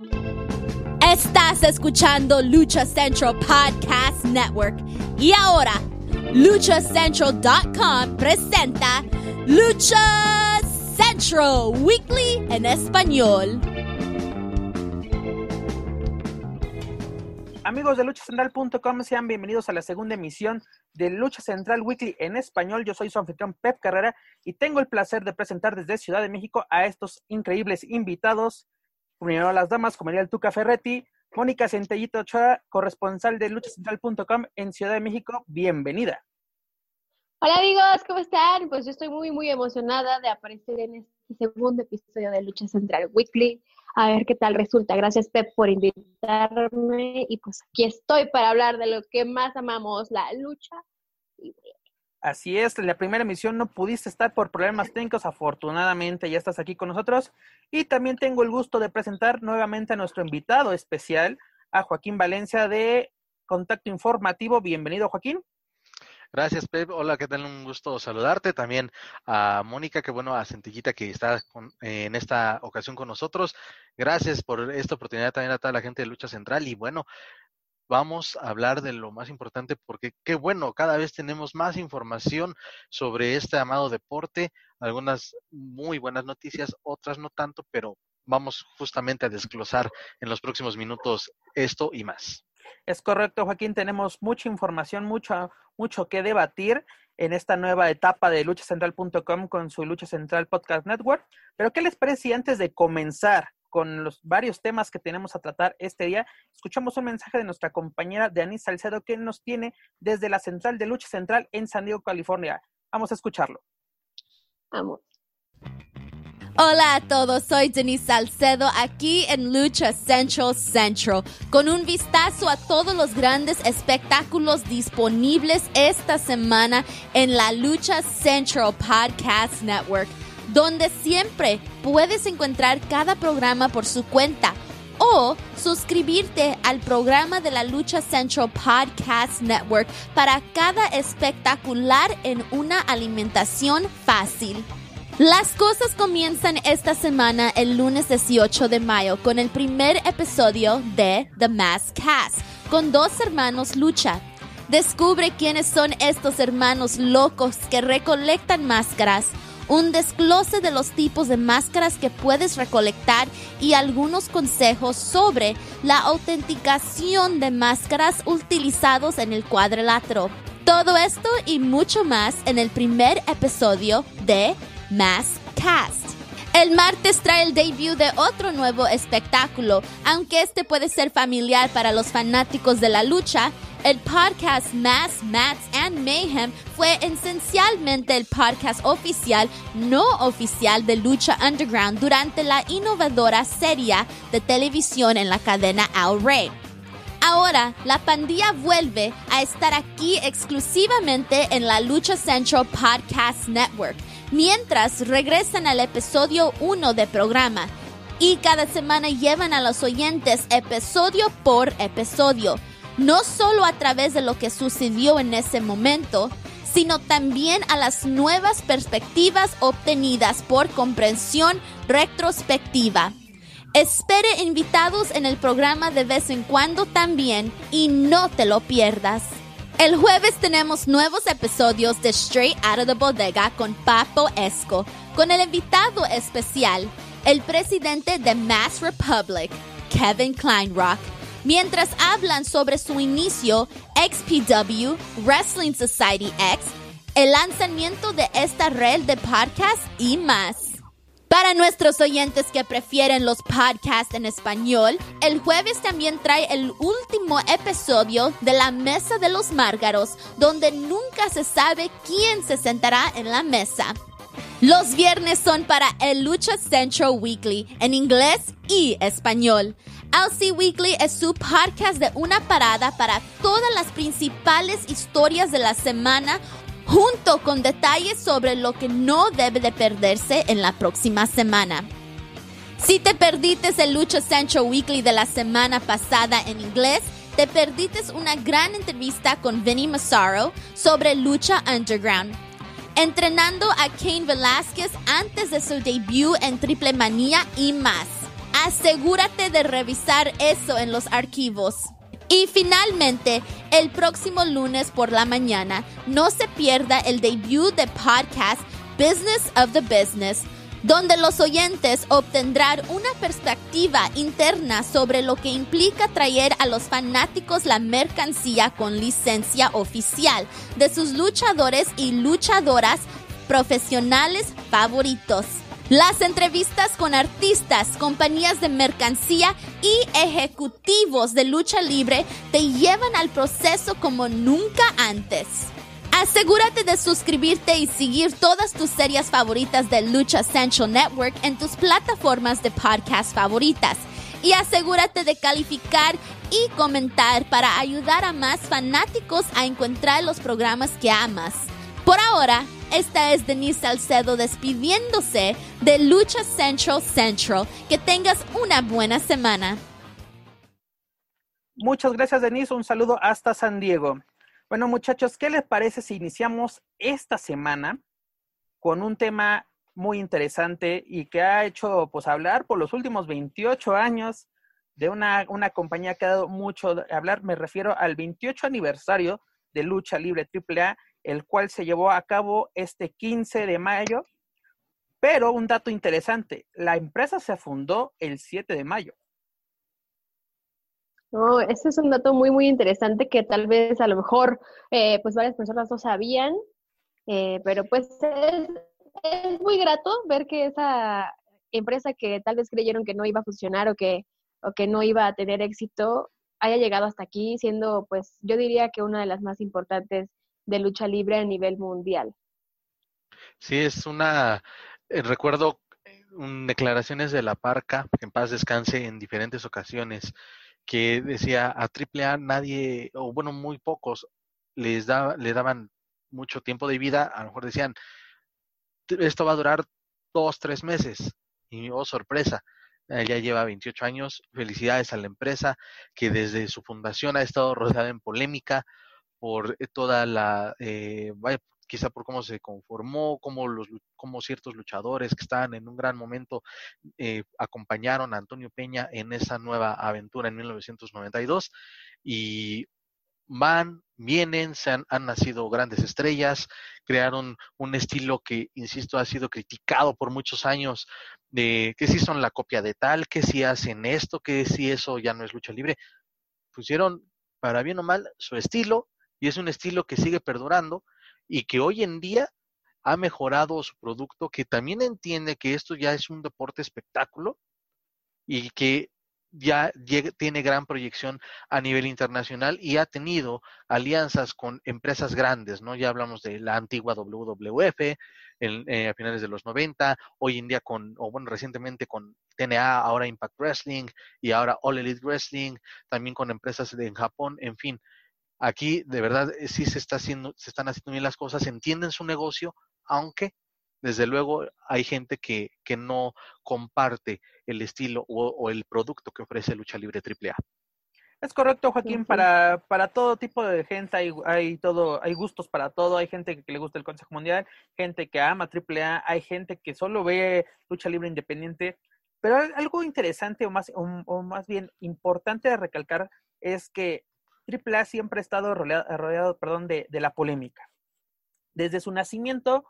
Estás escuchando Lucha Central Podcast Network. Y ahora, luchacentral.com presenta Lucha Central Weekly en español. Amigos de luchacentral.com, sean bienvenidos a la segunda emisión de Lucha Central Weekly en español. Yo soy su anfitrión Pep Carrera y tengo el placer de presentar desde Ciudad de México a estos increíbles invitados. Primero las damas, como diría el Tuca Ferretti, Mónica Centellito Ochoa, corresponsal de luchacentral.com en Ciudad de México. Bienvenida. Hola amigos, ¿cómo están? Pues yo estoy muy, muy emocionada de aparecer en este segundo episodio de Lucha Central Weekly a ver qué tal resulta. Gracias, Pep, por invitarme. Y pues aquí estoy para hablar de lo que más amamos, la lucha. Así es, la primera emisión no pudiste estar por problemas técnicos, afortunadamente ya estás aquí con nosotros. Y también tengo el gusto de presentar nuevamente a nuestro invitado especial, a Joaquín Valencia de Contacto Informativo. Bienvenido, Joaquín. Gracias, Pep. Hola, ¿qué tal? Un gusto saludarte. También a Mónica, que bueno, a Centillita que está en esta ocasión con nosotros. Gracias por esta oportunidad también a toda la gente de Lucha Central. Y bueno, vamos a hablar de lo más importante porque qué bueno, cada vez tenemos más información sobre este amado deporte. Algunas muy buenas noticias, otras no tanto, pero vamos justamente a desglosar en los próximos minutos esto y más. Es correcto, Joaquín. Tenemos mucha información, mucho, mucho que debatir en esta nueva etapa de luchacentral.com con su Lucha Central Podcast Network. Pero, ¿qué les parece antes de comenzar con los varios temas que tenemos a tratar este día, escuchamos un mensaje de nuestra compañera Denise Salcedo que nos tiene desde la central de Lucha Central en San Diego, California. Vamos a escucharlo. Vamos. Hola a todos, soy Denise Salcedo aquí en Lucha Central Central con un vistazo a todos los grandes espectáculos disponibles esta semana en la Lucha Central Podcast Network, donde siempre puedes encontrar cada programa por su cuenta o suscribirte al programa de la Lucha Central Podcast Network para cada espectacular en una alimentación fácil. Las cosas comienzan esta semana el lunes 18 de mayo con el primer episodio de The Mask Cast con dos hermanos lucha. Descubre quiénes son estos hermanos locos que recolectan máscaras, un desglose de los tipos de máscaras que puedes recolectar y algunos consejos sobre la autenticación de máscaras utilizados en el cuadrilátero. Todo esto y mucho más en el primer episodio de Mass Cast. El martes trae el debut de otro nuevo espectáculo, aunque este puede ser familiar para los fanáticos de la lucha. El podcast Mass, Mats and Mayhem fue esencialmente el podcast oficial, no oficial de Lucha Underground durante la innovadora serie de televisión en la cadena Al Rey. Ahora, la pandilla vuelve a estar aquí exclusivamente en la Lucha Central Podcast Network mientras regresan al episodio 1 del programa y cada semana llevan a los oyentes episodio por episodio, no solo a través de lo que sucedió en ese momento, sino también a las nuevas perspectivas obtenidas por comprensión retrospectiva. Espere invitados en el programa de vez en cuando también y no te lo pierdas. El jueves tenemos nuevos episodios de Straight Out of the Bodega con Papo Esco, con el invitado especial, el presidente de Mass Republic, Kevin Kleinrock, mientras hablan sobre su inicio, XPW, Wrestling Society X, el lanzamiento de esta red de podcast y más. Para nuestros oyentes que prefieren los podcasts en español, el jueves también trae el último episodio de La Mesa de los Márgaros, donde nunca se sabe quién se sentará en la mesa. Los viernes son para el Lucha Central Weekly en inglés y español. LC Weekly es su podcast de una parada para todas las principales historias de la semana junto con detalles sobre lo que no debe de perderse en la próxima semana. Si te perdiste el Lucha Central Weekly de la semana pasada en inglés, te perdiste una gran entrevista con Vinny Massaro sobre Lucha Underground. Entrenando a Kane Velasquez antes de su debut en Triple Manía y más. Asegúrate de revisar eso en los archivos. Y finalmente, el próximo lunes por la mañana, no se pierda el debut de podcast Business of the Business, donde los oyentes obtendrán una perspectiva interna sobre lo que implica traer a los fanáticos la mercancía con licencia oficial de sus luchadores y luchadoras profesionales favoritos. Las entrevistas con artistas, compañías de mercancía y ejecutivos de lucha libre te llevan al proceso como nunca antes. Asegúrate de suscribirte y seguir todas tus series favoritas de Lucha Central Network en tus plataformas de podcast favoritas. Y asegúrate de calificar y comentar para ayudar a más fanáticos a encontrar los programas que amas. Por ahora, esta es Denise Salcedo despidiéndose de Lucha Central Central. Que tengas una buena semana. Muchas gracias, Denise. Un saludo hasta San Diego. Bueno, muchachos, ¿qué les parece si iniciamos esta semana con un tema muy interesante y que ha hecho pues hablar por los últimos 28 años de una, una compañía que ha dado mucho de hablar? Me refiero al 28 aniversario de Lucha Libre AAA el cual se llevó a cabo este 15 de mayo. Pero un dato interesante, la empresa se fundó el 7 de mayo. No, ese es un dato muy, muy interesante que tal vez a lo mejor eh, pues varias personas no sabían, eh, pero pues es, es, muy grato ver que esa empresa que tal vez creyeron que no iba a funcionar o que, o que no iba a tener éxito haya llegado hasta aquí, siendo pues yo diría que una de las más importantes de lucha libre a nivel mundial. Sí, es una, eh, recuerdo eh, declaraciones de la Parca, en paz descanse en diferentes ocasiones, que decía a AAA nadie, o bueno, muy pocos, les da, le daban mucho tiempo de vida, a lo mejor decían, esto va a durar dos, tres meses, y oh sorpresa, ya lleva 28 años, felicidades a la empresa que desde su fundación ha estado rodeada en polémica, por eh, toda la, eh, quizá por cómo se conformó, cómo, los, cómo ciertos luchadores que estaban en un gran momento eh, acompañaron a Antonio Peña en esa nueva aventura en 1992 y van, vienen, se han, han, nacido grandes estrellas, crearon un estilo que, insisto, ha sido criticado por muchos años, de que si son la copia de tal, que si hacen esto, que si eso ya no es lucha libre. Pusieron, para bien o mal, su estilo, y es un estilo que sigue perdurando y que hoy en día ha mejorado su producto, que también entiende que esto ya es un deporte espectáculo y que ya tiene gran proyección a nivel internacional y ha tenido alianzas con empresas grandes, ¿no? Ya hablamos de la antigua WWF en, eh, a finales de los 90, hoy en día con, o bueno, recientemente con TNA, ahora Impact Wrestling y ahora All Elite Wrestling, también con empresas de, en Japón, en fin, Aquí de verdad eh, sí se está haciendo, se están haciendo bien las cosas, entienden su negocio, aunque desde luego hay gente que, que no comparte el estilo o, el producto que ofrece Lucha Libre AAA. Es correcto, Joaquín, para, para todo tipo de gente hay, hay, todo, hay gustos para todo, hay gente que le gusta el Consejo Mundial, gente que ama AAA, hay gente que solo ve lucha libre independiente, pero algo interesante o más, o más bien importante de recalcar es que AAA siempre ha estado rodeado, perdón, de, la polémica. Desde su nacimiento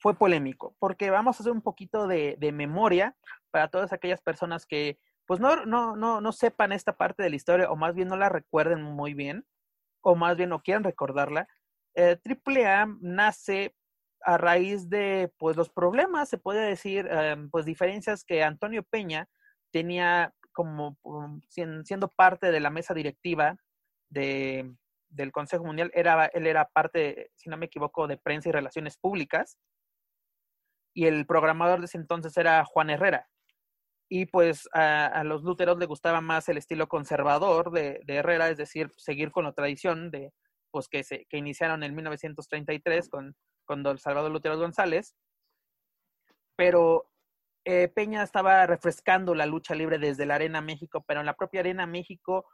fue polémico, porque vamos a hacer un poquito de, memoria para todas aquellas personas que pues no, no, no, no sepan esta parte de la historia o más bien no la recuerden muy bien o más bien no quieran recordarla. Eh, AAA nace a raíz de pues los problemas, se puede decir, em, pues diferencias que Antonio Peña tenía como um, siendo parte de la mesa directiva de, del Consejo Mundial, era, él era parte, si no me equivoco, de prensa y relaciones públicas, y el programador de ese entonces era Juan Herrera. Y pues a, los lúteros le gustaba más el estilo conservador de, Herrera, es decir, seguir con la tradición de, pues que, se, que iniciaron en 1933 con, con don Salvador Lutero González. Pero eh, Peña estaba refrescando la lucha libre desde la Arena México, pero en la propia Arena México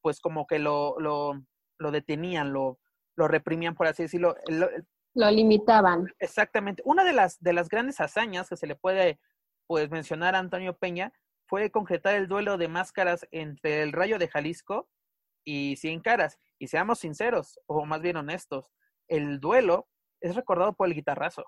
pues como que lo, lo, lo detenían, lo, lo reprimían, por así decirlo. Lo, limitaban. Exactamente. Una de las, de las grandes hazañas que se le puede pues mencionar a Antonio Peña fue concretar el duelo de máscaras entre el Rayo de Jalisco y Cien Caras. Y seamos sinceros, o más bien honestos, el duelo es recordado por el guitarrazo.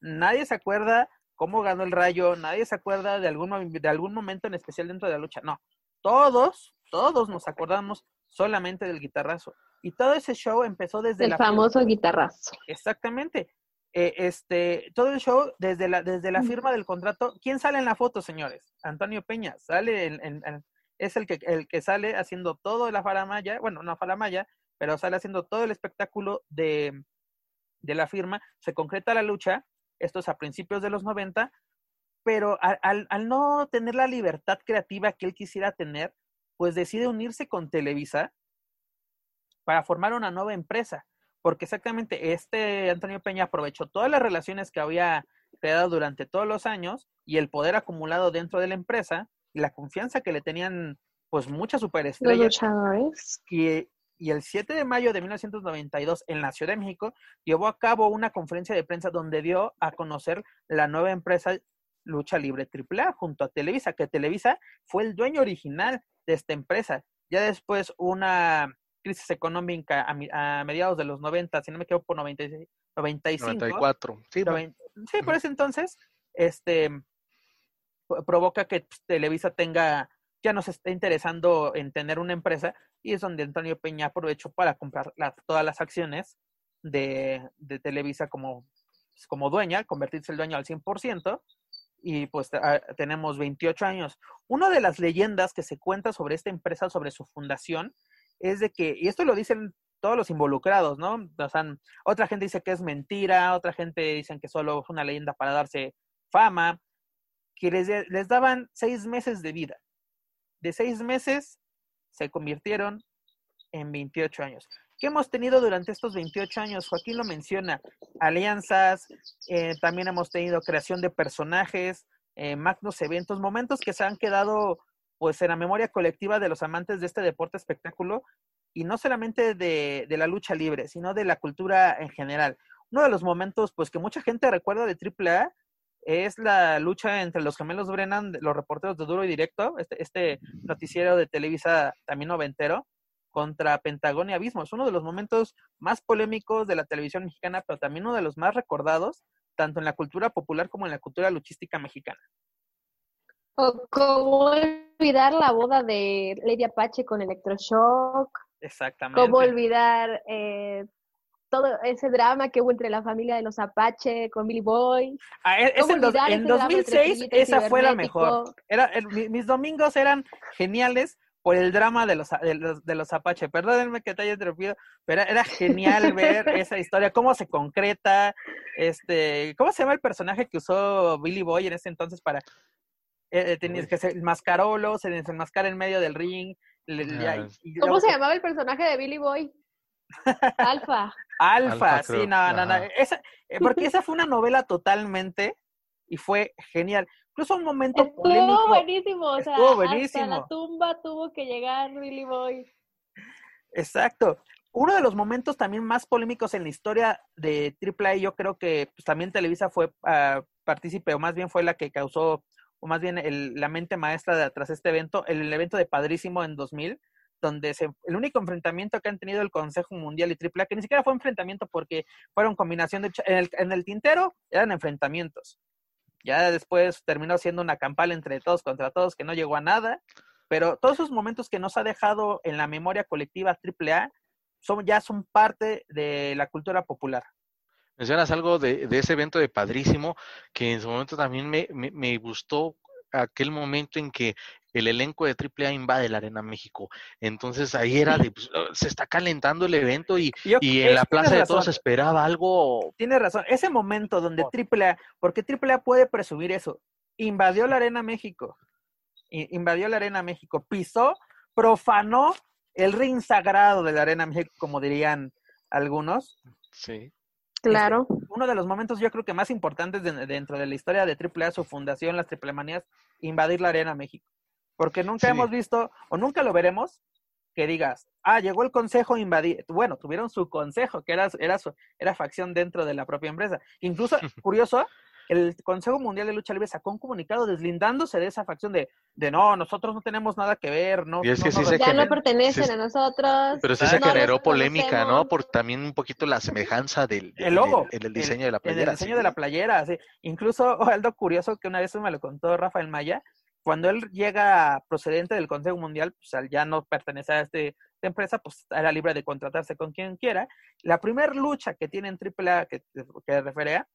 Nadie se acuerda cómo ganó el Rayo, nadie se acuerda de algún, de algún momento en especial dentro de la lucha. No, todos, todos nos acordamos solamente del guitarrazo. Y todo ese show empezó desde el famoso guitarrazo. Exactamente. Eh, este, todo el show desde la, desde la firma del contrato. ¿Quién sale en la foto, señores? Antonio Peña. Sale en, es el que, el que sale haciendo todo la faramaya, bueno, no faramaya, pero sale haciendo todo el espectáculo de, de la firma. Se concreta la lucha. Esto es a principios de los 90. Pero al, al no tener la libertad creativa que él quisiera tener, pues decide unirse con Televisa para formar una nueva empresa, porque exactamente este Antonio Peña aprovechó todas las relaciones que había creado durante todos los años y el poder acumulado dentro de la empresa y la confianza que le tenían pues muchas superestrellas. Y, y el 7 de mayo de 1992 en la Ciudad de México llevó a cabo una conferencia de prensa donde dio a conocer la nueva empresa Lucha Libre AAA junto a Televisa, que Televisa fue el dueño original de esta empresa. Ya después una crisis económica a, mediados de los 90, si no me equivoco, por 96, 95. 94. Sí, sí, por ese entonces, este, provoca que pues, Televisa tenga, ya nos esté interesando en tener una empresa y es donde Antonio Peña aprovechó para comprar todas las acciones de, de Televisa como, pues, como dueña, convertirse el dueño al 100% y pues ah, tenemos 28 años. Una de las leyendas que se cuenta sobre esta empresa, sobre su fundación, es de que, y esto lo dicen todos los involucrados, ¿no? O sea, otra gente dice que es mentira, otra gente dice que solo es una leyenda para darse fama, que les, les daban seis meses de vida. De seis meses se convirtieron en 28 años. ¿Qué hemos tenido durante estos 28 años? Joaquín lo menciona, alianzas, eh, también hemos tenido creación de personajes, eh, magnos eventos, momentos que se han quedado pues en la memoria colectiva de los amantes de este deporte espectáculo y no solamente de, de, la lucha libre, sino de la cultura en general. Uno de los momentos pues que mucha gente recuerda de AAA es la lucha entre los gemelos Brennan, los reporteros de Duro y Directo, este, este noticiero de Televisa también noventero, contra Pentagón y Abismo. Es uno de los momentos más polémicos de la televisión mexicana, pero también uno de los más recordados, tanto en la cultura popular como en la cultura luchística mexicana. O cómo olvidar la boda de Lady Apache con Electroshock. Exactamente. Cómo olvidar eh, todo ese drama que hubo entre la familia de los Apache con Billy Boy. Ah, e, en, 2006 esa fue la mejor. Era, mis domingos eran geniales por el drama de los, de los, de los Apache. Perdónenme que te haya interrumpido, pero era genial ver esa historia, cómo se concreta, este, ¿cómo se llama el personaje que usó Billy Boy en ese entonces para eh, eh, tenías que ser el mascarolo, se desenmascara en medio del ring. Ah, ¿Cómo se llamaba el personaje de Billy Boy? Alfa. Alfa, sí, no, no, no. Esa, eh, porque esa fue una novela totalmente y fue genial. Incluso un momento estuvo polémico. buenísimo, o sea, estuvo buenísimo. hasta la tumba tuvo que llegar Billy Boy. Exacto. Uno de los momentos también más polémicos en la historia de AAA, yo creo que pues, también Televisa fue uh, partícipe, o más bien fue la que causó o más bien la mente maestra de, tras este evento, el, evento de Padrísimo en 2000, donde se, el único enfrentamiento que han tenido el Consejo Mundial y AAA, que ni siquiera fue enfrentamiento porque fueron combinación de... En el, en el tintero eran enfrentamientos. Ya después terminó siendo una campal entre todos contra todos que no llegó a nada, pero todos esos momentos que nos ha dejado en la memoria colectiva AAA son, ya son parte de la cultura popular. Mencionas algo de, ese evento de Padrísimo, que en su momento también me, me, gustó aquel momento en que el elenco de AAA invade la Arena México. Entonces ahí era de, pues, se está calentando el evento y, y en la plaza de todos esperaba algo. Tiene razón, ese momento donde AAA, porque AAA puede presumir eso, invadió la Arena México, invadió la Arena México, pisó, profanó el ring sagrado de la Arena México, como dirían algunos. Sí. Claro. uno de los momentos yo creo que más importantes dentro de la historia de AAA, su fundación, las Triple Manías, invadir la Arena México. Porque nunca hemos visto, o nunca lo veremos, que digas, ah, llegó el consejo invadir. Bueno, tuvieron su consejo, que era, era, su, era facción dentro de la propia empresa. Incluso, curioso, el Consejo Mundial de Lucha Libre sacó un comunicado deslindándose de esa facción de, de no, nosotros no tenemos nada que ver, no, Y es que no sí nos se Ya reconocen". no pertenecen sí, a nosotros. Pero sí se generó polémica, ¿no? Por también un poquito la semejanza del, el logo. del- del diseño de la playera. el diseño sí. de la playera, sí. Incluso algo curioso que una vez me lo contó Rafael Maya, cuando él llega procedente del Consejo Mundial, pues al ya no pertenecer a este, esta empresa, pues era libre de contratarse con quien quiera. La primera lucha que tiene en AAA, que, que referea,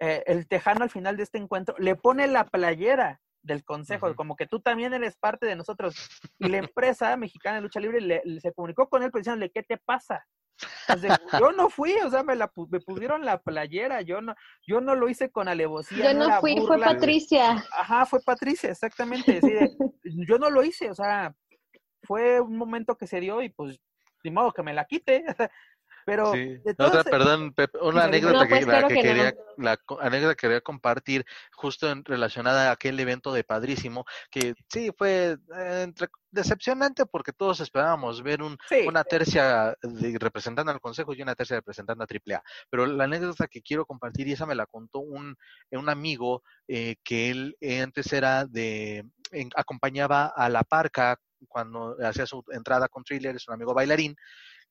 eh, el Tejano al final de este encuentro le pone la playera del consejo, Ujú. como que tú también eres parte de nosotros. Y la empresa mexicana de lucha libre le, le- se comunicó con él pues, diciéndole, ¿qué te pasa? O sea, yo no fui, o sea, me, la, me pusieron la playera, yo no, yo no lo hice con alevosía. Yo no fui, fue burla. Patricia. Ajá, fue Patricia, exactamente. así de, yo no lo hice, o sea, fue un momento que se dio y pues, ni modo que me la quite. Pero Sí. de Otra, todas, perdón, una anécdota No, pues, que, la claro que que no. quería, la anécdota que quería compartir justo en, relacionada a aquel evento de Padrísimo, que sí fue eh, entre- decepcionante porque todos esperábamos ver un, sí, una tercia de, representando al Consejo y una tercia representando a AAA. Pero la anécdota que quiero compartir, y esa me la contó un, un amigo eh, que él eh, antes era de, en- acompañaba a la parca cuando hacía su entrada con Thriller, es un amigo bailarín,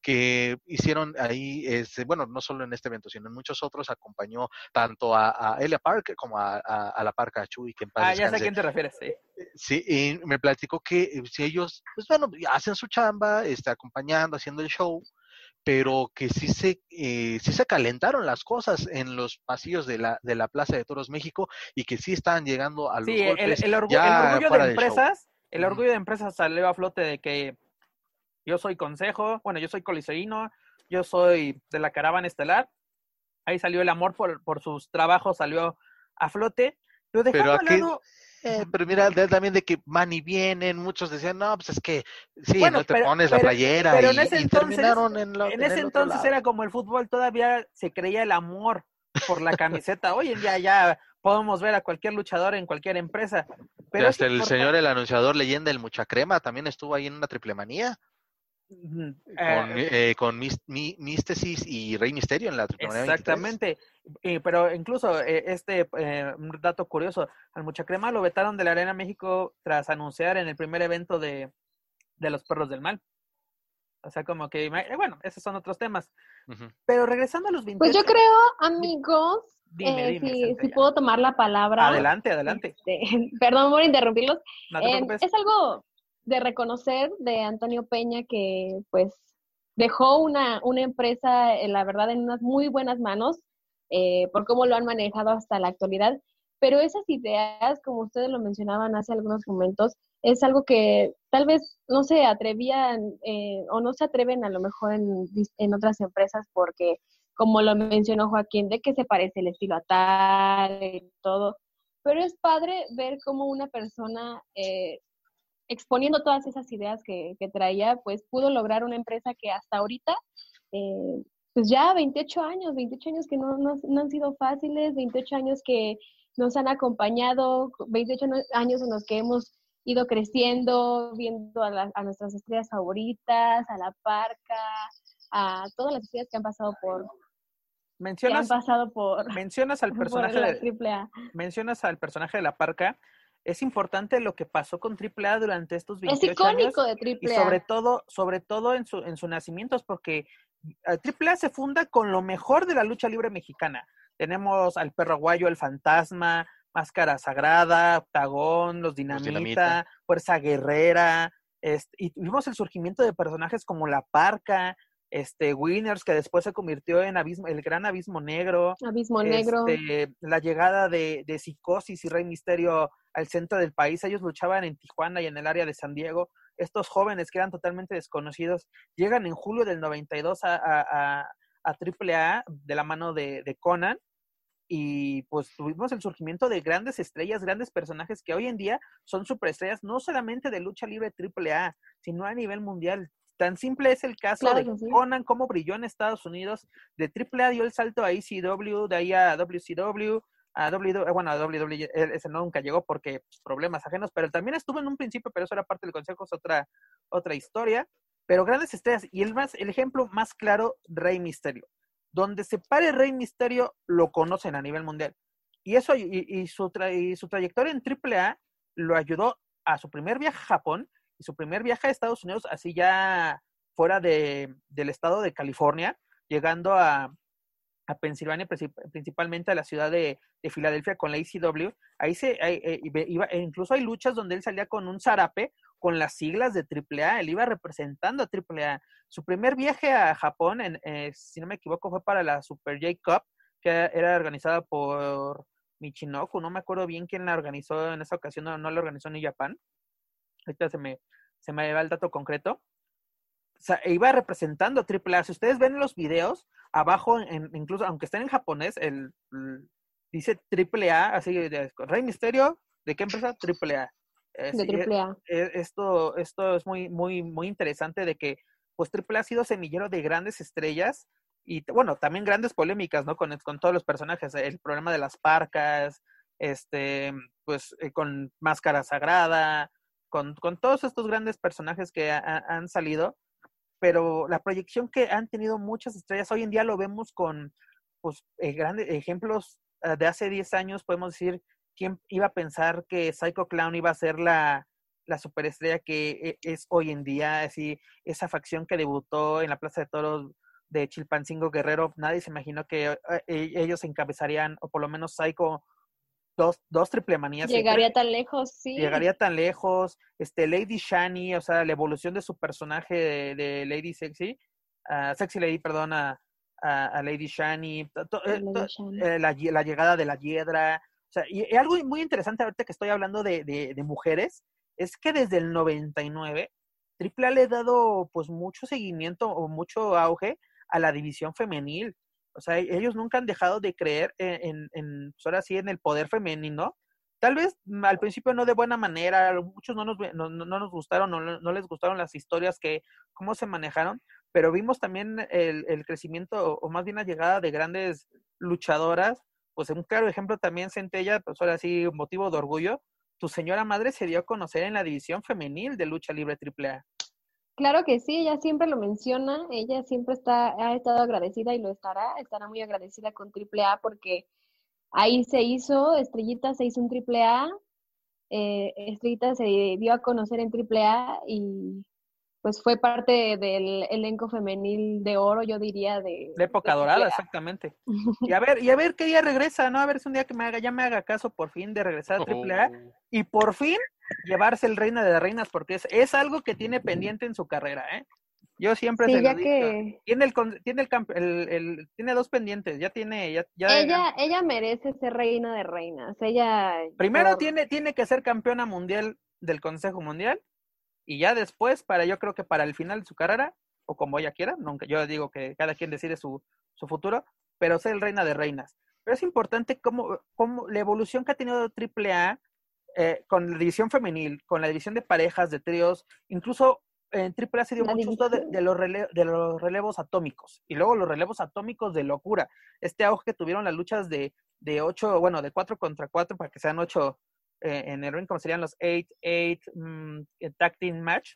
que hicieron ahí, este, bueno, no solo en este evento, sino en muchos otros, acompañó tanto a, a Elia Park como a, a, a la Parca Chuy, que en paz ah, ya sé a quién te refieres, sí. Sí, y me platicó que eh, si ellos, pues bueno, hacen su chamba, este, acompañando, haciendo el show, pero que sí se, eh, sí se calentaron las cosas en los pasillos de la, de la Plaza de Toros México y que sí estaban llegando a los Sí, el, golpes el orgu- ya el orgullo de empresas, el orgullo de empresas salió a flote de que yo soy consejo, bueno, yo soy coliseíno, yo soy de la caravana estelar. Ahí salió el amor por, por sus trabajos, salió a flote. Pero dejando Pero aquí- lado- Eh, pero mira, también de que van y vienen, muchos decían, no, pues es que sí, Bueno, no te pero- pones la playera pero y, en ese entonces- en, en en ese era como el fútbol, todavía se creía el amor por la camiseta. Hoy en día ya podemos ver a cualquier luchador en cualquier empresa. Pero hasta el señor, el anunciador leyenda, el Mucha Crema, también estuvo ahí en una triple manía con, eh, eh, con Mis- Mi- Místesis y Rey Misterio en la triple manía 23. Exactamente. Y- pero incluso eh, este eh, un dato curioso, al Muchacrema lo vetaron de la Arena México tras anunciar en el primer evento de, de los Perros del Mal. O sea, como que, eh, bueno, esos son otros temas. Ujú. Pero regresando a los 28. Pues yo creo, amigos, Dime, eh, dime, si, si puedo tomar la palabra. Adelante, adelante. Este, perdón por interrumpirlos. No te Eh, preocupes. es algo de reconocer de Antonio Peña que pues dejó una, una empresa, eh, la verdad, en unas muy buenas manos eh, por cómo lo han manejado hasta la actualidad. Pero esas ideas, como ustedes lo mencionaban hace algunos momentos, es algo que tal vez no se atrevían eh, o no se atreven a lo mejor en, en otras empresas porque, como lo mencionó Joaquín, de que se parece el estilo a tal y todo. Pero es padre ver cómo una persona eh, exponiendo todas esas ideas que, que traía, pues pudo lograr una empresa que hasta ahorita, eh, pues ya 28 años, 28 años que no, no, no han sido fáciles, 28 años que nos han acompañado, 28 no- años en los que hemos ido creciendo, viendo a, la- a nuestras estrellas favoritas, a la parca, a todas las estrellas que han pasado por, que han Mencionas, pasado por, mencionas al por personaje la de, mencionas al personaje de la parca. Es importante lo que pasó con AAA durante estos Es 28 años. icónico de y AAA. sobre todo, sobre todo en su, en su nacimiento, es porque eh, AAA se funda con lo mejor de la lucha libre mexicana. Tenemos al perro aguayo, el fantasma, Máscara Sagrada, Octagón, los Dinamita, Dinamita. Fuerza Guerrera, este, y vimos el surgimiento de personajes como La Parca, este, Winners, que después se convirtió en abismo, el gran abismo negro, Abismo Negro. este, la llegada de, de Psicosis y Rey Misterio al centro del país. Ellos luchaban en Tijuana y en el área de San Diego. Estos jóvenes que eran totalmente desconocidos llegan en julio del 92 a, a, a, a AAA de la mano de, de Conan. Y pues tuvimos el surgimiento de grandes estrellas, grandes personajes que hoy en día son superestrellas, no solamente de lucha libre AAA, sino a nivel mundial. Tan simple es el caso Claro de sí. Conan, cómo brilló en Estados Unidos, de AAA dio el salto a ECW, de ahí a WCW, a WWE, bueno, a WWE, ese no nunca llegó porque pues, problemas ajenos, pero también estuvo en un principio, pero eso era parte del consejo, es otra, otra historia. Pero grandes estrellas, y el, más, el ejemplo más claro, Rey Misterio. Donde se pare Rey Misterio, lo conocen a nivel mundial. y eso, y, su y su trayectoria en AAA lo ayudó a su primer viaje a Japón su primer viaje a Estados Unidos, así ya fuera de, del estado de California, llegando a, a Pensilvania, principalmente a la ciudad de, de Filadelfia con la ECW. Ahí se, eh, iba, e incluso hay luchas donde él salía con un zarape con las siglas de AAA, él iba representando a AAA. Su primer viaje a Japón, en, eh, si no me equivoco, fue para la Super J Cup, que era organizada por Michinoku, no me acuerdo bien quién la organizó en esa ocasión, no, no la organizó ni Japón. Ahorita se me, se me va el dato concreto. O sea, iba representando a AAA. Si ustedes ven los videos, abajo, incluso aunque estén en japonés, el, dice AAA, así de Rey Misterio, ¿de qué empresa? AAA. de AAA. E, esto, esto es muy, muy, muy interesante de que pues AAA ha sido semillero de grandes estrellas y bueno, también grandes polémicas, ¿no? Con, con todos los personajes, el problema de las parcas, este, pues eh, con Máscara Sagrada, con, con, todos estos grandes personajes que han salido, pero la proyección que han tenido muchas estrellas, hoy en día lo vemos con pues, eh, grandes ejemplos ah, de hace 10 años, podemos decir, ¿quién iba a pensar que Psycho Clown iba a ser la, la superestrella que e, es hoy en día? Así, esa facción que debutó en la Plaza de Toros de Chilpancingo Guerrero, nadie se imaginó que eh, e, ellos encabezarían, o por lo menos Psycho, dos, dos triple manías. Llegaría tan lejos, sí. Llegaría tan lejos. Este, Lady Shani, o sea, la evolución de su personaje de, Lady Sexy, uh, Sexy Lady, perdón, a, Lady Shani, eh, eh, la, la, llegada de la Hiedra. O sea, y, algo muy interesante ahorita que estoy hablando de, de, de mujeres, es que desde el 99, Triple A le ha dado pues mucho seguimiento o mucho auge a la división femenil. O sea, ellos nunca han dejado de creer en, en, pues ahora sí, en el poder femenino. Tal vez mm, al principio no de buena manera, muchos no nos, no, no nos gustaron, no, no, les gustaron las historias que, cómo se manejaron, pero vimos también el, el crecimiento, o más bien la llegada de grandes luchadoras. Pues un claro ejemplo también, Centella, pues ahora sí, motivo de orgullo, tu señora madre se dio a conocer en la división femenil de lucha libre AAA. Claro que sí, ella siempre lo menciona, ella siempre está, ha estado agradecida y lo estará, estará muy agradecida con AAA porque ahí se hizo, Estrellita se hizo un AAA, eh, Estrellita se dio a conocer en AAA y pues fue parte del elenco femenil de oro, yo diría, de... La época dorada, exactamente. Y a ver, y a ver qué día regresa, ¿no? A ver si un día que me haga, ya me haga caso por fin de regresar a AAA oh. y por fin llevarse el Reina de Reinas, porque es, es algo que tiene pendiente en su carrera, ¿eh? Yo siempre se lo digo. Tiene el, tiene el, el, tiene dos pendientes, ya tiene, ya, ya ella, ella merece ser reina de reinas. Ella primero tiene, tiene que ser campeona mundial del Consejo Mundial y ya después, para yo creo que para el final de su carrera, o como ella quiera, nunca, yo digo que cada quien decide su, su futuro, pero ser el reina de reinas. Pero es importante cómo, cómo la evolución que ha tenido AAA eh, con la división femenil, con la división de parejas, de tríos, incluso en AAA se dio mucho de, de, los de los relevos atómicos y luego los relevos atómicos de locura. Este auge que tuvieron las luchas de, de ocho, bueno, de cuatro contra cuatro para que sean ocho eh, en el ring, como serían los 8-8 mm, tag team match.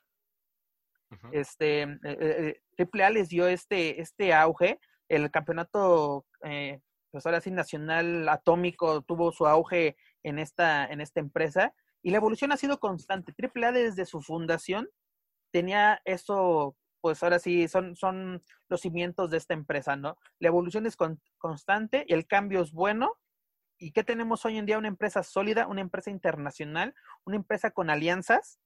Este, eh, eh, Triple A les dio este, este auge. El campeonato, pues ahora sí, nacional atómico tuvo su auge en esta, en esta empresa. Y la evolución ha sido constante. Triple A desde su fundación tenía eso, pues ahora sí, son, son los cimientos de esta empresa, ¿no? La evolución es constante y el cambio es bueno ¿Y qué tenemos hoy en día? Una empresa sólida, una empresa internacional, una empresa con alianzas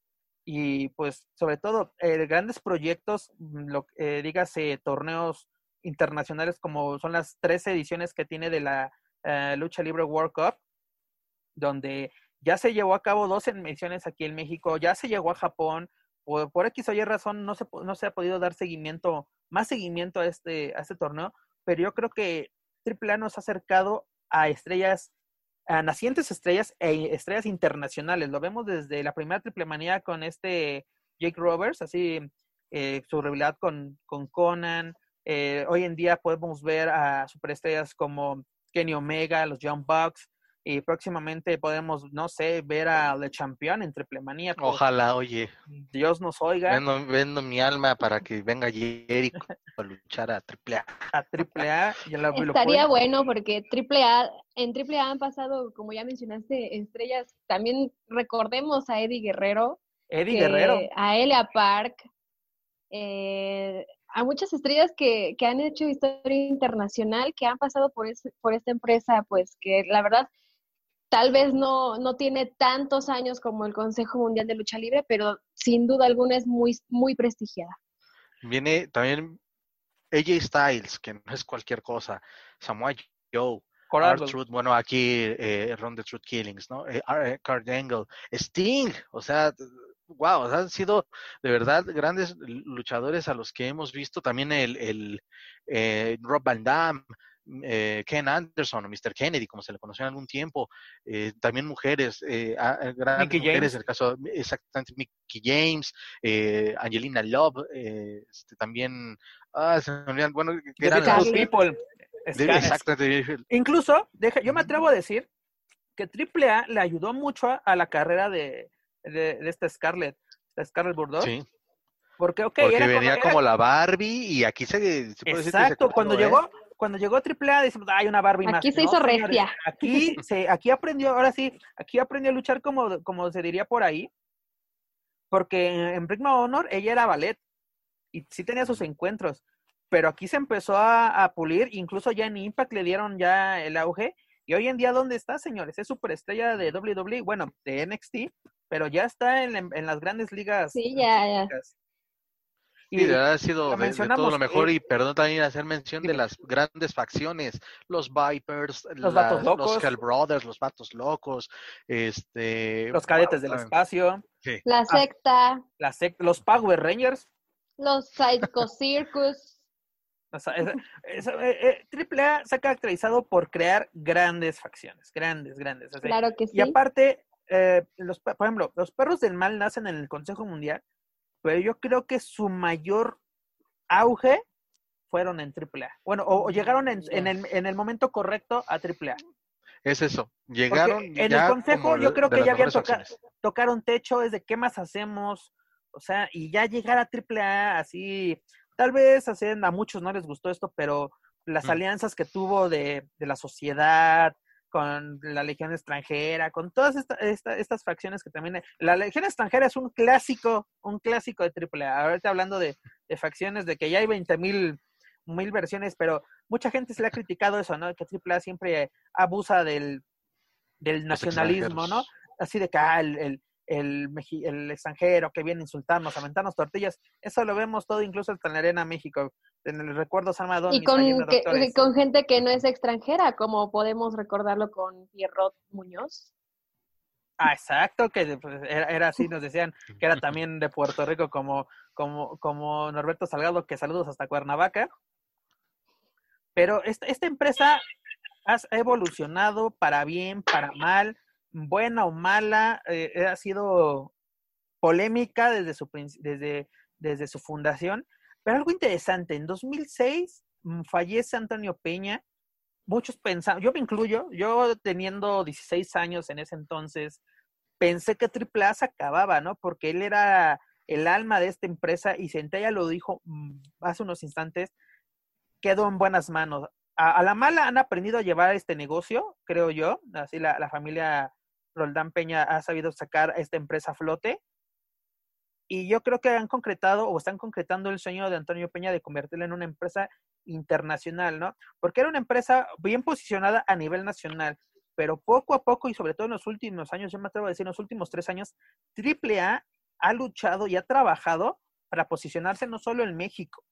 y pues sobre todo eh, grandes proyectos, mm, lo, eh, dígase torneos internacionales como son las tres ediciones que tiene de la eh, Lucha Libre World Cup, donde ya se llevó a cabo dos ediciones aquí en México, ya se llegó a Japón, por, por X o Y razón no se, no se ha podido dar seguimiento, más seguimiento a este, a este torneo, pero yo creo que AAA nos ha acercado a estrellas, a nacientes estrellas e estrellas internacionales. Lo vemos desde la primera triple manía con este Jake Roberts, así eh, su rivalidad con, con Conan. Eh, hoy en día podemos ver a superestrellas como Kenny Omega, los Young Bucks, y próximamente podemos, no sé, ver a Le Champion en Triple Manía. Ojalá, oye. Dios nos oiga. Vendo, vendo, mi alma para que venga Jericho a luchar a Triple A. A Triple A. Estaría bueno porque Triple A, en Triple A han pasado, como ya mencionaste, estrellas. También recordemos a Eddie Guerrero. Eddie Guerrero. A Elia Park. Eh, a muchas estrellas que, que, han hecho historia internacional, que han pasado por, por esta empresa, pues que la verdad tal vez no, no tiene tantos años como el Consejo Mundial de Lucha Libre, pero sin duda alguna es muy, muy prestigiada. Viene también AJ Styles, que no es cualquier cosa, Samoa Joe, Truth, bueno, aquí eh, Ron the Truth Killings, ¿no? Eh, eh Angle, Sting, o sea, wow, han sido de verdad grandes luchadores a los que hemos visto. También el, el eh, Rob Van Damme, eh, Ken Anderson o Mr. Kennedy, como se le conoció en algún tiempo. Eh, también mujeres, eh, grandes mujeres, el caso exactamente Mickey James, Angelina Love, este, también, ah, se me olvidan, bueno, que eran people. Exactamente. Incluso, deja, yo me atrevo a decir que AAA le ayudó mucho a la carrera de, de, esta Scarlett, esta Scarlett Bordeaux. Sí. Porque, okay, Porque venía como, la Barbie y aquí se, se Exacto, cuando llegó, cuando llegó AAA decimos, hay una Barbie aquí más. Aquí se hizo recia. Aquí, se, aquí aprendió, ahora sí, aquí aprendió a luchar como, como se diría por ahí. Porque en Ring Honor ella era ballet y sí tenía sus encuentros. Pero aquí se empezó a, a pulir, incluso ya en Impact le dieron ya el auge. Y hoy en día, ¿dónde está, señores? Es superestrella de WWE, bueno, de NXT, pero ya está en, en las grandes ligas. Sí, ya, ya. Y ha sido de, todo lo mejor y perdón también hacer mención de las grandes facciones, los Vipers, los, la, los Hell Brothers, los Vatos Locos, este, los Cadetes del Espacio, la ah, secta, la secta, los Power Rangers, los Psycho Circus. Eh, Triple A se ha caracterizado por crear grandes facciones, grandes, grandes. claro que sí. Y aparte, eh, los, por ejemplo, los perros del mal nacen en el Consejo Mundial, pero yo creo que su mayor auge fueron en AAA. Bueno, o, llegaron en, el, en, el, momento correcto a AAA. Es eso, llegaron. en el Consejo yo creo que ya habían tocado tocaron techo, es de qué más hacemos, o sea, y ya llegar a AAA así, tal vez a muchos no les gustó esto, pero las mm. alianzas que tuvo de, de la sociedad, con la Legión extranjera, con todas estas facciones que también... La Legión extranjera es un clásico, un clásico de AAA. Ahorita hablando de, facciones, de que ya hay 20 mil mil versiones, pero mucha gente se le ha criticado eso, ¿no? Que AAA siempre abusa del, del nacionalismo, ¿no? Así de que, ah, el, el, el, extranjero que viene a insultarnos, a mentarnos tortillas. Eso lo vemos todo incluso en la Arena México en el recuerdo San Y con, con gente que no es extranjera, como podemos recordarlo con Pierrot Muñoz. Ah, exacto, que pues, era, así, nos decían que era también de Puerto Rico como, como, como Norberto Salgado, que saludos hasta Cuernavaca. Pero esta, esta empresa ha evolucionado para bien, para mal, buena o mala, eh, ha sido polémica desde su, desde, desde su fundación, pero algo interesante, en 2006 mm, fallece Antonio Peña. Muchos pensaban, yo me incluyo, yo teniendo 16 años en ese entonces, pensé que AAA se acababa, ¿no? Porque él era el alma de esta empresa y Centella lo dijo mm, hace unos instantes, quedó en buenas manos. A, la mala han aprendido a llevar este negocio, creo yo. Así la, la familia Roldán Peña ha sabido sacar esta empresa a flote y yo creo que han concretado o están concretando el sueño de Antonio Peña de convertirla en una empresa internacional, ¿no? Porque era una empresa bien posicionada a nivel nacional, pero poco a poco y sobre todo en los últimos años, yo me atrevo a decir en los últimos tres años, AAA ha luchado y ha trabajado para posicionarse no solo en México,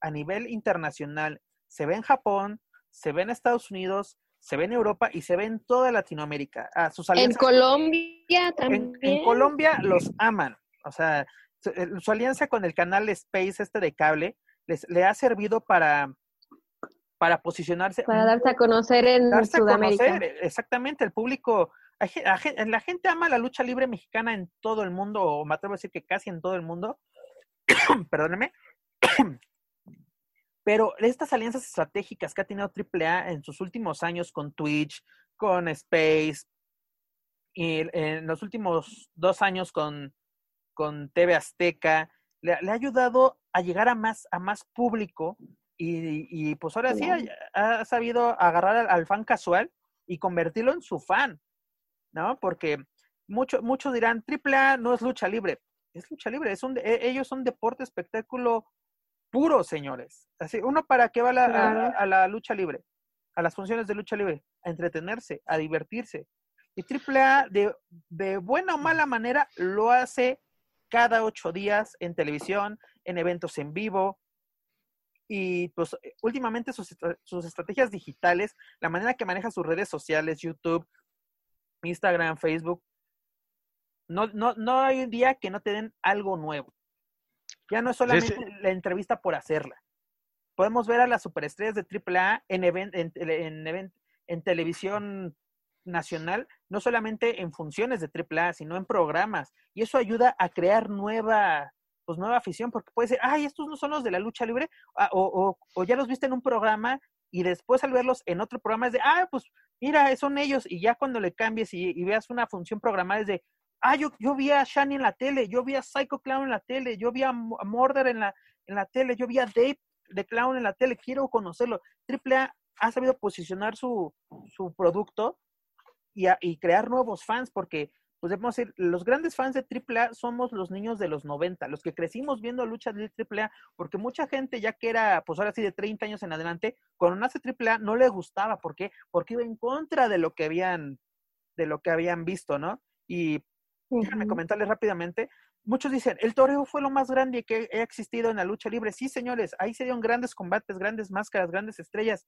a nivel internacional. Se ve en Japón, se ve en Estados Unidos, se ve en Europa y se ve en toda Latinoamérica. Ah, sus en Colombia también. en Colombia los aman. O sea, su, alianza con el canal Space, este de cable, les, le ha servido para, para posicionarse. Para darse a conocer en Sudamérica. exactamente, el público, la gente ama la lucha libre mexicana en todo el mundo, o me atrevo a decir que casi en todo el mundo. Perdóneme. Pero estas alianzas estratégicas que ha tenido AAA en sus últimos años con Twitch, con Space, y en los últimos dos años con, con TV Azteca, le, ha ayudado a llegar a más, a más público y, y pues ahora sí ha, sabido agarrar al, fan casual y convertirlo en su fan, ¿no? Porque muchos muchos dirán, AAA no es lucha libre, es lucha libre, es un, e, ellos son deporte, espectáculo puro, señores. Así, uno para qué va a, la lucha libre, a las funciones de lucha libre, a entretenerse, a divertirse. Y AAA de, de buena o mala manera lo hace cada ocho días en televisión, en eventos en vivo. Y pues últimamente sus, sus estrategias digitales, la manera que maneja sus redes sociales, YouTube, Instagram, Facebook, no, no, no hay un día que no te den algo nuevo. Ya no es solamente la entrevista por hacerla. Podemos ver a las superestrellas de AAA en, en, en, televisión nacional, no solamente en funciones de AAA, sino en programas. Y eso ayuda a crear nueva, pues nueva afición, porque puede ser, ay, estos no son los de la lucha libre, ah, o, o, ya los viste en un programa y después al verlos en otro programa es de, ah, pues mira, son ellos, y ya cuando le cambies y, y veas una función programada es de, ah, yo, yo vi a Shani en la tele, yo vi a Psycho Clown en la tele, yo vi a Murder en la, en la tele, yo vi a Dave de Clown en la tele, quiero conocerlo. Triple A ha sabido posicionar su, su producto y, y, crear nuevos fans, porque, pues debemos decir, los grandes fans de AAA somos los niños de los 90, los que crecimos viendo luchas de AAA, porque mucha gente, ya que era, pues ahora sí, de 30 años en adelante, cuando nace AAA no le gustaba, ¿por qué? Porque iba en contra de lo que habían, de lo que habían visto, ¿no? Y Déjame comentarles rápidamente. Muchos dicen, el toreo fue lo más grande que ha existido en la lucha libre. Sí, señores, ahí se dieron grandes combates, grandes máscaras, grandes estrellas.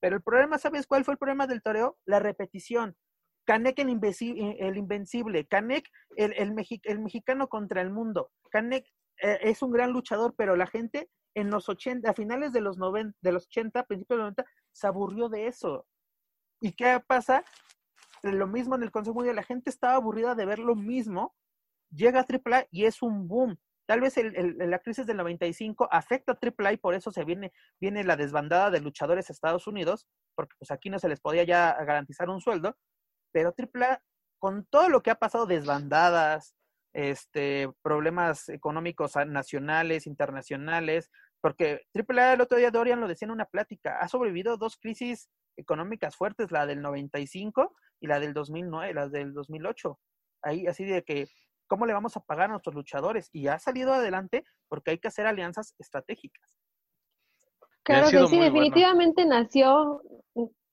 Pero el problema, ¿sabes cuál fue el problema del toreo? La repetición. Canek el, el invencible, Canek el, el, mexicano contra el mundo. Canek eh, es un gran luchador, pero la gente en los 80, a finales de los, 90, de los 80, principios de los 90, se aburrió de eso. ¿Y qué pasa? Lo mismo en el Consejo Mundial, la gente estaba aburrida de ver lo mismo, llega a AAA y es un boom. Tal vez el, la crisis del 95 afecta a AAA y por eso se viene, viene la desbandada de luchadores a Estados Unidos, porque pues aquí no se les podía ya garantizar un sueldo, pero AAA, con todo lo que ha pasado, desbandadas, este, problemas económicos nacionales, internacionales, porque AAA el otro día Dorian lo decía en una plática, ha sobrevivido dos crisis económicas fuertes, la del 95 y la del 2009, la del 2008. Ahí así de que, ¿cómo le vamos a pagar a nuestros luchadores? Y ha salido adelante porque hay que hacer alianzas estratégicas. Claro que sí, definitivamente nació,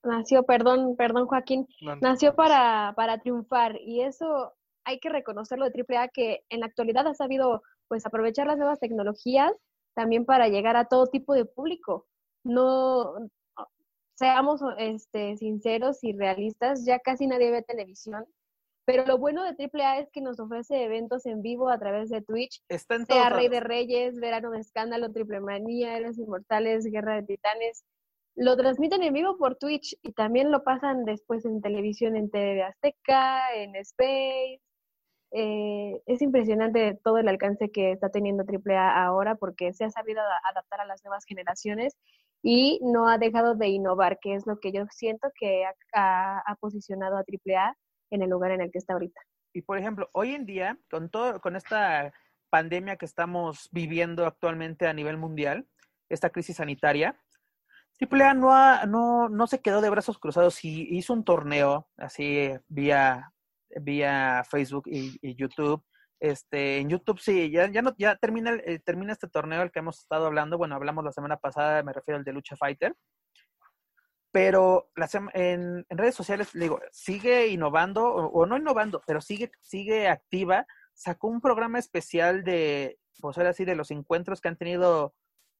nació, perdón, perdón Joaquín, nació para, para triunfar y eso hay que reconocerlo de AAA que en la actualidad ha sabido pues aprovechar las nuevas tecnologías también para llegar a todo tipo de público. No, seamos este, sinceros y realistas, ya casi nadie ve televisión, pero lo bueno de AAA es que nos ofrece eventos en vivo a través de Twitch, sea Rey de Reyes, Verano de Escándalo, Triple Manía, Héroes Inmortales, Guerra de Titanes, lo transmiten en vivo por Twitch y también lo pasan después en televisión en TV Azteca, en Space. Eh, es impresionante todo el alcance que está teniendo AAA ahora porque se ha sabido adaptar a las nuevas generaciones y no ha dejado de innovar, que es lo que yo siento que ha, posicionado a AAA en el lugar en el que está ahorita. Y por ejemplo, hoy en día, con todo, con esta pandemia que estamos viviendo actualmente a nivel mundial, esta crisis sanitaria, AAA no, no, no se quedó de brazos cruzados y hizo un torneo así vía, vía Facebook y YouTube este, en YouTube sí, ya, ya, no, ya termina, eh, termina este torneo el que hemos estado hablando. Bueno, hablamos la semana pasada, me refiero al de Lucha Fighter. Pero en, redes sociales, digo, sigue innovando, o, no innovando, pero sigue, sigue activa. Sacó un programa especial de, pues ahora sí, de los encuentros que han tenido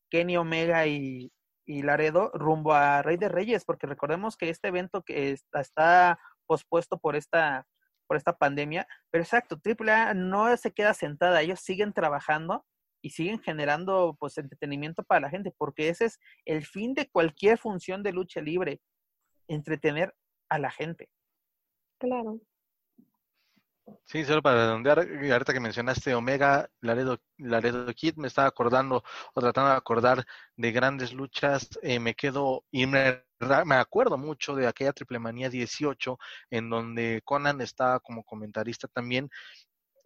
Kenny Omega y, y Laredo rumbo a Rey de Reyes, porque recordemos que este evento que está, está pospuesto por esta por esta pandemia. Pero exacto, AAA no se queda sentada, ellos siguen trabajando y siguen generando pues entretenimiento para la gente, porque ese es el fin de cualquier función de lucha libre, entretener a la gente. Claro. Sí, solo para redondear, ahorita que mencionaste Omega, Laredo, Laredo Kid, me estaba acordando o tratando de acordar de grandes luchas, eh, me quedo, y me me acuerdo mucho de aquella Triple Manía 18, en donde Conan estaba como comentarista también,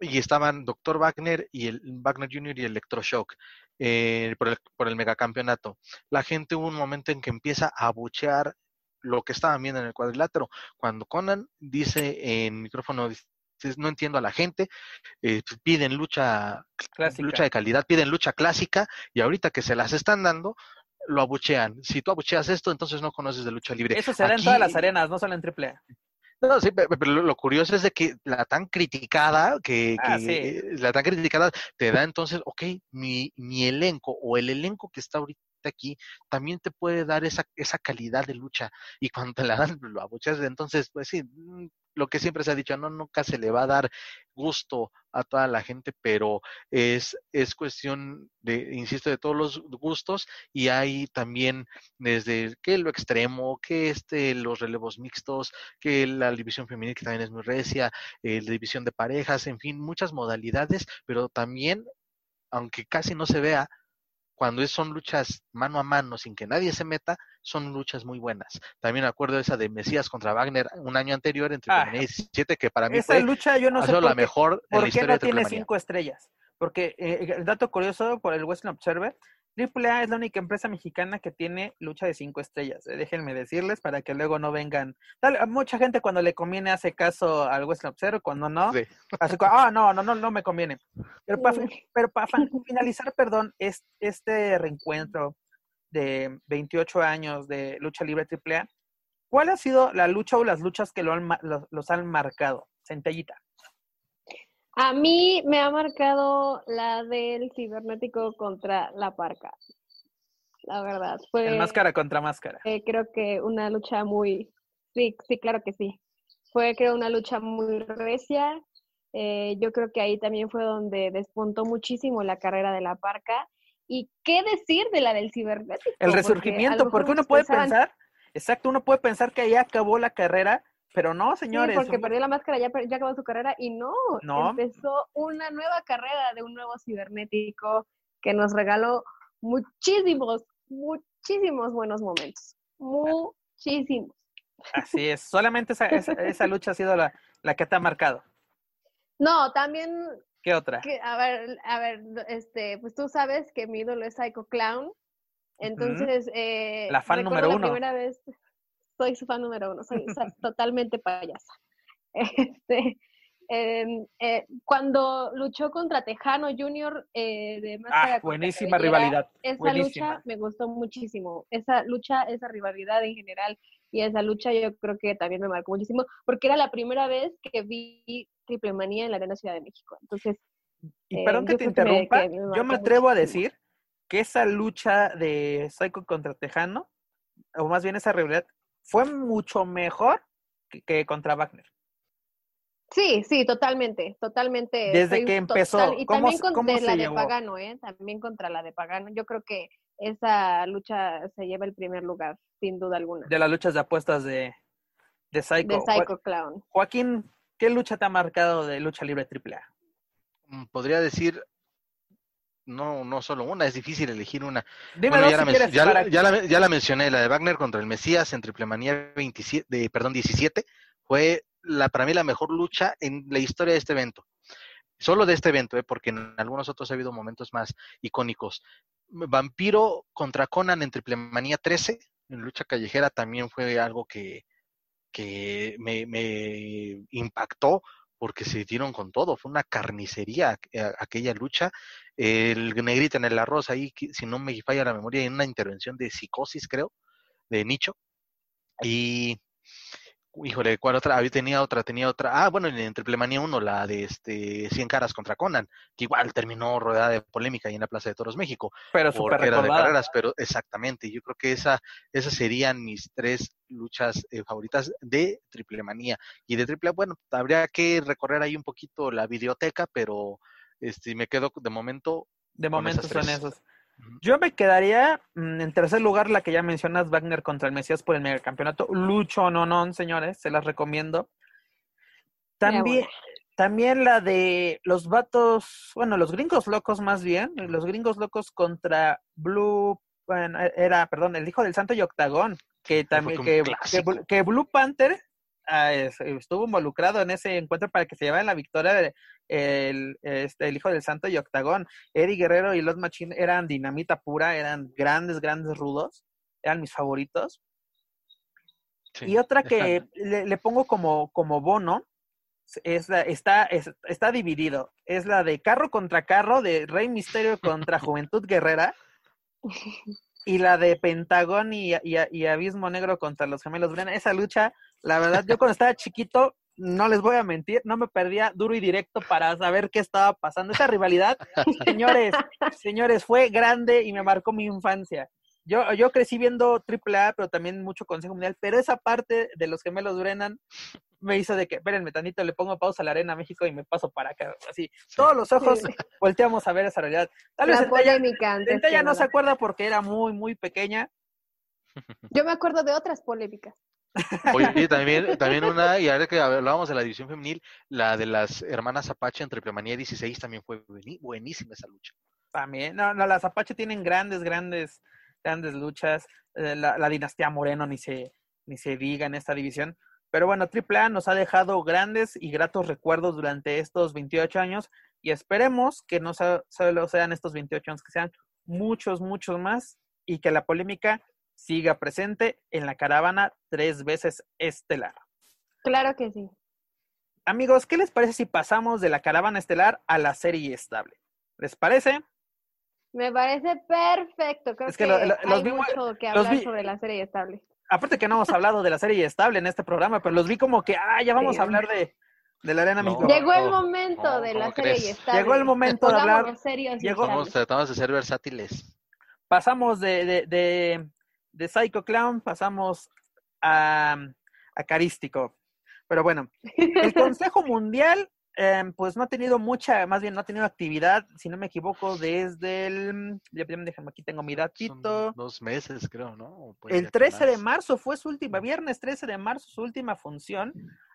y estaban Dr. Wagner y el Wagner Jr. y Electroshock eh, por, el, por el megacampeonato. La gente hubo un momento en que empieza a abuchear lo que estaban viendo en el cuadrilátero. Cuando Conan dice en micrófono, no entiendo a la gente, eh, piden lucha, lucha de calidad, piden lucha clásica, y ahorita que se las están dando, lo abuchean. Si tú abucheas esto, entonces no conoces de lucha libre. Eso se da en todas las arenas, no solo en AAA. No, sí, pero, lo curioso es de que la tan criticada, que, Ah, la tan criticada te da entonces, ok, mi, mi elenco o el elenco que está ahorita aquí también te puede dar esa, esa calidad de lucha y cuando te la dan lo abucheas, entonces pues sí, mm, lo que siempre se ha dicho, no, nunca se le va a dar gusto a toda la gente, pero es, es cuestión de, insisto, de todos los gustos y hay también desde que lo extremo, que este, los relevos mixtos, que la división femenina que también es muy recia, eh, la división de parejas, en fin, muchas modalidades, pero también, aunque casi no se vea, cuando son luchas mano a mano sin que nadie se meta, son luchas muy buenas. También acuerdo esa de Mesías contra Wagner un año anterior entre ah, 17 que para mí esa fue lucha yo no sé la mejor ¿por qué no tiene cinco estrellas? Porque eh, el dato curioso por el Western Observer, AAA es la única empresa mexicana que tiene lucha de cinco estrellas. Eh, déjenme decirles para que luego no vengan. Tal, mucha gente cuando le conviene hace caso al Western Observer, cuando no, Sí. hace co- ah, no, no, no, no me conviene. Pero para, pero para finalizar, perdón, es, este reencuentro de 28 años de lucha libre AAA, ¿cuál ha sido la lucha o las luchas que lo han ma- los, los han marcado? Centellita. A mí me ha marcado la del cibernético contra la parca. La verdad, fue El máscara contra máscara. eh, creo que una lucha muy, sí, sí, claro que sí. Fue creo una lucha muy recia. Eh, yo creo que ahí también fue donde despuntó muchísimo la carrera de la parca. ¿Y qué decir de la del cibernético? El Porque resurgimiento, porque, mejor uno puede pensar, exacto, uno puede pensar que ahí acabó la carrera, pero no, Sí, señores. porque un- perdió la máscara, ya, ya acabó su carrera y no, No. empezó una nueva carrera de un nuevo cibernético que nos regaló muchísimos, muchísimos buenos momentos. Muchísimos. Así es, solamente esa, esa, esa lucha ha sido la, la que te ha marcado. No, también, ¿Qué otra? que, a ver, a ver, este, pues tú sabes que mi ídolo es Psycho Clown. Entonces, eh, La fan número la uno. primera vez, soy su fan número uno, soy totalmente payasa. Este, em, eh, cuando luchó contra Tejano Jr. eh, de Máscara Ah, buenísima rivalidad. Esa buenísima. lucha me gustó muchísimo. Esa lucha, esa rivalidad en general y esa lucha yo creo que también me marcó muchísimo porque era la primera vez que vi Triple Manía en la Arena Ciudad de México. Entonces, Y eh, perdón que te creo que me- interrumpa, que me yo me atrevo a decir que esa lucha de Psycho contra Tejano, o más bien esa rivalidad, fue mucho mejor que, que contra Wagner. Sí, sí, totalmente, totalmente. Desde que empezó, total- y ¿cómo también se- contra la de llevó? Pagano, ¿eh? También contra la de Pagano. Yo creo que esa lucha se lleva el primer lugar, sin duda alguna. De las luchas de apuestas de, de Psycho. De Jo- Psycho Clown. Joaquín, ¿qué lucha te ha marcado de lucha libre AAA? Mm, Podría decir, no, no solo una, es difícil elegir una. Bueno, ya, la si men- quieres ya la- para- ya la, ya la mencioné, la de Wagner contra el Mesías en Triplemanía 27, de, perdón, 17, fue la, para mí la mejor lucha en la historia de este evento. Solo de este evento, ¿eh? porque en algunos otros ha habido momentos más icónicos. Vampiro contra Conan en Triplemanía 13, en lucha callejera, también fue algo que, que me, me impactó porque se dieron con todo, fue una carnicería aqu- aquella lucha. El negrito en el arroz, ahí, si no me falla la memoria, en una intervención de psicosis, creo, de nicho. Y, híjole, ¿cuál otra? Había tenía otra, tenía otra. Ah, bueno, en Triplemanía 1, la de este 100 caras contra Conan, que igual terminó rodeada de polémica ahí en la Plaza de Toros México pero porque era de recordada. carreras, pero exactamente, yo creo que esa, esas serían mis tres luchas eh, favoritas de Triple Manía. Y de Triple, bueno, habría que recorrer ahí un poquito la videoteca, pero este me quedo de momento. De momento esas son tres. Yo me quedaría mm, en tercer lugar la que ya mencionas, Wagner contra el Mesías por el megacampeonato. Lucho no, no, señores, se las recomiendo. También, también la de los vatos, bueno, los gringos locos más bien, los gringos locos contra Blue bueno, era, perdón, el hijo del santo y octagón, que también, que, que, Blue Panther estuvo involucrado en ese encuentro para que se llevara la victoria el, este, el hijo del santo y octagón. Eddie Guerrero y los Machine eran dinamita pura, eran grandes, grandes rudos, eran mis favoritos. y otra que le, pongo como, como bono, es la, está, está dividido. Es la de carro contra carro, de Rey Misterio contra Juventud Guerrera. Y la de Pentagón y, y, Abismo Negro contra los gemelos Brennan. Esa lucha, la verdad, yo cuando estaba chiquito, no les voy a mentir, no me perdía duro y directo para saber qué estaba pasando. Esa rivalidad, señores, señores, fue grande y me marcó mi infancia. Yo, yo crecí viendo AAA, pero también mucho Consejo Mundial, pero esa parte de los gemelos Brennan me hizo de que, espérenme tantito, le pongo pausa a la Arena México y me paso para acá. Así, todos los ojos volteamos a ver esa realidad. Tal vez ella no se acuerda porque era muy, muy pequeña. Yo me acuerdo de otras polémicas. Oye, también, también una, y ahora que hablábamos de la división femenil, la de las hermanas Apache entre Triplemanía 16 también fue buenísima esa lucha. También, no, no, las Apache tienen grandes, grandes grandes luchas. Eh, la, dinastía Moreno ni se, ni se diga en esta división. Pero bueno, AAA nos ha dejado grandes y gratos recuerdos durante estos 28 años y esperemos que no solo sean estos 28 años, que sean muchos, muchos más y que la polémica siga presente en la caravana tres veces estelar. Claro que sí. Amigos, ¿qué les parece si pasamos de la caravana estelar a la serie estable? ¿Les parece? Me parece perfecto. Creo que, hay mucho que hablar sobre la serie estable. Aparte que no hemos hablado de la serie estable en este programa, pero los vi como que, ah, ya vamos a hablar de, de la Arena México. Llegó el momento de la serie estable. Llegó el momento de hablar. Llegó... Tratamos de ser versátiles. Pasamos de, de, de, de Psycho Clown, pasamos a, a Carístico. Pero bueno, el Consejo Mundial Em, pues no ha tenido mucha, más bien no ha tenido actividad, si no me equivoco, desde el, ya déjame aquí tengo mi datito. dos meses creo, ¿no? El 13 de marzo fue su última, viernes 13 de marzo su última función.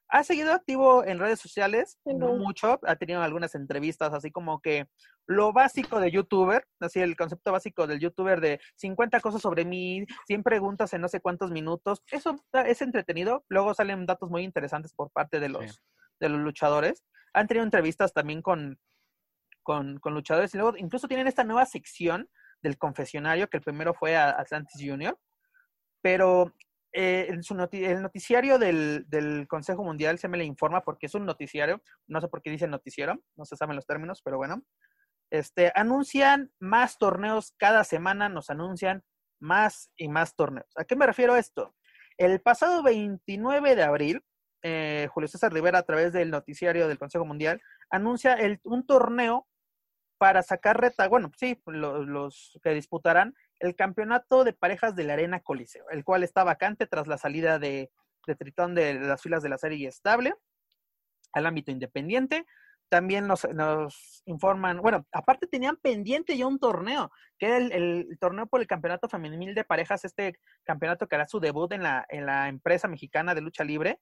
Ha seguido activo en redes sociales, no mucho, ha tenido algunas entrevistas, así como que lo básico de youtuber, así el concepto básico del youtuber de 50 cosas sobre mí, 100 preguntas en no sé cuántos minutos, eso es entretenido, luego salen datos muy interesantes por parte de los, de los luchadores han tenido entrevistas también con, con, luchadores y luego incluso tienen esta nueva sección del confesionario, que el primero fue a Atlantis Junior, pero eh, en su el noticiario del, del, Consejo Mundial se me le informa porque es un noticiario, no sé por qué dice noticiero, no se saben los términos, pero bueno, este, anuncian más torneos cada semana, nos anuncian más y más torneos. ¿A qué me refiero a esto? El pasado 29 de abril eh, Julio César Rivera, a través del noticiario del Consejo Mundial, anuncia el, un torneo para sacar reta, bueno, sí, los, que disputarán el campeonato de parejas de la Arena Coliseo, el cual está vacante tras la salida de, Tritón de las filas de la serie estable al ámbito independiente. También nos, informan, bueno, aparte tenían pendiente ya un torneo, que era el, torneo por el campeonato femenil de parejas, este campeonato que hará su debut en la, en la empresa mexicana de lucha libre,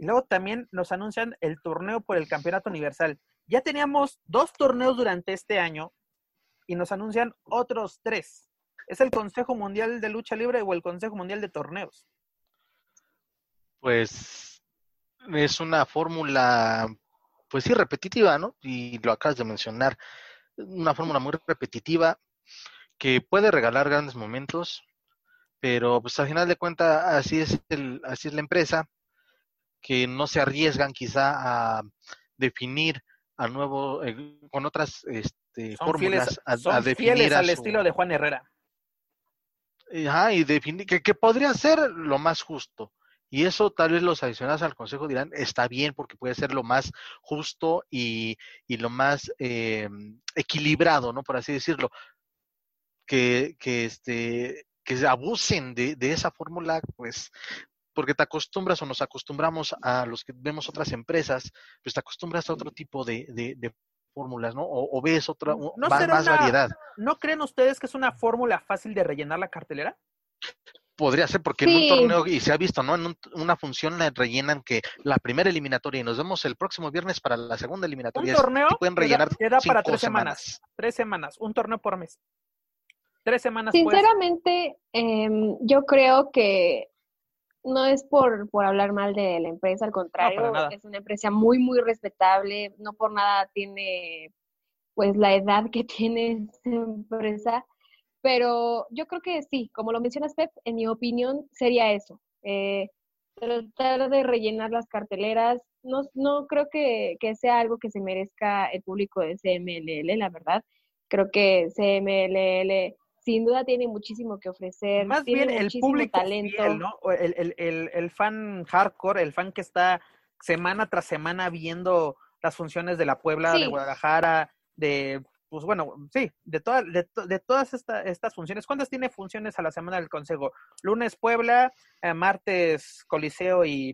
y luego también nos anuncian el torneo por el Campeonato Universal. Ya teníamos dos torneos durante este año y nos anuncian otros tres. ¿Es el Consejo Mundial de Lucha Libre o el Consejo Mundial de Torneos? Pues es una fórmula, pues sí, repetitiva, ¿no? Y lo acabas de mencionar. Una fórmula muy repetitiva que puede regalar grandes momentos, pero pues al final de cuentas así es el, así es la empresa que no se arriesgan quizá a definir a nuevo, eh, con otras este, fórmulas, a, definir al estilo de Juan Herrera. Ajá, y definir que, podría ser lo más justo. Y eso tal vez los adicionados al consejo dirán, está bien porque puede ser lo más justo y, y lo más eh, equilibrado, ¿no? Por así decirlo. Que, que, este, que abusen de, de esa fórmula, pues porque te acostumbras o nos acostumbramos a los que vemos otras empresas, pues te acostumbras a otro tipo de, fórmulas, ¿no? O, ves otra, no más, variedad. ¿No creen ustedes que es una fórmula fácil de rellenar la cartelera? Podría ser, porque en un torneo, y se ha visto, ¿no? En una función la rellenan que la primera eliminatoria, y nos vemos el próximo viernes para la segunda eliminatoria. Un torneo pueden rellenar queda, para tres semanas. Tres semanas, un torneo por mes. Tres semanas Sinceramente, em, yo creo que no es por, por hablar mal de la empresa, al contrario, es una empresa muy, muy respetable, no por nada tiene pues la edad que tiene esa empresa, pero yo creo que sí, como lo mencionas Pep, en mi opinión sería eso, eh, tratar de rellenar las carteleras, no, no creo que, que, sea algo que se merezca el público de CMLL, la verdad, creo que CMLL sin duda tiene muchísimo que ofrecer. Más bien el público talento. ¿no? El, el, el, el, fan hardcore, el fan que está semana tras semana viendo las funciones de la Puebla, de Guadalajara, de, pues bueno, sí, de, toda, de, de todas estas funciones. ¿Cuántas tiene funciones a la semana del Consejo? Lunes Puebla, eh, martes Coliseo y,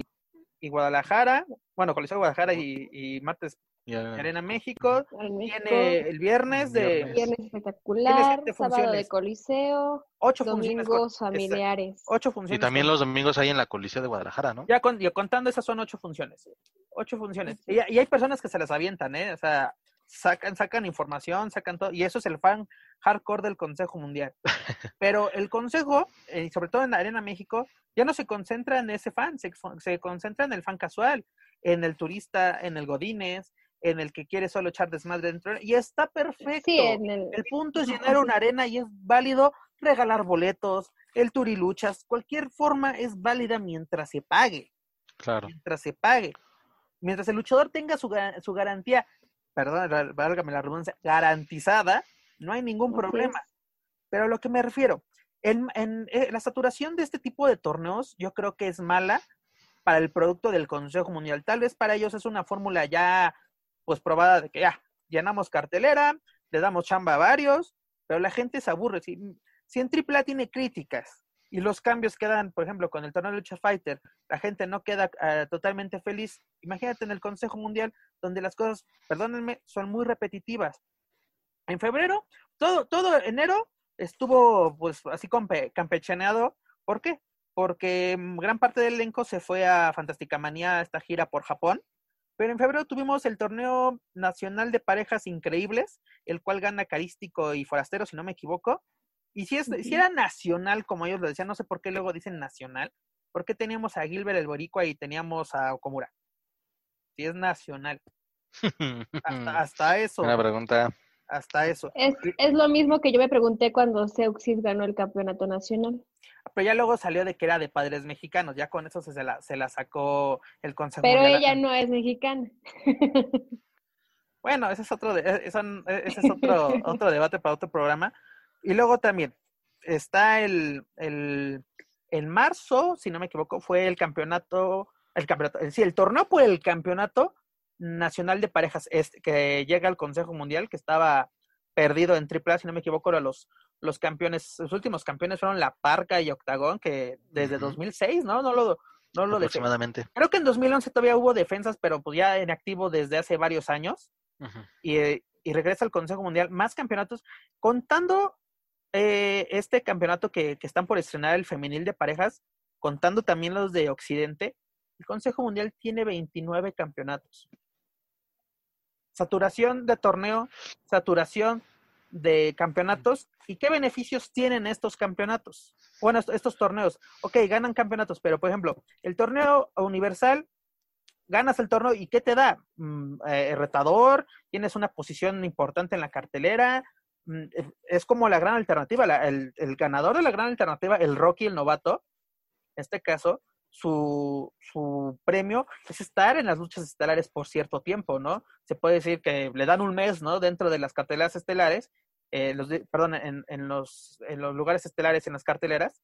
y, Guadalajara, bueno, Coliseo Guadalajara y, y martes Arena México. Tiene el viernes de. Viernes espectacular, sábado de Coliseo. Ocho domingos familiares. Ocho funciones. Y también los domingos hay en la Coliseo de Guadalajara, ¿no? Ya contando, esas son ocho funciones. Ocho funciones. Y, y, hay personas que se las avientan, ¿eh? O sea, sacan, sacan información, sacan todo. Y eso es el fan hardcore del Consejo Mundial. Pero el Consejo, y eh, sobre todo en la Arena México, ya no se concentra en ese fan, se, se concentra en el fan casual, en el turista, en el Godínez en el que quiere solo echar desmadre dentro y está perfecto. el... punto es llenar una arena y es válido regalar boletos, el turiluchas, cualquier forma es válida mientras se pague. Claro. Mientras se pague. Mientras el luchador tenga su, su garantía, perdón, válgame la redundancia, garantizada, no hay ningún problema. Pero a lo que me refiero, en, en, eh, la saturación de este tipo de torneos yo creo que es mala para el producto del Consejo Mundial. Tal vez para ellos es una fórmula ya pues probada de que ya, llenamos cartelera, le damos chamba a varios, pero la gente se aburre. Si, si en AAA tiene críticas y los cambios quedan, por ejemplo, con el torneo de lucha fighter, la gente no queda eh, totalmente feliz, imagínate en el Consejo Mundial, donde las cosas, perdónenme, son muy repetitivas. En febrero, todo, todo enero estuvo pues así campechaneado. ¿Por qué? Porque mm, gran parte del elenco se fue a Fantástica Manía, esta gira por Japón, pero en febrero tuvimos el torneo nacional de parejas increíbles, el cual gana Carístico y Forastero, si no me equivoco. Y si, es, si era nacional, como ellos lo decían, no sé por qué luego dicen nacional, porque teníamos a Gilbert el Boricua y teníamos a Okomura. Si es nacional. hasta, hasta eso. Una pregunta hasta eso. Es, es, lo mismo que yo me pregunté cuando Seuxis ganó el campeonato nacional. Pero ya luego salió de que era de padres mexicanos, ya con eso se, la, se la sacó el Consejo Pero ella no es mexicana. Bueno, ese es otro, e, ese es otro, otro debate para otro programa. Y luego también está el, el, en marzo, si no me equivoco, fue el campeonato, el campeonato, sí, el torneo por el campeonato nacional de parejas este, que llega al Consejo Mundial, que estaba perdido en AAA, si no me equivoco, era los, los campeones, los últimos campeones fueron La Parca y Octagón, que desde 2006, ¿no? No lo, no lo Aproximadamente. Creo que en 2011 todavía hubo defensas, pero pues ya en activo desde hace varios años. y, y, regresa al Consejo Mundial, más campeonatos, contando eh, este campeonato que, que están por estrenar el femenil de parejas, contando también los de Occidente, el Consejo Mundial tiene 29 campeonatos saturación de torneo, saturación de campeonatos. ¿Y qué beneficios tienen estos campeonatos? Bueno, estos torneos. Ok, ganan campeonatos, pero por ejemplo, el torneo universal, ganas el torneo y ¿qué te da? Mm, eh, retador, tienes una posición importante en la cartelera. Mm, es como la gran alternativa, el, el ganador de la gran alternativa, el Rocky, el novato, en este caso, su, su premio es estar en las luchas estelares por cierto tiempo, ¿no? Se puede decir que le dan un mes, ¿no? Dentro de las carteleras estelares, eh, los perdón, en, en, los, en los lugares estelares, en las carteleras,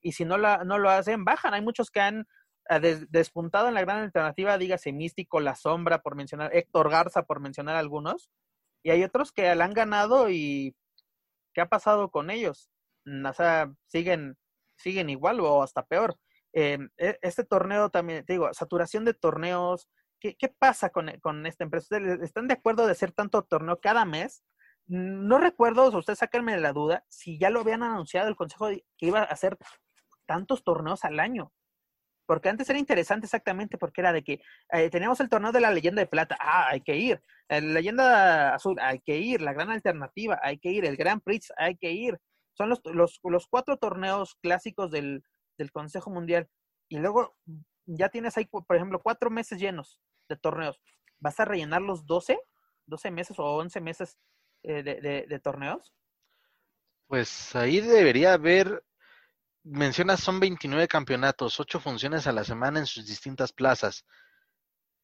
y si no, la, no lo hacen, bajan. Hay muchos que han eh, despuntado en la gran alternativa, dígase Místico, La Sombra, por mencionar, Héctor Garza, por mencionar algunos, y hay otros que la han ganado y ¿qué ha pasado con ellos? O sea, siguen, siguen igual o hasta peor. Em, e, este torneo también, te digo, saturación de torneos. ¿Qué, qué pasa con, con, esta empresa? ¿Están de acuerdo de hacer tanto torneo cada mes? No recuerdo, ustedes sáquenme de la duda, si ya lo habían anunciado el Consejo que iba a hacer tantos torneos al año. Porque antes era interesante exactamente porque era de que eh, teníamos el torneo de la leyenda de plata, ah, hay que ir. La leyenda azul, hay que ir. La gran alternativa, hay que ir. El Grand Prix, hay que ir. Son los, los, los cuatro torneos clásicos del, del Consejo Mundial. Y luego ya tienes ahí, por ejemplo, cuatro meses llenos de torneos. ¿Vas a rellenar los 12? 12 meses o 11 meses eh, de, de torneos. Pues ahí debería haber mencionas son 29 campeonatos, 8 funciones a la semana en sus distintas plazas.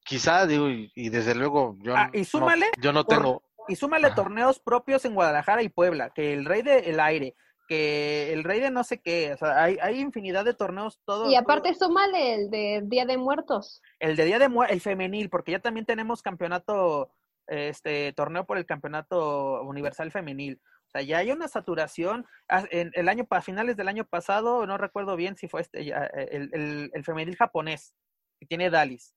Quizá, digo, y, desde luego yo, ah, y súmale no, yo no tengo... y súmale torneos propios en Guadalajara y Puebla, que el Rey del Aire, que el Rey de no sé qué, o sea, hay, hay infinidad de torneos todos. Y aparte súmale el de Día de Muertos. El de Día de Muertos, el femenil, porque ya también tenemos campeonato, este, torneo por el campeonato universal femenil. O sea, ya hay una saturación. Ah, en el año, a finales del año pasado, no recuerdo bien si fue este, el, el, el femenil japonés, que tiene Dalis.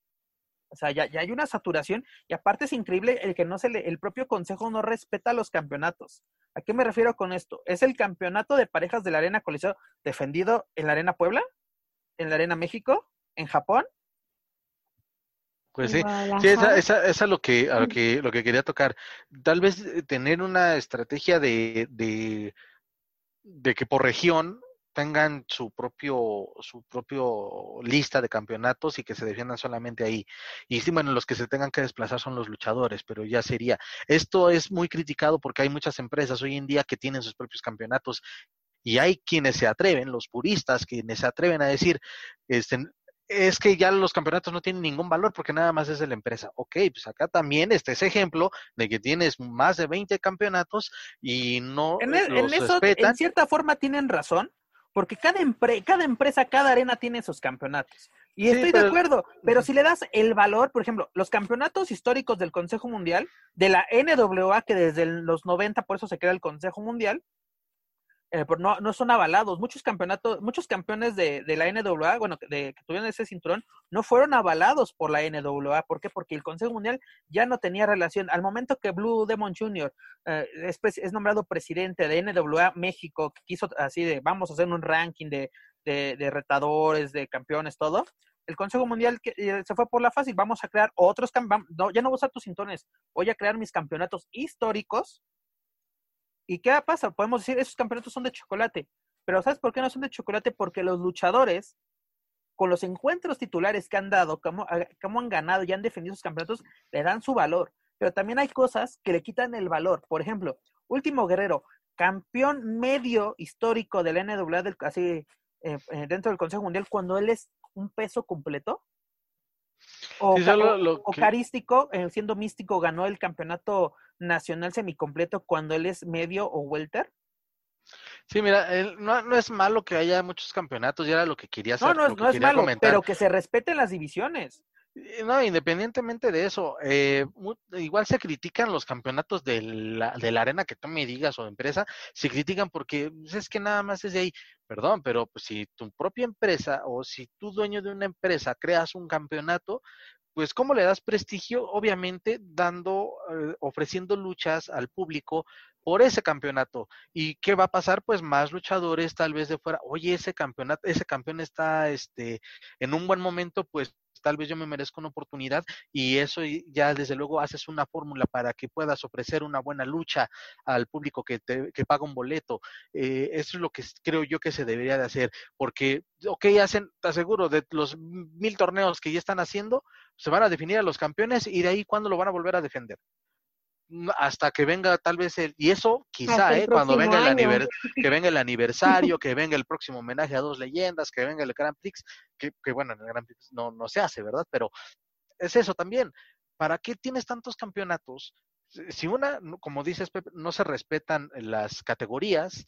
O sea, ya, ya, hay una saturación y aparte es increíble el que no se le, el propio consejo no respeta los campeonatos. ¿A qué me refiero con esto? ¿Es el campeonato de parejas de la Arena Coliseo defendido en la Arena Puebla? ¿En la Arena México? ¿En Japón? Pues sí, sí esa, esa, esa, es lo que, a lo que, lo que quería tocar. Tal vez eh, tener una estrategia de, de, de que por región tengan su propio, su propio lista de campeonatos y que se defiendan solamente ahí. Y sí, bueno, los que se tengan que desplazar son los luchadores, pero ya sería. Esto es muy criticado porque hay muchas empresas hoy en día que tienen sus propios campeonatos y hay quienes se atreven, los puristas, quienes se atreven a decir, este, es que ya los campeonatos no tienen ningún valor porque nada más es de la empresa. Ok, pues acá también está ese ejemplo de que tienes más de 20 campeonatos y no en, e, en eso, en cierta forma tienen razón, porque cada, empre cada empresa, cada arena tiene sus campeonatos. Y estoy de acuerdo, pero si le das el valor, por ejemplo, los campeonatos históricos del Consejo Mundial, de la NWA, que desde los 90 por eso se crea el Consejo Mundial, no, no son avalados. Muchos campeonatos, muchos campeones de, de la NWA, bueno, de, que tuvieron ese cinturón, no fueron avalados por la NWA. ¿Por qué? Porque el Consejo Mundial ya no tenía relación. Al momento que Blue Demon Jr. Eh, es, nombrado presidente de NWA México, que quiso así de, vamos a hacer un ranking de, de, de retadores, de campeones, todo. El Consejo Mundial que, eh, se fue por la fácil, vamos a crear otros, no, ya no voy a usar tus cinturones, voy a crear mis campeonatos históricos ¿Y qué pasa? Podemos decir, esos campeonatos son de chocolate. Pero ¿sabes por qué no son de chocolate? Porque los luchadores, con los encuentros titulares que han dado, como, como han ganado y han defendido sus campeonatos, le dan su valor. Pero también hay cosas que le quitan el valor. Por ejemplo, Último Guerrero, campeón medio histórico del NWA, del, así, eh, eh, dentro del Consejo Mundial, cuando él es un peso completo. O, sí, lo, lo o, que... carístico, eh, siendo místico, ganó el campeonato nacional semicompleto cuando él es medio o welter? Sí, mira, no, no, es malo que haya muchos campeonatos, ya era lo que quería hacer. No, no, no es malo, comentar. pero que se respeten las divisiones. Eh, no, independientemente de eso, eh, igual se critican los campeonatos de la, de la arena que tú me digas o empresa, se critican porque pues, es que nada más es de ahí, perdón, pero pues, si tu propia empresa o si tú dueño de una empresa creas un campeonato, pues cómo le das prestigio, obviamente dando, eh, ofreciendo luchas al público por ese campeonato. ¿Y qué va a pasar? Pues más luchadores tal vez de fuera, oye, ese campeonato, ese campeón está este en un buen momento, pues tal vez yo me merezco una oportunidad y eso ya desde luego haces una fórmula para que puedas ofrecer una buena lucha al público que, te, que paga un boleto. Eh, eso es lo que creo yo que se debería de hacer, porque, ok, hacen, te aseguro, de los mil torneos que ya están haciendo, se van a definir a los campeones y de ahí cuándo lo van a volver a defender hasta que venga tal vez el, y eso quizá, eh, cuando venga el, aniversario, que venga el aniversario, que venga el próximo homenaje a dos leyendas, que venga el Grand Prix, que, que bueno, en el Grand Prix no, no se hace, ¿verdad? Pero es eso también. ¿Para qué tienes tantos campeonatos? Si una, como dices, Pepe, no se respetan las categorías,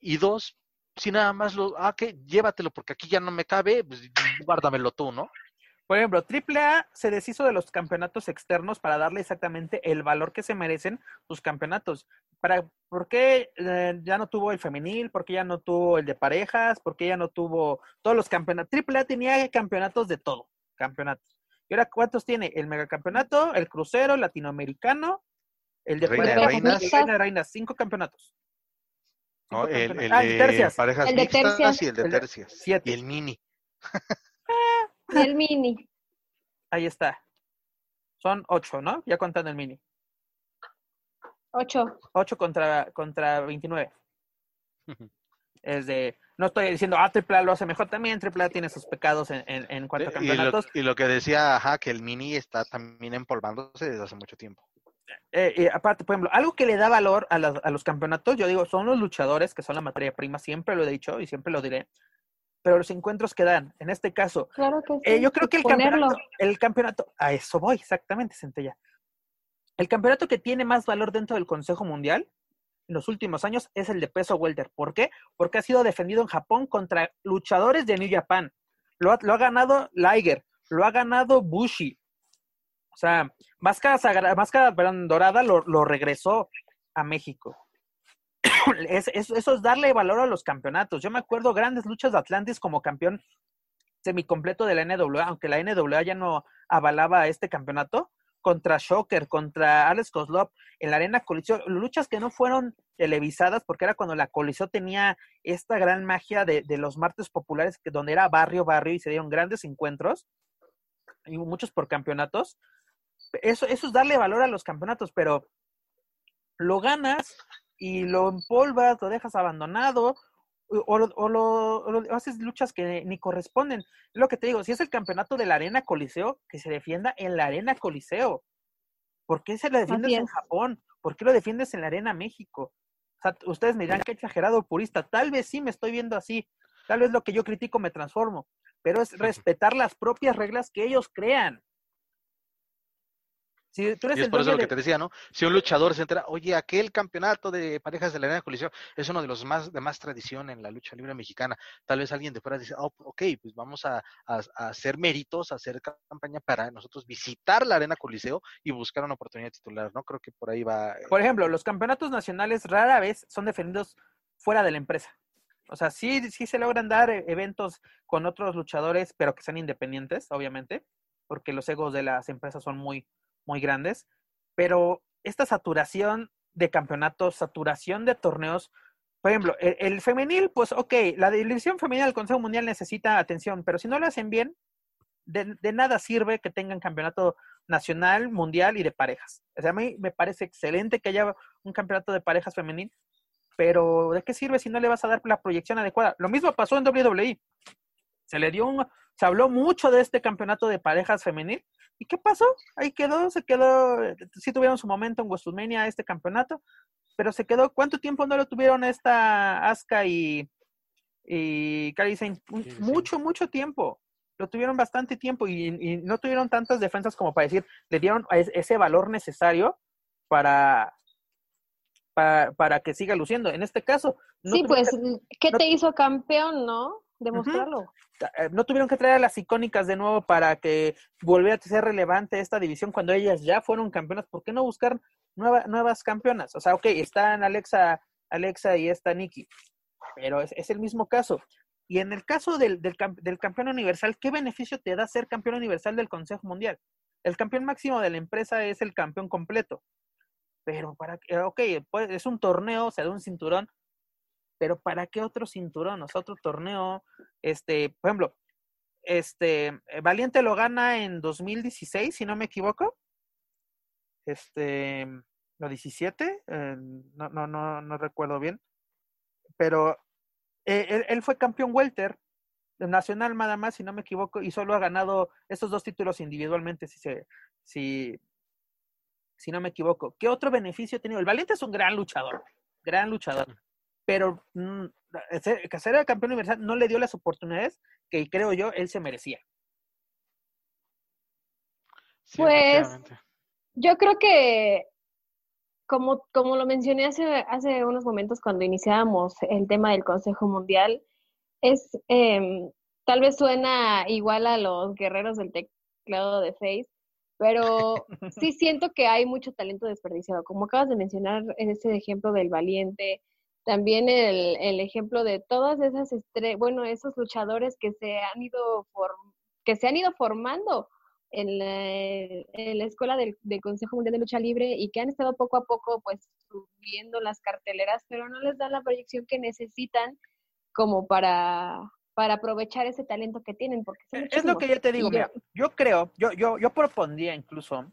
y dos, si nada más lo, ah, que llévatelo porque aquí ya no me cabe, pues guárdamelo tú, ¿no? Por ejemplo, AAA se deshizo de los campeonatos externos para darle exactamente el valor que se merecen sus campeonatos. Para, ¿Por qué eh, ya no tuvo el femenil? ¿Por qué ya no tuvo el de parejas? ¿Por qué ya no tuvo todos los campeonatos? AAA tenía campeonatos de todo, campeonatos. ¿Y ahora cuántos tiene? El megacampeonato, el crucero, el latinoamericano, el de Reina de Reinas. Reina de Reinas, cinco campeonatos. No, el, el, ah, de tercias. parejas El de mixtas tercias. y el de El de tercias. siete. Y el mini. Y el mini. Ahí está. Son ocho, ¿no? Ya contando el mini. Ocho. Ocho contra, contra 29. Es de, no estoy diciendo, ah, AAA lo hace mejor también, AAA tiene sus pecados en, en, en cuanto a Y lo, campeonatos. y lo que decía, ajá, que el mini está también empolvándose desde hace mucho tiempo. Eh, eh, aparte, por ejemplo, algo que le da valor a, las- a los campeonatos, yo digo, son los luchadores, que son la materia prima, siempre lo he dicho y siempre lo diré, pero los encuentros que dan, en este caso, Claro que sí. Eh, yo creo que el ponerlo. campeonato, el campeonato, a eso voy, exactamente, Centella. El campeonato que tiene más valor dentro del Consejo Mundial en los últimos años es el de peso welter. ¿Por qué? Porque ha sido defendido en Japón contra luchadores de New Japan. Lo ha, lo ha ganado Liger, lo ha ganado Bushi. O sea, Máscara, Sagra- Máscara perdón, Dorada lo, lo regresó a México. Es- es- eso es darle valor a los campeonatos. Yo me acuerdo grandes luchas de Atlantis como campeón semicompleto de la NWA, aunque la NWA ya no avalaba este campeonato, contra Shocker, contra Alex Kozlov, en la Arena Coliseo, luchas que no fueron televisadas, porque era cuando la Coliseo tenía esta gran magia de, de los martes populares, que donde era barrio, barrio, y se dieron grandes encuentros, y muchos por campeonatos. Eso, eso es darle valor a los campeonatos, pero lo ganas y lo empolvas, lo dejas abandonado, o, o- o lo, o lo- haces luchas que ni corresponden. Es lo que te digo, si es el campeonato de la Arena Coliseo, que se defienda en la Arena Coliseo. ¿Por qué se lo defiendes en. Japón? ¿Por qué lo defiendes en la Arena México? O sea, ustedes me dirán que exagerado purista. Tal vez sí me estoy viendo así. Tal vez lo que yo critico me transformo. Pero es respetar las propias reglas que ellos crean. Si tú eres Y es el por eso lo que de- te decía, ¿no? Si un luchador se entera, oye, aquel campeonato de parejas de la arena de colisión es uno de los más de más tradición en la lucha libre mexicana. Tal vez alguien de fuera dice, oh, ok, pues vamos a, a- a hacer méritos, a hacer campaña para nosotros visitar la arena coliseo y buscar una oportunidad titular, ¿no? Creo que por ahí va. eh, Por ejemplo, los campeonatos nacionales rara vez son defendidos fuera de la empresa. O sea, sí, sí se logran dar eh, eventos con otros luchadores, pero que sean independientes, obviamente, porque los egos de las empresas son muy, muy grandes. Pero esta saturación de campeonatos, saturación de torneos, por ejemplo, el, femenil, pues ok, la división femenil del Consejo Mundial necesita atención, pero si no lo hacen bien, de, de nada sirve que tengan campeonato nacional, mundial y de parejas. O sea, a mí me parece excelente que haya un campeonato de parejas femenil, pero ¿de qué sirve si no le vas a dar la proyección adecuada? Lo mismo pasó en WWE. Se le dio un, se habló mucho de este campeonato de parejas femenil. ¿Y qué pasó? Ahí quedó, se quedó, sí tuvieron su momento en WrestleMania este campeonato, pero se quedó, ¿cuánto tiempo no lo tuvieron esta Asuka y, y Kairi sí. Mucho, mucho tiempo. Lo tuvieron bastante tiempo y, y no tuvieron tantas defensas como para decir, le dieron ese valor necesario para, para, para que siga luciendo. En este caso, no sí, pues, ¿qué no- te hizo campeón, no? Demostrarlo. eh, no tuvieron que traer a las icónicas de nuevo para que volviera a ser relevante esta división cuando ellas ya fueron campeonas. ¿Por qué no buscar nueva- nuevas campeonas? O sea, ok, están Alexa, Alexa y está Nikki, pero es, es el mismo caso. Y en el caso del, del, del campeón universal, ¿qué beneficio te da ser campeón universal del Consejo Mundial? El campeón máximo de la empresa es el campeón completo. Pero para que, ok, pues es un torneo, se da un cinturón, pero ¿para qué otro cinturón? O sea, otro torneo, este, por ejemplo, este, eh, Valiente lo gana en 2016, si no me equivoco. Este, no 17, eh, no, no, no, no recuerdo bien. Pero eh, él, él fue campeón welter nacional nada más, si no me equivoco, y solo ha ganado estos dos títulos individualmente, si se, si, si no me equivoco. ¿Qué otro beneficio ha tenido? El Valiente es un gran luchador, gran luchador, pero mm, ser, que ser el campeón universal no le dio las oportunidades que creo yo él se merecía. sí, Pues. Yo creo que, como, como lo mencioné hace, hace unos momentos cuando iniciábamos el tema del Consejo Mundial, es em, tal vez suena igual a los guerreros del teclado de Face, pero sí siento que hay mucho talento desperdiciado. Como acabas de mencionar en ese ejemplo del valiente, también el, el ejemplo de todas esas estre bueno, esos luchadores que se han ido que se han ido formando en la, en la escuela del, del Consejo Mundial de Lucha Libre y que han estado poco a poco pues subiendo las carteleras, pero no les dan la proyección que necesitan como para para aprovechar ese talento que tienen. Porque es lo que yo te digo, mira, yo creo, yo, yo, yo propondría incluso,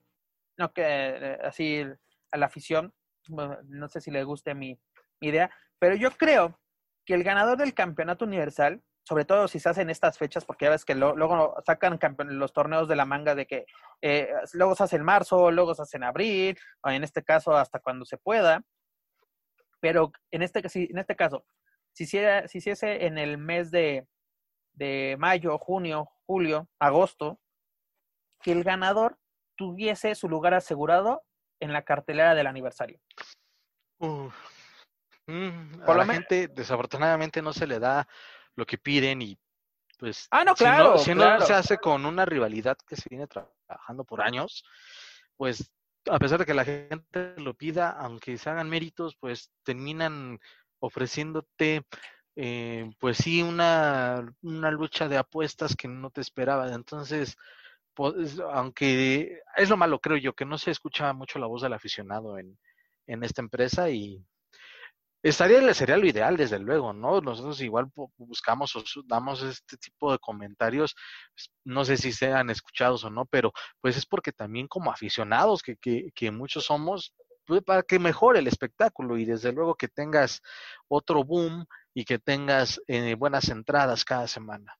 no que eh, así a la afición, no sé si le guste mi idea, pero yo creo que el ganador del campeonato universal sobre todo si se hacen estas fechas, porque ya ves que luego sacan los torneos de la manga de que eh, luego se hace en marzo, luego se hace en abril, o en este caso hasta cuando se pueda. Pero en este, en este caso, si se si hiciese en el mes de, de mayo, junio, julio, agosto, que el ganador tuviese su lugar asegurado en la cartelera del aniversario. Mm, a la gente desafortunadamente no se le da lo que piden y pues ah, no, claro, si, no, se hace con una rivalidad que se viene trabajando por años, pues a pesar de que la gente lo pida, aunque se hagan méritos, pues terminan ofreciéndote eh, pues sí una, una lucha de apuestas que no te esperaba. Entonces, pues, aunque es lo malo, creo yo, que no se escucha mucho la voz del aficionado en, en esta empresa y Estaría, sería lo ideal, desde luego, ¿no? Nosotros igual buscamos o damos este tipo de comentarios, pues, no sé si sean escuchados o no, pero pues es porque también como aficionados que, que, que muchos somos, pues para que mejore el espectáculo y desde luego que tengas otro boom y que tengas eh, buenas entradas cada semana.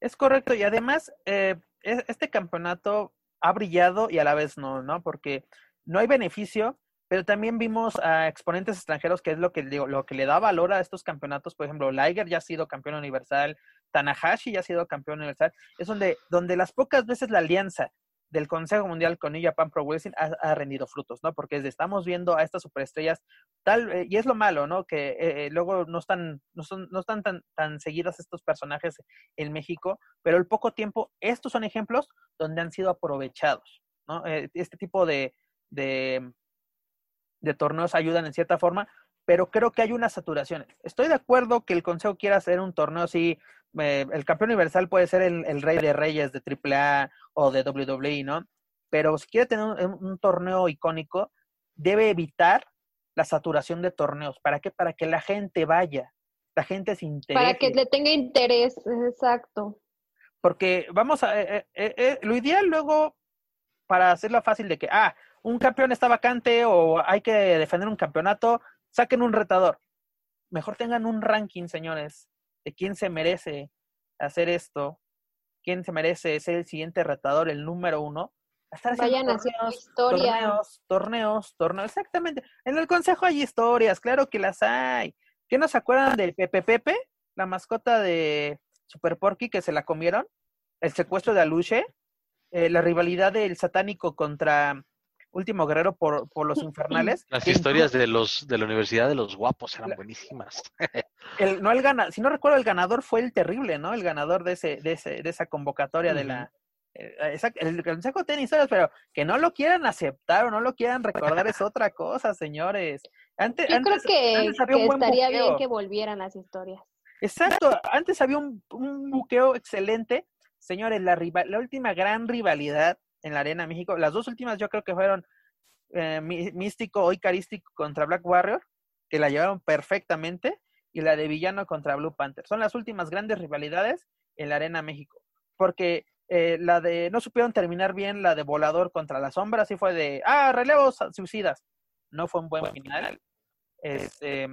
Es correcto, y además eh, e, este campeonato ha brillado y a la vez no, ¿no? Porque no hay beneficio pero también vimos a exponentes extranjeros, que es lo que, lo que le da valor a estos campeonatos. Por ejemplo, Liger ya ha sido campeón universal, Tanahashi ya ha sido campeón universal. Es donde, donde las pocas veces la alianza del Consejo Mundial con New Japan Pro Wrestling ha, rendido frutos, ¿no? Porque estamos viendo a estas superestrellas tal, eh, y es lo malo, ¿no? Que eh, eh, luego no están, no, son, no están tan, tan seguidos estos personajes en México, pero el poco tiempo, estos son ejemplos donde han sido aprovechados, ¿no? este tipo de, de de torneos ayudan en cierta forma, pero creo que hay una saturación. Estoy de acuerdo que el Consejo quiera hacer un torneo así, eh, el campeón universal puede ser el, rey de reyes de AAA o de WWE, ¿no? Pero si quiere tener un, torneo icónico, debe evitar la saturación de torneos. ¿Para qué? Para que la gente vaya, la gente se interese. Para que le tenga interés, exacto. Porque vamos a, eh, eh, lo ideal luego, para hacerlo fácil de que, ah, un campeón está vacante o hay que defender un campeonato, saquen un retador. Mejor tengan un ranking, señores, de quién se merece hacer esto, quién se merece ser el siguiente retador, el número uno. Vayan torneos, historia. Torneos, torneos, torneos, exactamente. En el consejo hay historias, claro que las hay. ¿Qué no se acuerdan de Pepe Pepe, la mascota de Super Porky que se la comieron? El secuestro de Aluche, eh, la rivalidad del satánico contra Último Guerrero por, por los infernales. Las historias de los de la Universidad de los Guapos eran buenísimas. El, no el gana, si no recuerdo, el ganador fue el terrible, ¿no? El ganador de ese, de ese, de esa convocatoria de la eh, el consejo tiene historias, pero que no lo quieran aceptar o no lo quieran recordar es otra cosa, señores. Antes, Yo creo que, estaría bien que volvieran las historias. Exacto, antes había un, un buqueo excelente. Señores, la, la última gran rivalidad en la Arena México. Las dos últimas yo creo que fueron eh, Místico o Icarístico contra Black Warrior, que la llevaron perfectamente, y la de Villano contra Blue Panther. Son las últimas grandes rivalidades en la Arena México. Porque eh, la de, no supieron terminar bien la de Volador contra la Sombra, sí fue de, ah, relevos suicidas. No fue un buen final. Este,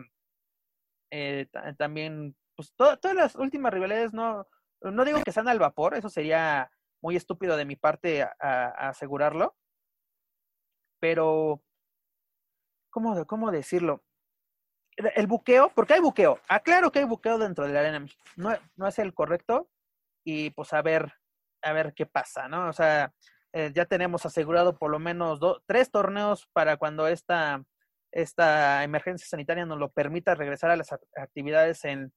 eh, también, pues todas las últimas rivalidades no, no digo que sean al vapor, eso sería muy estúpido de mi parte a, asegurarlo, pero, ¿cómo, ¿cómo decirlo? El buqueo, porque hay buqueo, aclaro que hay buqueo dentro de la arena, no, no es el correcto y pues a ver, a ver qué pasa, ¿no? O sea, eh, ya tenemos asegurado por lo menos tres torneos para cuando esta, esta emergencia sanitaria nos lo permita regresar a las actividades en,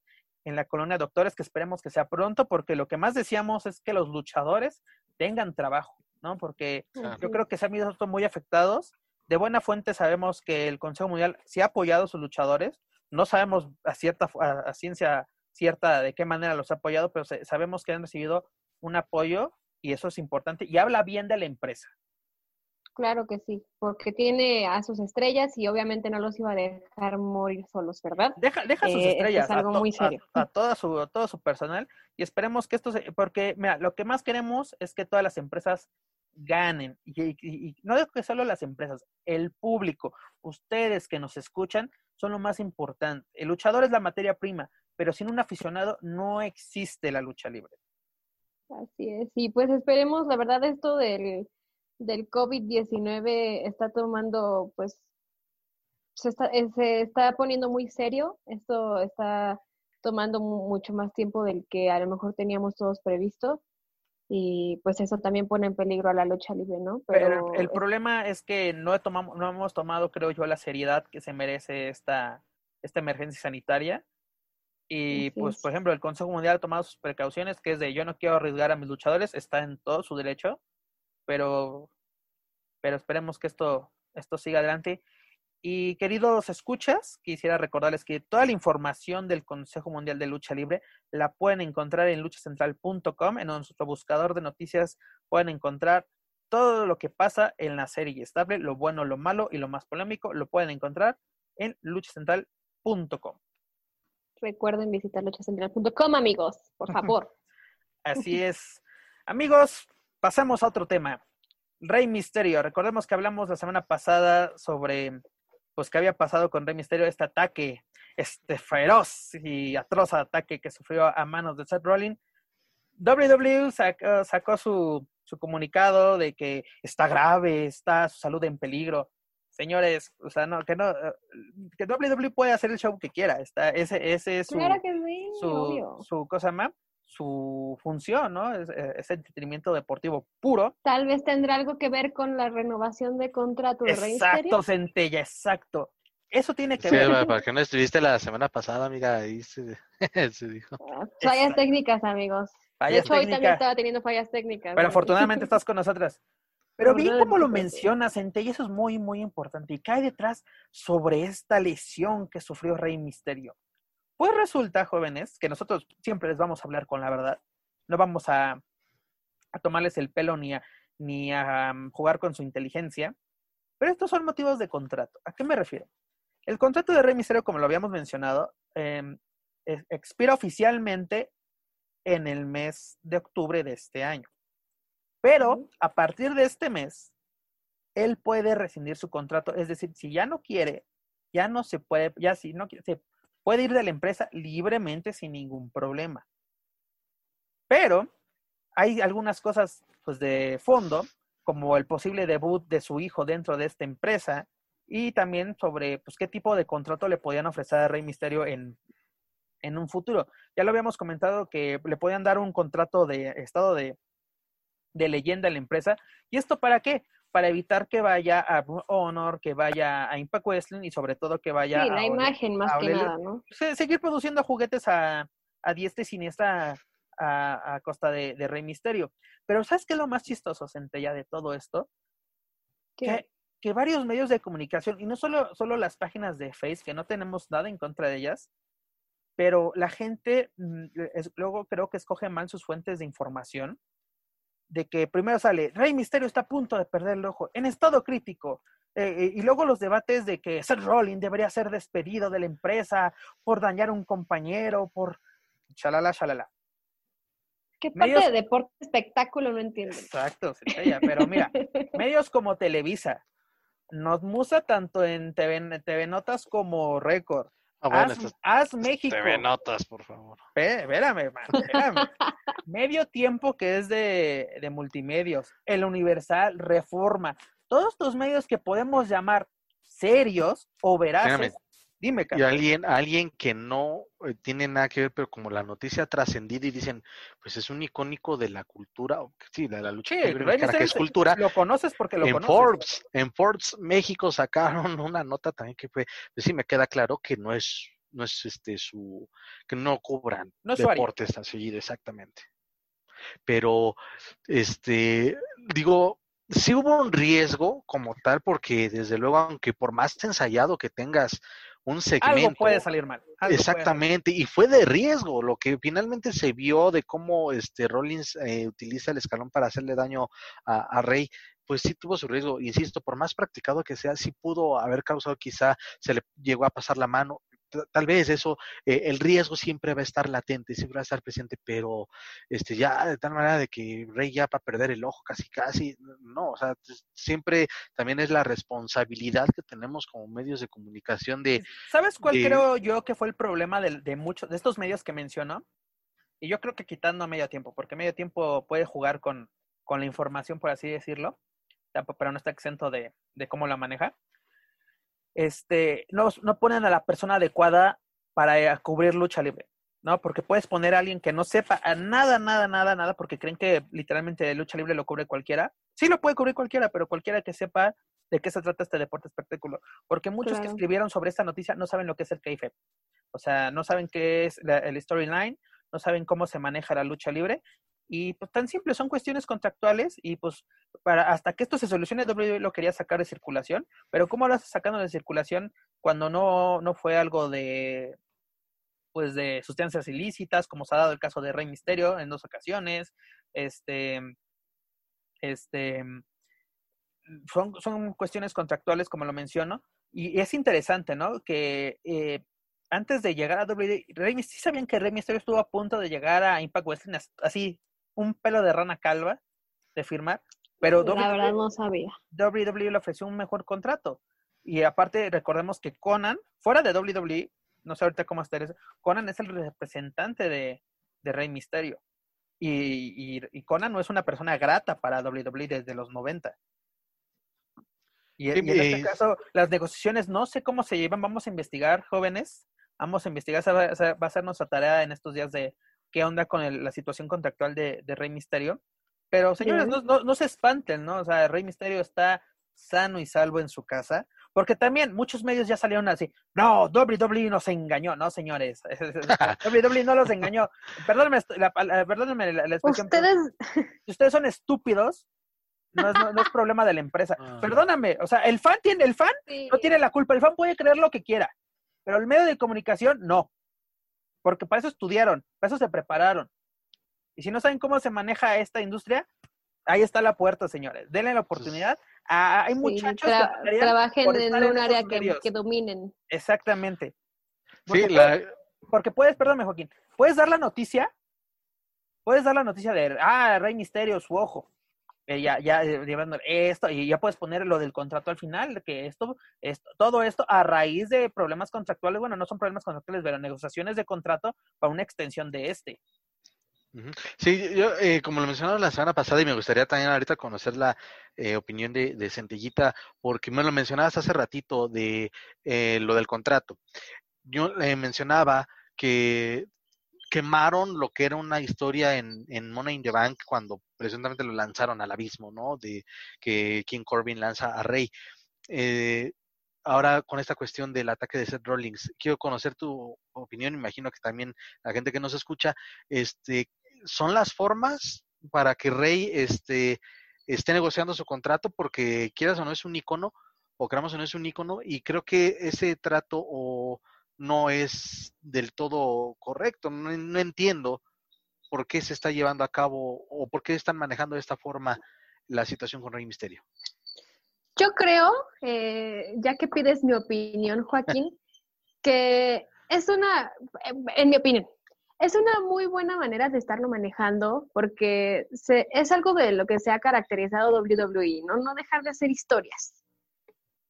en la colonia de doctores, que esperemos que sea pronto, porque lo que más decíamos es que los luchadores tengan trabajo, ¿no? Porque yo creo que se han visto muy afectados. De buena fuente sabemos que el Consejo Mundial sí ha apoyado a sus luchadores. No sabemos a cierta a, ciencia cierta de qué manera los ha apoyado, pero sabemos que han recibido un apoyo y eso es importante y habla bien de la empresa. Claro que sí, porque tiene a sus estrellas y obviamente no los iba a dejar morir solos, ¿verdad? Deja, deja sus Eh, estrellas es algo a, to- muy a- serio. a todo su todo su personal y esperemos que esto se, porque mira, lo que más queremos es que todas las empresas ganen y, y- y no digo que solo las empresas, el público, ustedes que nos escuchan son lo más importante. El luchador es la materia prima, pero sin un aficionado no existe la lucha libre. Así es, y pues esperemos, la verdad, esto del, del COVID-19 está tomando, pues, se está, eh, se está poniendo muy serio, esto está tomando mu- mucho más tiempo del que a lo mejor teníamos todos previsto, y pues eso también pone en peligro a la lucha libre, ¿no? Pero el, el es- problema es que no, he tomamo- no hemos tomado, creo yo, la seriedad que se merece esta, esta emergencia sanitaria. Y Así pues, es. por ejemplo, el Consejo Mundial ha tomado sus precauciones, que es de yo no quiero arriesgar a mis luchadores, está en todo su derecho, pero, pero esperemos que esto, esto siga adelante. Y queridos escuchas, quisiera recordarles que toda la información del Consejo Mundial de Lucha Libre la pueden encontrar en luchacentral.com, en nuestro buscador de noticias pueden encontrar todo lo que pasa en la serie estable, lo bueno, lo malo y lo más polémico, lo pueden encontrar en luchacentral.com. recuerden visitar luchacentral.com, amigos, por favor. Así es. Amigos, pasamos a otro tema. Rey Misterio. Recordemos que hablamos la semana pasada sobre pues qué había pasado con Rey Misterio, este ataque, este feroz y atroz ataque que sufrió a manos de Seth Rollins. WWE sacó, sacó su, su comunicado de que está grave, está su salud en peligro. Señores, o sea, no, que no, eh, que WWE puede hacer el show que quiera. Está, ese, ese es su, Claro que sí, su, su cosa más, su función, ¿no? Es, es entretenimiento deportivo puro. Tal vez tendrá algo que ver con la renovación de contrato de Rey Mysterio. Exacto, Centella, exacto. Eso tiene que Sí, ver. para que no estuviste la semana pasada, amiga, ahí se, se dijo. Ah, Fallas Exacto. técnicas, amigos. Fallas de hecho, hoy también técnicas. estaba teniendo fallas técnicas. Pero ¿no? afortunadamente estás con nosotras. Pero bien como lo mencionas, Centella, eso es muy, muy importante. Y cae detrás sobre esta lesión que sufrió Rey Misterio. Pues resulta, jóvenes, que nosotros siempre les vamos a hablar con la verdad. No vamos a, a tomarles el pelo ni a, ni a um, jugar con su inteligencia. Pero estos son motivos de contrato. ¿A qué me refiero? El contrato de Rey Misterio, como lo habíamos mencionado, eh, es- expira oficialmente en el mes de octubre de este año. Pero a partir de este mes, él puede rescindir su contrato. Es decir, si ya no quiere, ya no se puede, ya si no quiere, se puede ir de la empresa libremente sin ningún problema. Pero hay algunas cosas pues, de fondo, como el posible debut de su hijo dentro de esta empresa y también sobre pues, qué tipo de contrato le podían ofrecer a Rey Misterio en, en un futuro. Ya lo habíamos comentado que le podían dar un contrato de estado de, de leyenda a la empresa. ¿Y esto para qué? Para evitar que vaya a Honor, que vaya a Impact Wrestling y sobre todo que vaya Sí, a la imagen más que nada, ¿no? se- seguir produciendo juguetes a, a diestra y siniestra a, a costa de, de Rey Misterio. Pero ¿sabes qué es lo más chistoso, Centella, de todo esto? Que- Que, que varios medios de comunicación, y no solo, solo las páginas de Face, que no tenemos nada en contra de ellas, pero la gente mm, es- luego creo que escoge mal sus fuentes de información, de que primero sale, Rey Misterio está a punto de perder el ojo, en estado crítico, eh, eh, y luego los debates de que Seth Rollins debería ser despedido de la empresa por dañar a un compañero, por chalala, chalala. ¿Qué parte medios- de deporte espectáculo no entiendo? Exacto, pero mira, medios como Televisa, nos musa tanto en TV, TV Notas como Récord. Ah, bueno, Haz, estas Haz México. TV notas, por favor. Espé- Espérame, man, espérame. Medio tiempo que es de, de multimedios. El Universal, Reforma. Todos estos medios que podemos llamar serios o veraces. Espérame. Dime, Y Carlos. alguien, alguien que no eh, tiene nada que ver, pero como la noticia ha trascendido y dicen, pues es un icónico de la cultura, o- sí, de la lucha Sí, libre mexicana, que es cultura. Lo conoces porque lo en conoces. Forbes, en Forbes México sacaron una nota también que fue, pues sí me queda claro que no es, no es este su, que no cobran No es deportes seguido, exactamente. Pero, este, digo, sí hubo un riesgo como tal, porque desde luego, aunque por más ensayado que tengas un segmento, Algo puede salir mal. salir Exactamente, y fue de riesgo lo que finalmente se vio de cómo este Rollins eh, utiliza el escalón para hacerle daño a, a Rey. pues sí tuvo su riesgo. Insisto, por más practicado que sea, sí pudo haber causado quizá, se le llegó a pasar la mano. Tal vez eso, eh, el riesgo siempre va a estar latente, siempre va a estar presente, pero este ya de tal manera de que Rey ya va a perder el ojo casi casi, no, o sea, siempre también es la responsabilidad que tenemos como medios de comunicación de... ¿Sabes cuál creo yo que fue el problema de, de muchos, de estos medios que mencionó? Y yo creo que quitando a medio tiempo, porque medio tiempo puede jugar con, con la información, por así decirlo, pero no está exento de, de cómo la maneja. Este, no, no ponen a la persona adecuada para eh, cubrir lucha libre, ¿no? Porque puedes poner a alguien que no sepa nada, nada, nada, nada, porque creen que literalmente lucha libre lo cubre cualquiera. Sí lo puede cubrir cualquiera, pero cualquiera que sepa de qué se trata este deporte espectáculo. Porque muchos que escribieron sobre esta noticia no saben lo que es el kayfabe. O sea, no saben qué es el storyline, no saben cómo se maneja la lucha libre y pues tan simple, son cuestiones contractuales y pues para hasta que esto se solucione, WWE lo quería sacar de circulación, pero ¿cómo lo haces sacando de circulación cuando no, no fue algo de pues de sustancias ilícitas, como se ha dado el caso de Rey Misterio en dos ocasiones, este, este, son, son cuestiones contractuales, como lo menciono, y es interesante, ¿no? Que eh, antes de llegar a WWE, Rey ¿sí sabían que Rey Misterio estuvo a punto de llegar a Impact Wrestling así un pelo de rana calva de firmar, pero la WWE, verdad no sabía. WWE le ofreció un mejor contrato. Y aparte, recordemos que Conan, fuera de WWE, no sé ahorita cómo está, Conan es el representante de, Rey Misterio. Y, Conan no es una persona grata para WWE desde los 90. Y, en este caso, las negociaciones no sé cómo se llevan, vamos a investigar, jóvenes, vamos a investigar, va a ser nuestra tarea en estos días de, qué onda con la situación contractual de, Rey Misterio. Pero señores, no, no, se espanten, ¿no? O sea, Rey Misterio está sano y salvo en su casa. Porque también muchos medios ya salieron así, no, WWE nos engañó, no señores, WWE no los engañó. Perdónenme la, perdónenme la, expresión. Ustedes... Si ustedes son estúpidos, no es, problema de la empresa. Ah. Perdóname, o sea, el fan tiene, el fan no tiene la culpa, el fan puede creer lo que quiera, pero el medio de comunicación no porque para eso estudiaron, para eso se prepararon. Y si no saben cómo se maneja esta industria, ahí está la puerta, señores. Denle la oportunidad. hay muchachos que trabajen en un área que, dominen. Exactamente. Porque, sí, puedes, porque puedes, perdóname, Joaquín, puedes dar la noticia, puedes dar la noticia de, ah, Rey Misterio, su ojo. Eh, ya, ya, eh, llevando esto, y ya puedes poner lo del contrato al final, que esto, esto, todo esto a raíz de problemas contractuales, bueno, no son problemas contractuales, pero negociaciones de contrato para una extensión de este. Sí, yo, eh, como lo mencionaba la semana pasada, y me gustaría también ahorita conocer la opinión de, de, Centellita, porque me lo mencionabas hace ratito de lo del contrato. Yo le mencionaba que quemaron lo que era una historia en, en Money in the Bank cuando presuntamente lo lanzaron al abismo, ¿no? De que King Corbin lanza a Rey. Eh, ahora con esta cuestión del ataque de Seth Rollins, quiero conocer tu opinión, imagino que también la gente que nos escucha, este, ¿son las formas para que Rey este, esté negociando su contrato? Porque quieras o no es un icono, o creamos o no es un icono, y creo que ese trato o no es del todo correcto. No, entiendo por qué se está llevando a cabo o por qué están manejando de esta forma la situación con Rey Misterio. Yo creo, eh, ya que pides mi opinión, Joaquín, que es una, en mi opinión, es una muy buena manera de estarlo manejando porque se, es algo de lo que se ha caracterizado WWE, ¿no? No dejar de hacer historias.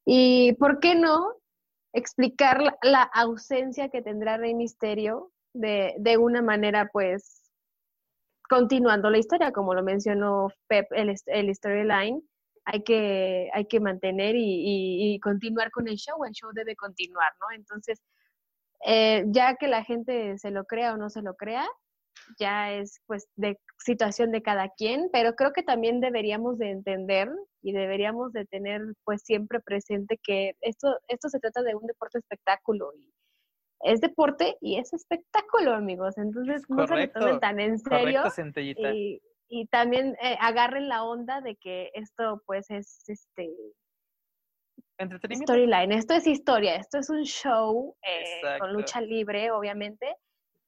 Y ¿por qué no explicar la, ausencia que tendrá Rey Misterio de, de, una manera, pues, continuando la historia, como lo mencionó Pep, el, el storyline, hay que, hay que mantener y, y, continuar con el show, el show debe continuar, ¿no? Entonces, eh, ya que la gente se lo crea o no se lo crea, ya es pues de situación de cada quien, pero creo que también deberíamos de entender y deberíamos de tener pues siempre presente que esto, esto se trata de un deporte espectáculo y es deporte y es espectáculo, amigos. Entonces no se lo tomen tan en serio y, y, también eh, agarren la onda de que esto pues es este storyline, esto es historia, esto es un show eh, con lucha libre, obviamente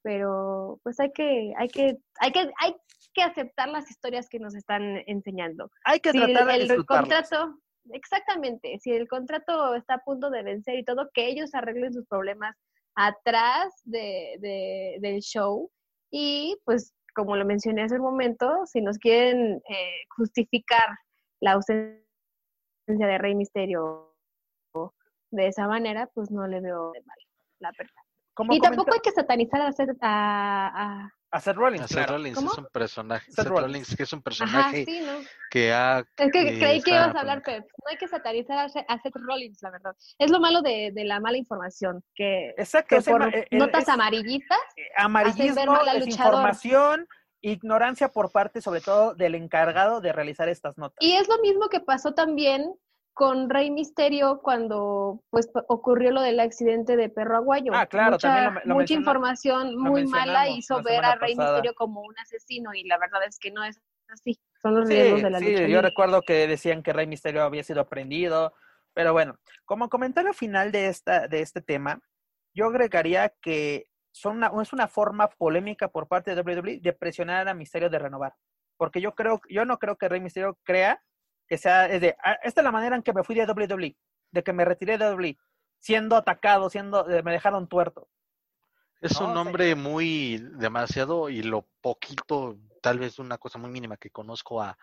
pero pues hay que, hay que, hay que, hay, que aceptar las historias que nos están enseñando. Hay que Si tratar de el, el contrato, exactamente, si el contrato está a punto de vencer y todo, que ellos arreglen sus problemas atrás de, de- del show y pues como lo mencioné hace un momento, si nos quieren eh, justificar la ausencia de Rey Misterio de esa manera, pues no le veo de mal, la verdad. Como Y tampoco comenta- hay que satanizar a, Seth- a, a- a Seth Rollins, Seth claro. Rollins ¿Cómo? es un personaje. Seth Seth Rollins. Rollins, que es un Ajá, personaje sí, ¿no? que ha. Es que creí que ibas a hablar. Pep. No hay que satanizar a Seth, a Seth Rollins, la verdad. Es lo malo de, de la mala información, que, Exacto, que por eh, notas es- amarillistas, amarillismo, desinformación, ignorancia por parte sobre todo del encargado de realizar estas notas. Y es lo mismo que pasó también con Rey Misterio cuando pues ocurrió lo del accidente de Perro Aguayo. Ah, claro, mucha, también lo- lo mucha información muy mala hizo ver a Rey pasada. Misterio como un asesino y la verdad es que no es así. Son los Sí, riesgos de la sí, lucha. yo recuerdo que decían que Rey Misterio había sido prendido, pero bueno, como comentario final de, esta, de este tema, yo agregaría que son una, es una forma polémica por parte de WWE de presionar a Misterio de renovar, porque yo creo, yo no creo que Rey Misterio crea que sea, es de, "Ah, esta es la manera en que me fui de WWE, de que me retiré de WWE, siendo atacado, siendo, eh, me dejaron tuerto. Es No, un hombre muy demasiado y lo poquito, tal vez una cosa muy mínima que conozco a,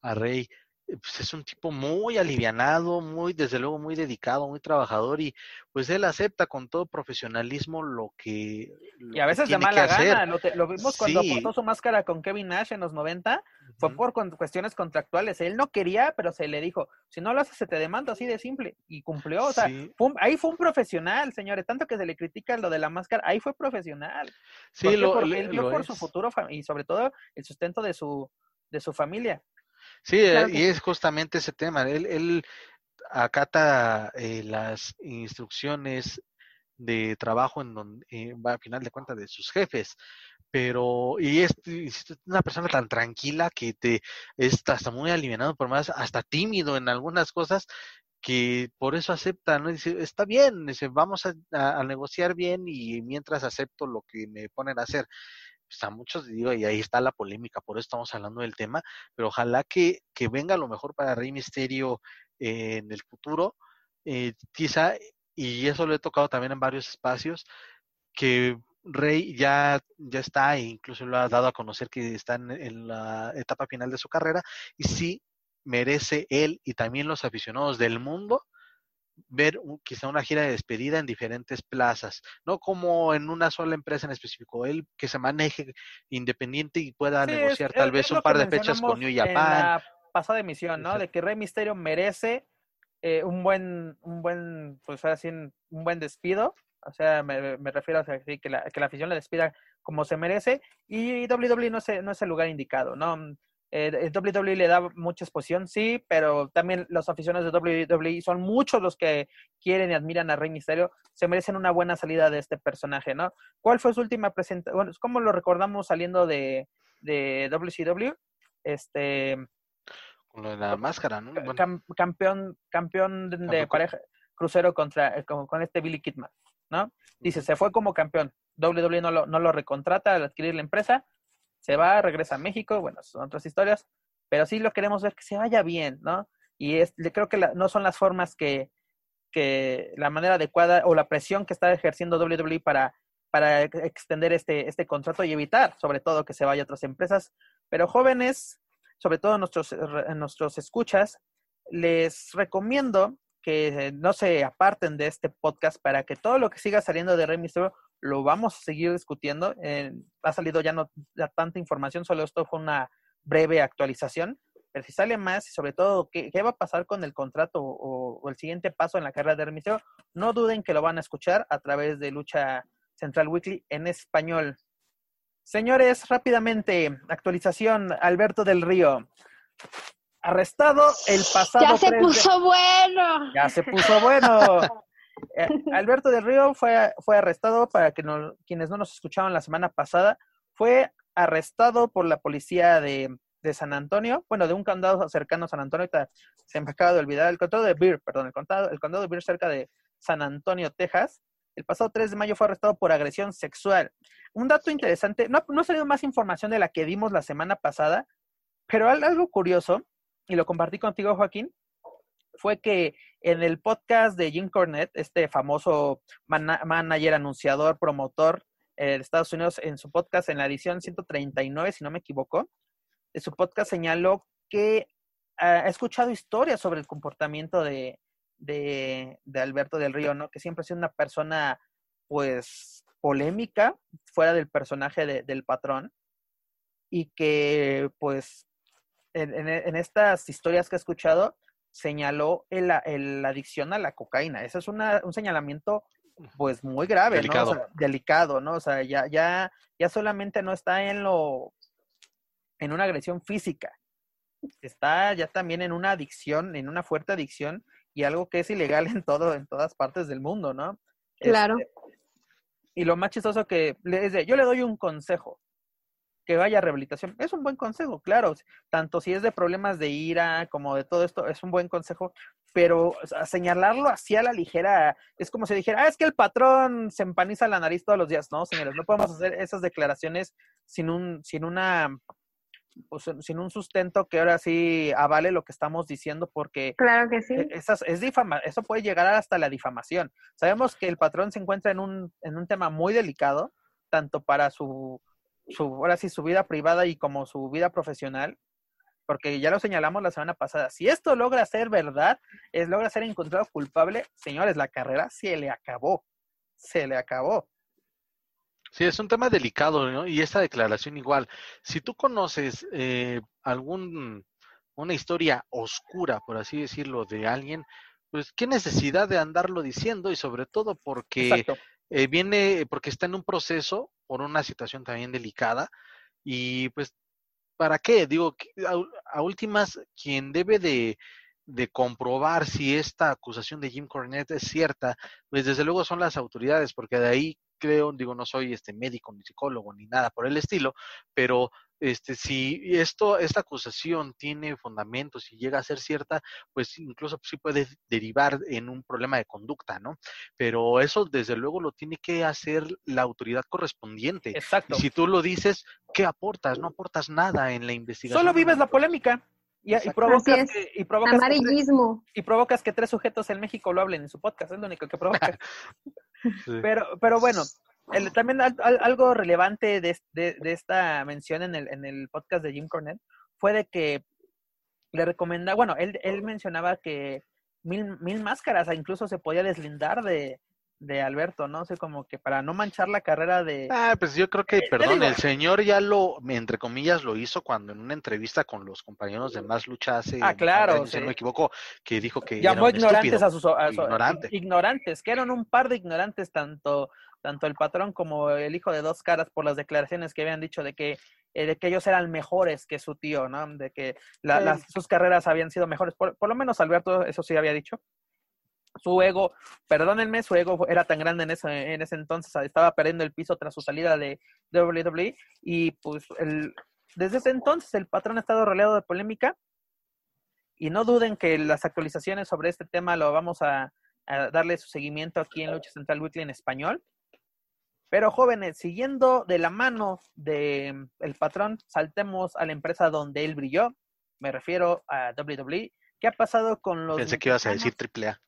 a Rey, pues es un tipo muy alivianado, muy, desde luego, muy dedicado, muy trabajador y pues él acepta con todo profesionalismo lo que lo Y a veces de mala gana, lo, te- lo vimos cuando Sí. portó su máscara con Kevin Nash en los 90, fue por con- cuestiones contractuales. Él no quería, pero se le dijo, si no lo haces, se te demanda así de simple. Y cumplió. O sea, Sí. fue un- ahí fue un profesional, señores. Tanto que se le critica lo de la máscara, ahí fue profesional. Sí, ¿Por lo, Porque él vio por su futuro y sobre todo el sustento de su, de su familia. Sí, eh, Claro y es justamente ese tema. Él, él acata eh, las instrucciones de trabajo en donde eh, va a final de cuentas de sus jefes, pero y es, una persona tan tranquila que te es hasta muy alivianado, por más hasta tímido en algunas cosas que por eso acepta, ¿no? Dice, está bien, dice, vamos a, a- a negociar bien y mientras acepto lo que me ponen a hacer. Pues a muchos digo, y ahí está la polémica, por eso estamos hablando del tema, pero ojalá que, que venga lo mejor para Rey Misterio eh, en el futuro, eh, quizá, y eso lo he tocado también en varios espacios, que Rey ya, ya está e incluso lo ha dado a conocer que está en, en la etapa final de su carrera y sí merece él y también los aficionados del mundo ver quizá una gira de despedida en diferentes plazas, no como en una sola empresa en específico, él que se maneje independiente y pueda Sí, negociar es- tal es vez un par de fechas con New mencionamos en Japan. la pasada emisión, ¿no? De que Rey Misterio merece eh, un buen, un buen, pues así, un buen despido. O sea, me, me refiero a que, la, que la afición le despida como se merece. Y WWE no es, no es el lugar indicado, ¿no? Eh, WWE le da mucha exposición, sí, pero también los aficionados de WWE son muchos los que quieren y admiran a Rey Misterio. Se merecen una buena salida de este personaje, ¿no? ¿Cuál fue su última presentación? Bueno, ¿cómo lo recordamos saliendo de, de WCW? Este, Con lo de la máscara, ¿no? Bueno, cam- campeón, campeón de pareja crucero contra eh, con, con este Billy Kidman, ¿no? Dice, se fue como campeón. WWE no lo, no lo recontrata al adquirir la empresa, se va, regresa a México, bueno, son otras historias, pero sí lo queremos ver que se vaya bien, ¿no? Y es, creo que la- no son las formas que, que la manera adecuada o la presión que está ejerciendo WWE para, para ex- extender este, este contrato y evitar, sobre todo, que se vaya a otras empresas. Pero jóvenes, sobre todo nuestros, nuestros escuchas, les recomiendo que no se aparten de este podcast para que todo lo que siga saliendo de Rey Mysterio lo vamos a seguir discutiendo. Eh, ha salido ya no ya tanta información, solo esto fue una breve actualización. Pero si sale más y sobre todo qué, qué va a pasar con el contrato o, o el siguiente paso en la carrera de Mysterio, no duden que lo van a escuchar a través de Lucha Central Weekly en español. Señores, rápidamente, actualización, Alberto del Río. Arrestado el pasado. Ya se 3 de- puso bueno. ya se puso bueno. Eh, Alberto del Río fue, fue arrestado, para que no, quienes no nos escucharon la semana pasada, fue arrestado por la policía de, de San Antonio, bueno, de un condado cercano a San Antonio, se me acaba de olvidar, el condado de Beer, perdón, el condado, el condado de Beer cerca de San Antonio, Texas. El pasado 3 de mayo fue arrestado por agresión sexual. un dato interesante, no, no ha salido más información de la que dimos la semana pasada, pero algo curioso, y lo compartí contigo, Joaquín, fue que en el podcast de Jim Cornette, este famoso manager, anunciador, promotor eh, de Estados Unidos, en su podcast, en la edición 139, si no me equivoco, de su podcast señaló que ha escuchado historias sobre el comportamiento de, de, Alberto del Río, ¿no? Que siempre ha sido una persona, pues, polémica, fuera del personaje del patrón, y que, pues, en, estas historias que he escuchado, señaló el, la adicción a la cocaína. Ese es una, un señalamiento pues muy grave, delicado. ¿no? delicado, ¿no? O sea, ya, ya, ya solamente no está en lo, en una agresión física, está ya también en una adicción, en una fuerte adicción y algo que es ilegal en todo, en todas partes del mundo, ¿no? Claro. Este, y lo más chistoso que le, es yo le doy un consejo, que vaya a rehabilitación. Es un buen consejo, claro, tanto si es de problemas de ira como de todo esto, es un buen consejo, pero señalarlo así a la ligera es como si dijera, ah, es que el patrón se empaniza la nariz todos los días. No, señores, no podemos hacer esas declaraciones sin un, sin una pues, sin un sustento que ahora sí avale lo que estamos diciendo, porque claro que sí. E, esas, es difama, eso puede llegar hasta la difamación. Sabemos que el patrón se encuentra en un, en un tema muy delicado, tanto para su, su, ahora sí, su vida privada y como su vida profesional, porque ya lo señalamos la semana pasada. Si esto logra ser verdad, es logra ser encontrado culpable, señores, la carrera se le acabó, se le acabó. Sí, es un tema delicado, ¿no? Y esta declaración igual. Si tú conoces eh, algún una historia oscura, por así decirlo, de alguien, pues qué necesidad de andarlo diciendo y sobre todo porque eh, viene, porque está en un proceso por una situación también delicada y pues, ¿para qué? Digo, a, últimas, quien debe de, de comprobar si esta acusación de Jim Cornette es cierta, pues desde luego son las autoridades, porque de ahí creo, digo, no soy este médico ni psicólogo ni nada por el estilo, pero este si esto esta acusación tiene fundamentos y llega a ser cierta, pues incluso sí puede derivar en un problema de conducta, ¿no? Pero eso desde luego lo tiene que hacer la autoridad correspondiente. Exacto. Y si tú lo dices, ¿qué aportas? No aportas nada en la investigación. Solo vives la polémica. Y, provocas, que, y, provocas Amarillismo. y provocas que tres sujetos en México lo hablen en su podcast, es lo único que provoca. Pero, pero bueno, también algo relevante de, esta mención en el, en el podcast de Jim Cornette fue de que le recomendaba, bueno, él, él mencionaba que mil, mil máscaras incluso se podía deslindar de, de Alberto, ¿no? sé, como que para no manchar la carrera de... Ah, pues yo creo que, eh, perdón, el señor ya lo, entre comillas, lo hizo cuando en una entrevista con los compañeros de Más Lucha hace... Ah, claro. Si no me equivoco, que dijo que... Llamó ignorantes a sus... ignorantes. ignorantes, que eran un par de ignorantes, tanto, tanto el patrón como el hijo de dos caras, por las declaraciones que habían dicho de que eh, de que ellos eran mejores que su tío, ¿no? De que las, sus carreras habían sido mejores. Por, por, lo menos Alberto eso sí había dicho su ego, perdónenme, su ego era tan grande en ese, en ese entonces, estaba perdiendo el piso tras su salida de WWE y pues el, desde ese entonces el patrón ha estado rodeado de polémica y no duden que las actualizaciones sobre este tema lo vamos a, darle su seguimiento aquí en Lucha Central Weekly en español. Pero jóvenes, siguiendo de la mano del el patrón, saltemos a la empresa donde él brilló. Me refiero a WWE. ¿Qué ha pasado con los... Pensé que ibas a decir AAA.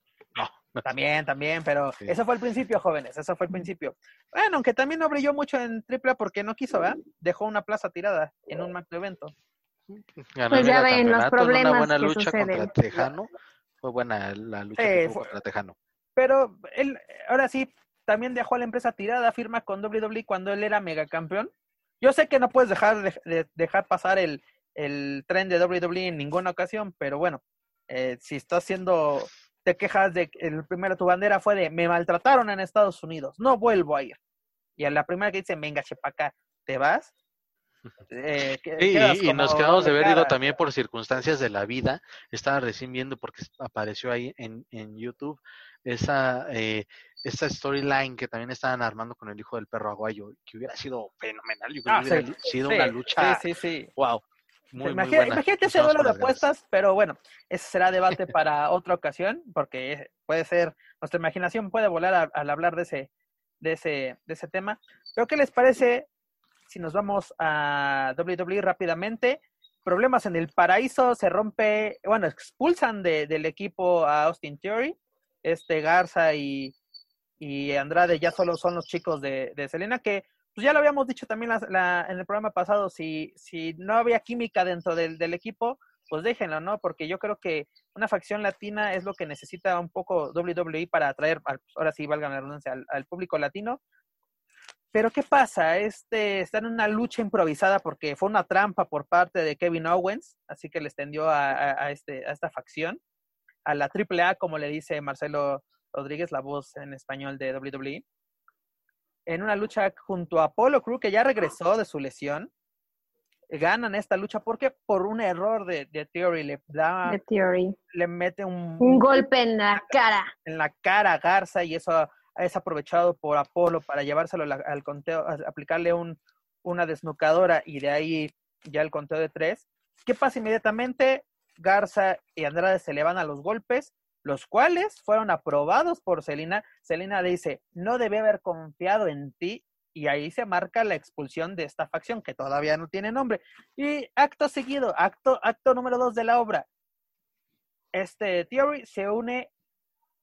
También, también, pero eso fue el principio, jóvenes, eso fue el principio. Bueno, aunque también no brilló mucho en AAA porque no quiso, ¿verdad? Dejó una plaza tirada en un macro evento. pues ya ven los problemas una buena que lucha suceden. contra Tejano. Fue buena la lucha contra Tejano. Pero él, ahora sí, también dejó a la empresa tirada, firma con WWE cuando él era megacampeón. Yo sé que no puedes dejar de, dejar pasar el, el tren de WWE en ninguna ocasión, pero bueno, eh, si está haciendo te quejas de que el primero tu bandera fue de me maltrataron en Estados Unidos, no vuelvo a ir. Y a la primera que dice, venga, chepaca, ¿te vas? Eh, y, nos quedamos de ver, digo, también por circunstancias de la vida. Estaba recién viendo porque apareció ahí en, en YouTube esa, eh, esa storyline que también estaban armando con el hijo del perro aguayo, que hubiera sido fenomenal. Yo creo ah, que hubiera sido una lucha. Sí, sí, sí. Wow imagínate ese duelo de apuestas, pero bueno, ese será debate para otra ocasión, porque puede ser, nuestra imaginación puede volar al hablar de ese, de ese, de ese tema. Pero ¿qué les parece si nos vamos a WWE rápidamente? Problemas en el paraíso, se rompe, bueno, expulsan de, del equipo a Austin Theory, este Garza y, y Andrade ya solo son los chicos de, Selena, que pues ya lo habíamos dicho también en el programa pasado, si, si no había química dentro del, equipo, pues déjenlo, ¿no? Porque yo creo que una facción latina es lo que necesita un poco WWE para atraer, ahora sí, valga la redundancia, al, público latino. Pero ¿qué pasa? Este está en una lucha improvisada porque fue una trampa por parte de Kevin Owens, así que le extendió a, este, a esta facción, a la AAA, como le dice Marcelo Rodríguez, la voz en español de WWE, en una lucha junto a Apollo Crew, que ya regresó de su lesión ganan esta lucha porque por un error de, de Theory le da le mete un, un golpe en la cara. en la cara a Garza y eso es aprovechado por Apolo para llevárselo al conteo aplicarle un, una desnucadora y de ahí ya el conteo de tres. ¿qué pasa inmediatamente? Garza y Andrade se le van a los golpes los cuales fueron aprobados por Selina. Selina dice, no debe haber confiado en ti y ahí se marca la expulsión de esta facción que todavía no tiene nombre. Y acto seguido, acto, acto número dos de la obra. Este Theory se une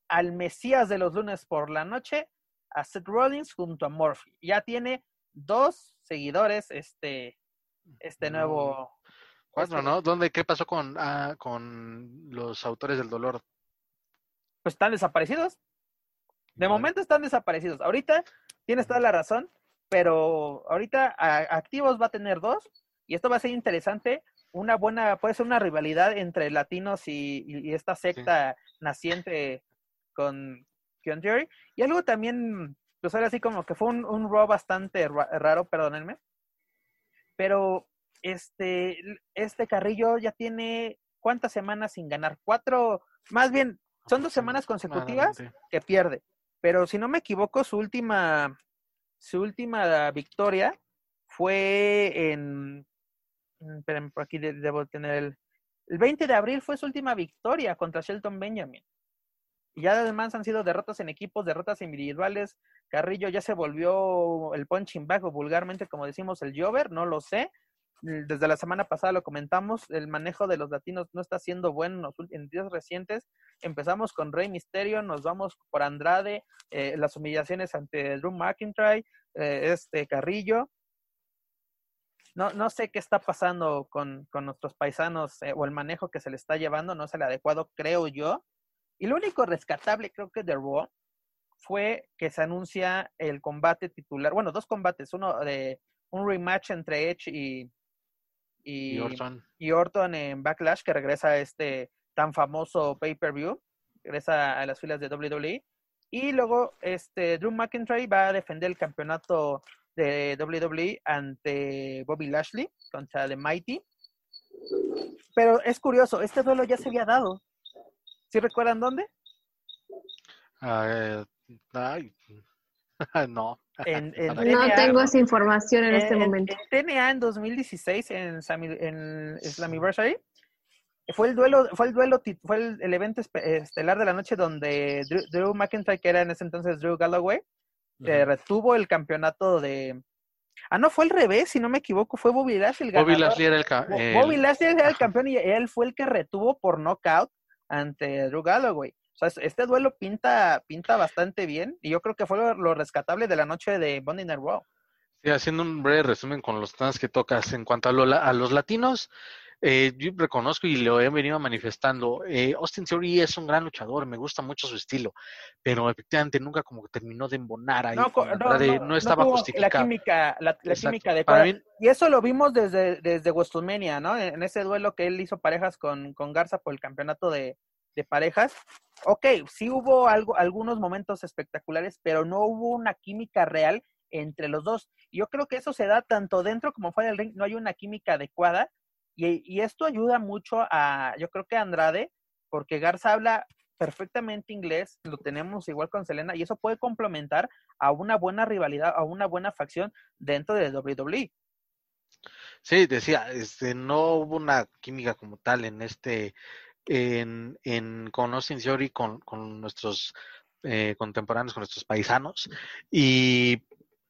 al Mesías de los lunes por la noche, a Seth Rollins junto a Murphy. Ya tiene dos seguidores este, este nuevo... Cuatro, este ¿no? ¿Dónde, ¿Qué pasó con, ah, con los autores del dolor? Pues están desaparecidos. De momento están desaparecidos. Ahorita tienes toda la razón pero ahorita activos va a tener dos y esto va a ser interesante. Una buena, puede ser una rivalidad entre latinos y, esta secta naciente con Kion Jerry. Y algo también, pues ahora así como que fue un, un raw bastante raro, perdónenme. Pero este, este Carrillo ya tiene cuántas semanas sin ganar? Cuatro, más bien, son dos semanas consecutivas que pierde. Pero si no me equivoco, su última su última victoria fue en. Mm, espérenme, por aquí debo tener el. El 20 de abril fue su última victoria contra Shelton Benjamin. Y ya además han sido derrotas en equipos, derrotas individuales. Carrillo ya se volvió el punching bag o vulgarmente, como decimos, el Jover, no lo sé. Desde la semana pasada lo comentamos, el manejo de los latinos no está siendo bueno en, días recientes. Empezamos con Rey Misterio, nos vamos por Andrade, eh, las humillaciones ante Drew McIntyre, eh, este Carrillo. No, no sé qué está pasando con, nuestros paisanos eh, o el manejo que se le está llevando, no es el adecuado, creo yo. Y lo único rescatable, creo que de Raw, fue que se anuncia el combate titular, bueno, dos combates, uno de un rematch entre Edge y, y, Orton. en Backlash, que regresa a este tan famoso pay-per-view, regresa a las filas de WWE. Y luego este Drew McIntyre va a defender el campeonato de WWE ante Bobby Lashley contra The Mighty. Pero es curioso, este duelo ya se había dado. ¿Sí recuerdan dónde? Uh, no. no tengo esa información en, este momento. En TNA en 2016, en, en Slammiversary, fue el duelo, fue el duelo, fue el, evento estelar de la noche donde Drew, McIntyre, que era en ese entonces Drew Galloway, retuvo el campeonato de... Ah, no, fue al revés, si no me equivoco, fue Bobby Lashley el Bobby Lashley era el, Bobby Lashley era el campeón y él fue el que retuvo por knockout ante Drew Galloway. O sea, este duelo pinta, pinta bastante bien y yo creo que fue lo, rescatable de la noche de Monday Night Raw. Sí, haciendo un breve resumen con los temas que tocas en cuanto a, a los latinos, eh, yo reconozco y lo he venido manifestando. Eh, Austin Theory es un gran luchador, me gusta mucho su estilo, pero efectivamente nunca como que terminó de embonar ahí. No, no, estaba justificado. La química, la, química adecuada. y eso lo vimos desde, desde WrestleMania, ¿no? En, ese duelo que él hizo parejas con, con Garza por el campeonato de, de parejas, ok, sí hubo algo, algunos momentos espectaculares, pero no hubo una química real entre los dos. Yo creo que eso se da tanto dentro como fuera del ring, no hay una química adecuada. Y, esto ayuda mucho a, yo creo que a Andrade, porque Garza habla perfectamente inglés, lo tenemos igual con Selena, y eso puede complementar a una buena rivalidad, a una buena facción dentro de WWE. Sí, decía, este, no hubo una química como tal en este en, en, con Austin Theory, con, con nuestros eh, contemporáneos, con nuestros paisanos. Y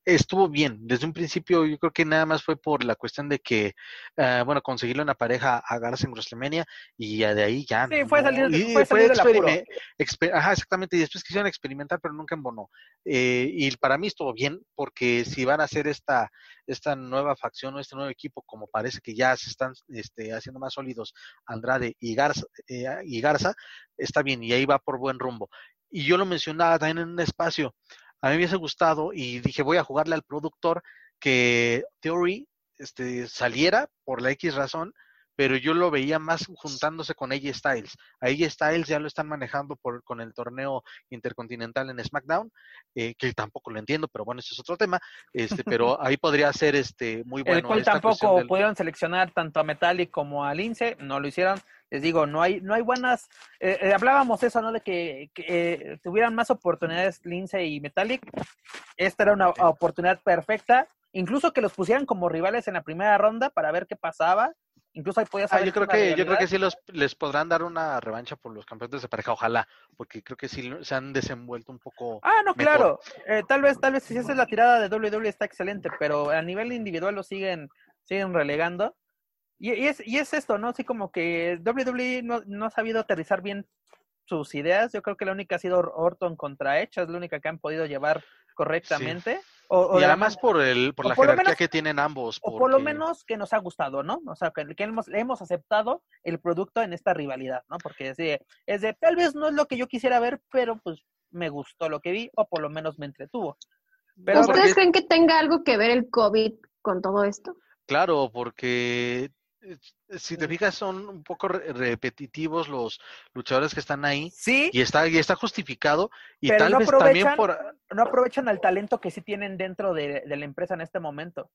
estuvo bien. Desde un principio yo creo que nada más fue por la cuestión de que, uh, bueno, conseguirle una pareja a Garza en WrestleMania y ya de ahí ya. Sí, fue salir, y, fue salir fue Ajá, exactamente. Y después quisieron experimentar, pero nunca embonó. Eh, y para mí estuvo bien porque si van a hacer esta, esta nueva facción o este nuevo equipo, como parece que ya se están este, haciendo más sólidos Andrade y Garza, eh, y Garza, está bien y ahí va por buen rumbo. Y yo lo mencionaba también en un espacio a mí me hubiese gustado y dije voy a jugarle al productor que Theory este, saliera por la X razón, pero yo lo veía más juntándose con AJ Styles. A AJ Styles ya lo están manejando por, con el torneo intercontinental en SmackDown, eh, que tampoco lo entiendo, pero bueno, ese es otro tema. Este, pero ahí podría ser este muy bueno. El cual tampoco pudieron seleccionar tanto a Metallic como a Lince, no lo hicieron les digo, no hay, no hay buenas, eh, eh, hablábamos eso, ¿no? De que, eh, tuvieran más oportunidades Lindsay y Metallic. Esta era una oportunidad perfecta, incluso que los pusieran como rivales en la primera ronda para ver qué pasaba. Incluso ahí podía ah, yo creo que yo creo que sí los, les podrán dar una revancha por los campeones de pareja, ojalá, porque creo que sí se han desenvuelto un poco. Ah, no, claro. tal vez, tal vez si esa es la tirada de WWE está excelente, pero a nivel individual lo siguen, siguen relegando. Y, es, y es esto, ¿no? Así como que WWE no, no ha sabido aterrizar bien sus ideas. Yo creo que la única ha sido Orton contra Edge, es la única que han podido llevar correctamente. O, y además por el por la jerarquía que tienen ambos. O por lo menos que nos ha gustado, ¿no? O sea, que, hemos, hemos aceptado el producto en esta rivalidad, ¿no? Porque es de, es de, tal vez no es lo que yo quisiera ver, pero pues me gustó lo que vi, o por lo menos me entretuvo. Pero ¿Ustedes creen que tenga algo que ver el COVID con todo esto? Claro, porque si te fijas, son un poco repetitivos los luchadores que están ahí. Sí. Y está, y está justificado. Y tal vez también por. No aprovechan el talento que sí tienen dentro de, la empresa en este momento.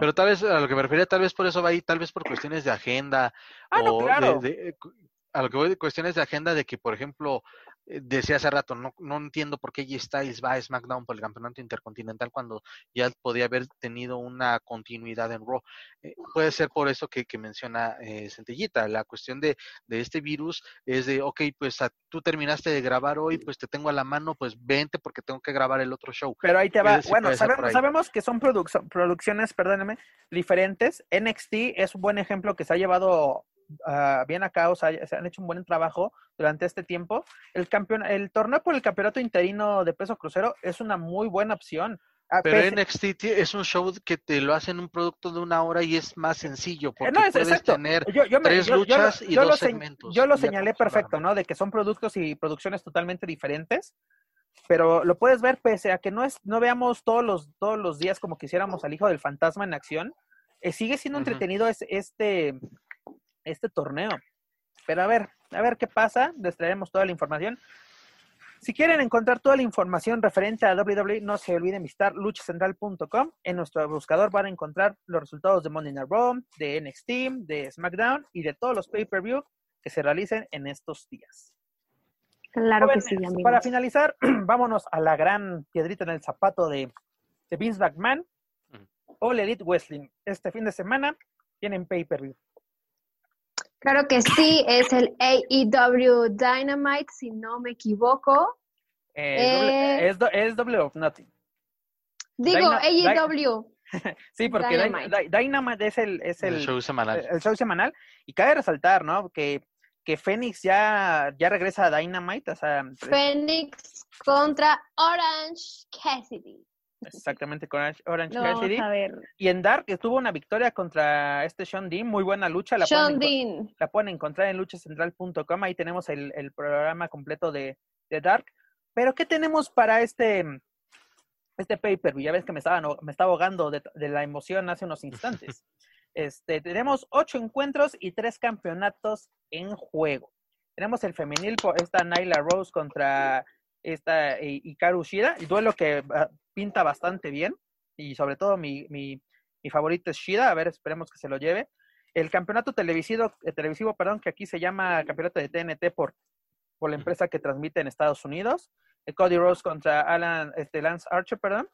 Pero tal vez, a lo que me refería, tal vez por eso va ahí, tal vez por cuestiones de agenda. Ah, no, claro. A lo que voy de cuestiones de agenda de que, por ejemplo, eh, decía hace rato, no, no entiendo por qué G Styles va a SmackDown por el campeonato intercontinental cuando ya podía haber tenido una continuidad en Raw. Eh, puede ser por eso que, que menciona eh, Centellita. La cuestión de, de, este virus es de, ok, pues tú terminaste de grabar hoy, pues te tengo a la mano, pues vente porque tengo que grabar el otro show. Pero ahí te va. bueno, sabemos, sabemos, que son producciones, perdóneme, diferentes. NXT es un buen ejemplo que se ha llevado Ah, bien acá, o sea, se han hecho un buen trabajo durante este tiempo. El, campeón, el torneo por el campeonato interino de peso crucero es una muy buena opción. Ah, Pero NXT es un show que te lo hacen un producto de una hora y es más sencillo porque puedes tener tres luchas y dos segmentos. Yo lo señalé perfecto, ¿no? De que son productos y producciones totalmente diferentes, pero lo puedes ver pese a que no es no veamos todos los todos los días como quisiéramos al hijo del fantasma en acción. Eh, sigue siendo entretenido este este torneo. Pero a ver, a ver qué pasa, les traeremos toda la información. Si quieren encontrar toda la información referente a WWE, no se olviden visitar luchacentral.com. En nuestro buscador van a encontrar los resultados de Monday Night Raw, de NXT, de SmackDown y de todos los pay-per-view que se realicen en estos días. Claro que sí, Para finalizar, vámonos a la gran piedrita en el zapato de, de Vince McMahon. All Elite Wrestling. Este fin de semana tienen pay-per-view. Claro que sí, es el AEW Dynamite, si no me equivoco. Eh, eh, es, es Double of Nothing. Digo, AEW. sí, porque Dynamite, es, el, es el, show semanal. El show semanal. Y cabe resaltar, ¿no? Que, que Phoenix ya, ya regresa a Dynamite. O sea, Phoenix contra Orange Cassidy. Exactamente, con Orange Cassidy. Y en Dark estuvo una victoria contra este Sean Dean, muy buena lucha. La Sean Dean. La pueden encontrar en luchacentral.com, ahí tenemos el, el programa completo de, de, Dark. Pero, ¿qué tenemos para este, este pay-per-view? Ya ves que me estaba, me estaba ahogando de, de la emoción hace unos instantes. Este, tenemos ocho encuentros y tres campeonatos en juego. Tenemos el femenil, esta Nyla Rose contra esta Hikaru Shida, y duelo que ah, pinta bastante bien, y sobre todo mi, mi, mi, favorito es Shida, a ver, esperemos que se lo lleve. El campeonato televisivo, eh, televisivo perdón, que aquí se llama campeonato de TNT por, por la empresa que transmite en Estados Unidos. El Cody Rose contra Alan, este, Lance Archer, perdón.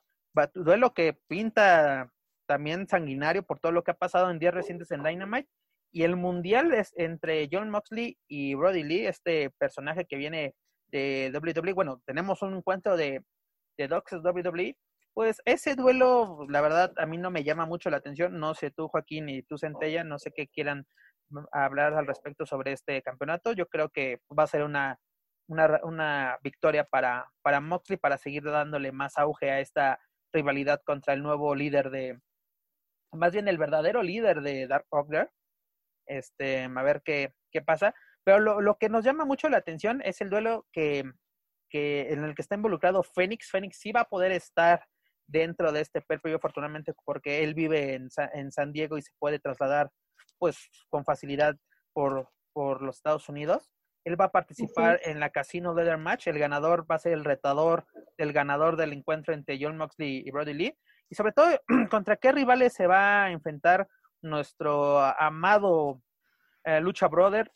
Duelo que pinta también sanguinario por todo lo que ha pasado en días recientes en Dynamite. Y el mundial es entre John Moxley y Roddy Lee, este personaje que viene de WWE. Bueno, tenemos un encuentro de, de Docs WWE Pues ese duelo, la verdad, a mí no me llama mucho la atención. No sé tú, Joaquín, y tú, Centella, no sé qué quieran hablar al respecto sobre este campeonato. Yo creo que va a ser una, una, una victoria para, para Moxley para seguir dándole más auge a esta rivalidad contra el nuevo líder de, más bien el verdadero líder de Dark Ogre. Este, a ver qué, qué pasa. Pero lo, lo, que nos llama mucho la atención es el duelo que, que en el que está involucrado Fénix. Fénix sí va a poder estar dentro de este perfil, afortunadamente, porque él vive en, en, San Diego y se puede trasladar, pues, con facilidad por, por los Estados Unidos. Él va a participar en la Casino Leather Match. El ganador va a ser el retador del ganador del encuentro entre John Moxley y Brody Lee. Y sobre todo, ¿contra qué rivales se va a enfrentar nuestro amado eh, Lucha Brother?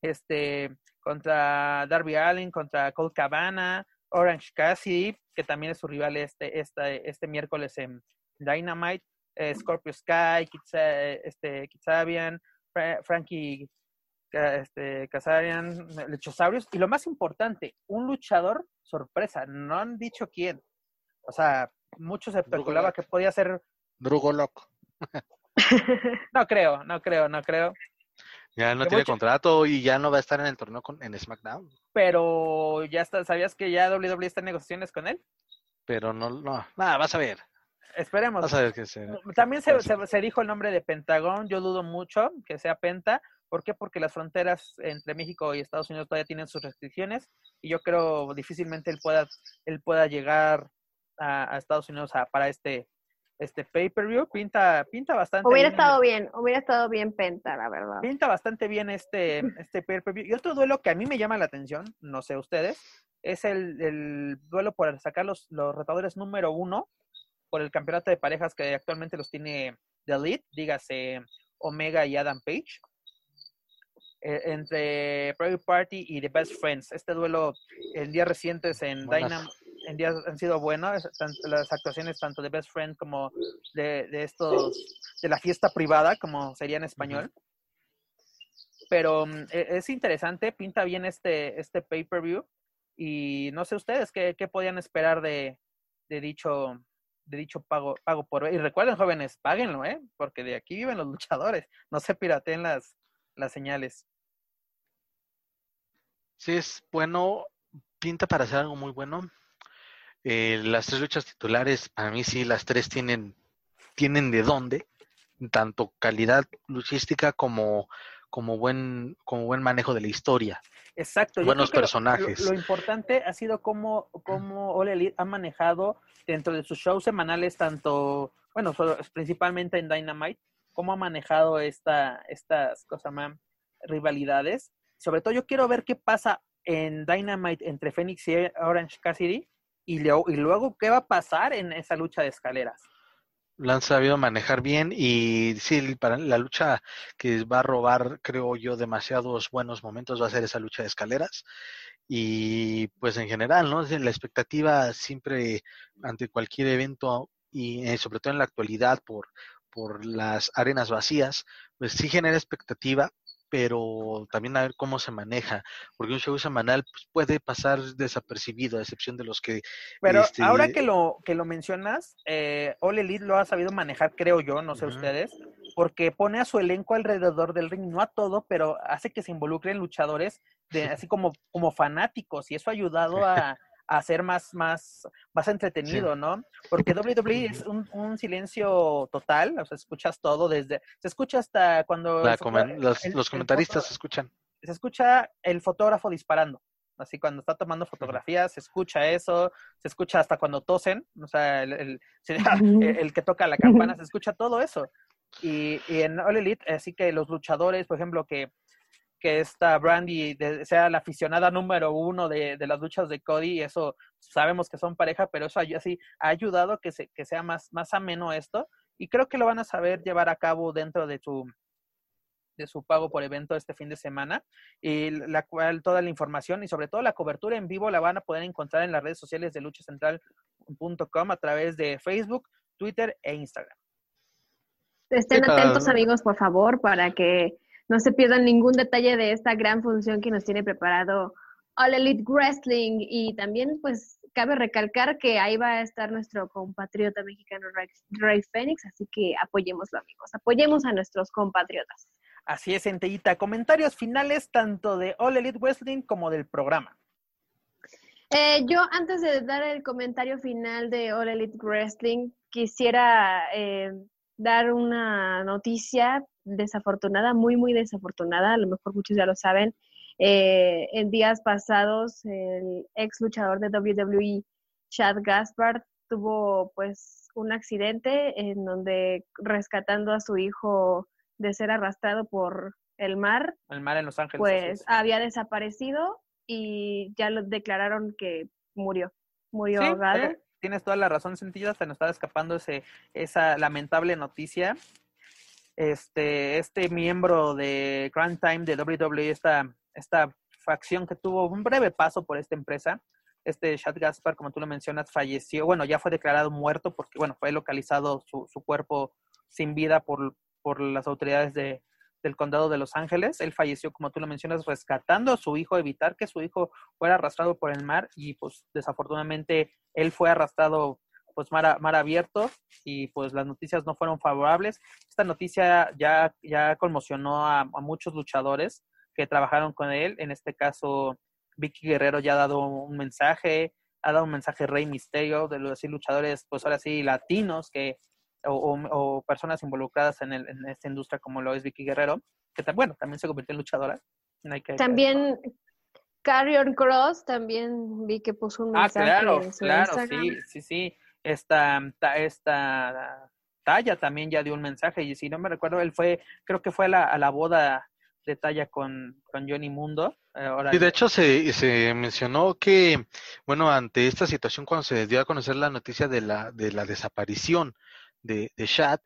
Este, contra Darby Allen, contra Colt Cabana, Orange Cassidy, que también es su rival este, este, este miércoles en Dynamite, eh, Scorpio Sky, este, Kitsabian, Frankie este, Kazarian, Lechosaurios, y lo más importante, un luchador sorpresa, no han dicho quién. O sea, mucho se especulaba que podía ser... Drugolok. no creo, no creo, no creo. Ya no tiene contrato y ya no va a estar en el torneo con, en SmackDown. Pero ya está, ¿sabías que ya WWE está en negociaciones con él? Pero no, no, nada, vas a ver. Esperemos. Vas a ver que se, También se, se, dijo el nombre de Pentagón, yo dudo mucho que sea Penta. ¿Por qué? Porque las fronteras entre México y Estados Unidos todavía tienen sus restricciones y yo creo difícilmente él pueda, él pueda llegar a, a Estados Unidos a, para este este pay-per-view. Pinta, pinta bastante hubiera estado bien, hubiera estado bien Penta, la verdad. Pinta bastante bien este, este pay-per-view. Y otro duelo que a mí me llama la atención, no sé ustedes, es el, el duelo por sacar los, los retadores número uno por el campeonato de parejas que actualmente los tiene The Elite, dígase Omega y Adam Page. Eh, entre Private Party y The Best Friends. Este duelo en días recientes en Dynam en días han sido buenas, las actuaciones tanto de Best Friend como de, de estos, de la fiesta privada, como sería en español. Pero mm, e, es interesante, pinta bien este, este pay-per-view. Y no sé ustedes qué, qué podían esperar de, de dicho de dicho pago, pago por... Y recuerden, jóvenes, páguenlo, ¿eh? Porque de aquí viven los luchadores. No se pirateen las, las señales. Sí, es bueno, pinta para hacer algo muy bueno. Eh, las tres luchas titulares, para mí sí, las tres tienen, tienen de dónde, tanto calidad luchística como, como, buen, como buen manejo de la historia. Exacto. Buenos personajes. Lo, importante ha sido cómo, cómo Ole Elite ha manejado dentro de sus shows semanales, tanto, bueno, principalmente en Dynamite, cómo ha manejado esta, estas cosas más rivalidades sobre todo yo quiero ver qué pasa en Dynamite entre Phoenix y Orange Cassidy y, luego qué va a pasar en esa lucha de escaleras. Lo han sabido manejar bien y sí, para la lucha que va a robar, creo yo, demasiados buenos momentos va a ser esa lucha de escaleras. Y pues en general, ¿no? La expectativa siempre ante cualquier evento y eh, sobre todo en la actualidad por, por las arenas vacías, pues sí genera expectativa, pero también a ver cómo se maneja, porque un show semanal pues, puede pasar desapercibido, a excepción de los que... Pero este, ahora que lo, que lo mencionas, eh, All Elite lo ha sabido manejar, creo yo, no sé ustedes, porque pone a su elenco alrededor del ring, no a todo, pero hace que se involucren luchadores, de, así como, como fanáticos, y eso ha ayudado a a ser más, más, más entretenido, ¿no? Porque WWE es un, un, silencio total, o sea, escuchas todo desde, se escucha hasta cuando... los, comentaristas se escuchan. Se escucha el fotógrafo disparando, así cuando está tomando fotografías, se escucha eso, se escucha hasta cuando tosen, o sea, el, el, el que toca la campana, se escucha todo eso. Y, y en All Elite, así que los luchadores, por ejemplo, que que esta Brandy sea la aficionada número uno de, las luchas de Cody, y eso sabemos que son pareja, pero eso así ha ayudado que, se, que sea más, más ameno esto, y creo que lo van a saber llevar a cabo dentro de su de su pago por evento este fin de semana y la cual toda la información y sobre todo la cobertura en vivo la van a poder encontrar en las redes sociales de luchacentral.com a través de Facebook, Twitter e Instagram. Estén atentos amigos, por favor, para que no se pierdan ningún detalle de esta gran función que nos tiene preparado All Elite Wrestling y también pues cabe recalcar que ahí va a estar nuestro compatriota mexicano Ray, Phoenix, así que apoyémoslo, amigos. Apoyemos a nuestros compatriotas. Así es, Centellita. Comentarios finales tanto de All Elite Wrestling como del programa. Eh, yo, antes de dar el comentario final de All Elite Wrestling, quisiera eh, dar una noticia desafortunada, muy, muy desafortunada. A lo mejor muchos ya lo saben. Eh, en días pasados, el ex luchador de WWE, Chad Gaspard, tuvo pues un accidente en donde rescatando a su hijo de ser arrastrado por el mar. El mar en Los Ángeles. Pues había desaparecido y ya lo declararon que murió. Murió ahogado. Eh, tienes toda la razón, Sentilla, se nos estaba escapando ese, esa lamentable noticia. Este, este miembro de Grand Time de WWE, esta esta facción que tuvo un breve paso por esta empresa. Este Chad Gaspar, como tú lo mencionas, falleció, bueno, ya fue declarado muerto porque, bueno, fue localizado su, su cuerpo sin vida por, por las autoridades de, del condado de Los Ángeles. Él falleció, como tú lo mencionas, rescatando a su hijo, evitar que su hijo fuera arrastrado por el mar y pues desafortunadamente él fue arrastrado pues mar, mar abierto y pues las noticias no fueron favorables. Esta noticia ya, ya conmocionó a, a muchos luchadores que trabajaron con él. En este caso, Vicky Guerrero ya ha dado un mensaje, ha dado un mensaje Rey Misterio de los luchadores, pues ahora sí, latinos que o, personas involucradas en, el, en, esta industria como lo es Vicky Guerrero, que bueno, también se convirtió en luchadora. también Carrion Cross, también vi que puso un ah, mensaje. Ah, claro, claro, sí, sí, sí. Esta, esta talla también ya dio un mensaje y si no me recuerdo, él fue, creo que fue a la, a la boda detalla con, con Johnny Mundo. Eh, ahora y de hecho se, se mencionó que, bueno, ante esta situación, cuando se dio a conocer la noticia de la, de la desaparición de, de Shad,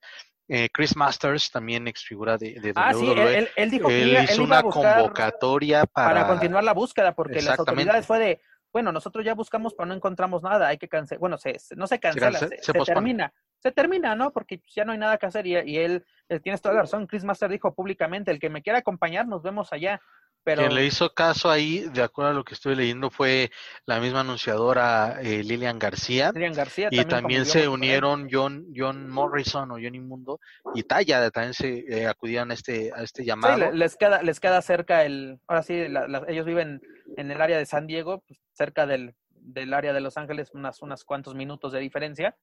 eh, Chris Masters, también ex figura de, de ah, sí, él, dijo que hizo una convocatoria para, para continuar la búsqueda, porque las autoridades fue de, bueno, nosotros ya buscamos pero no encontramos nada, hay que cancelar, bueno, se, no se cancela, se, se termina se termina, ¿no? Porque ya no hay nada que hacer y, y él, él, tienes toda la razón. Chris Master dijo públicamente, el que me quiera acompañar, nos vemos allá. Pero... Quien le hizo caso ahí, de acuerdo a lo que estuve leyendo, fue la misma anunciadora eh, Lilian García. Lilian García. Y también, se unieron John, John Morrison o Johnny Mundo y Taya, también se eh, acudieron a este, a este llamado. Sí, les queda, les queda cerca el, ahora sí, ellos viven en el área de San Diego, pues, cerca del, del área de Los Ángeles, unas, unas cuantos minutos de diferencia.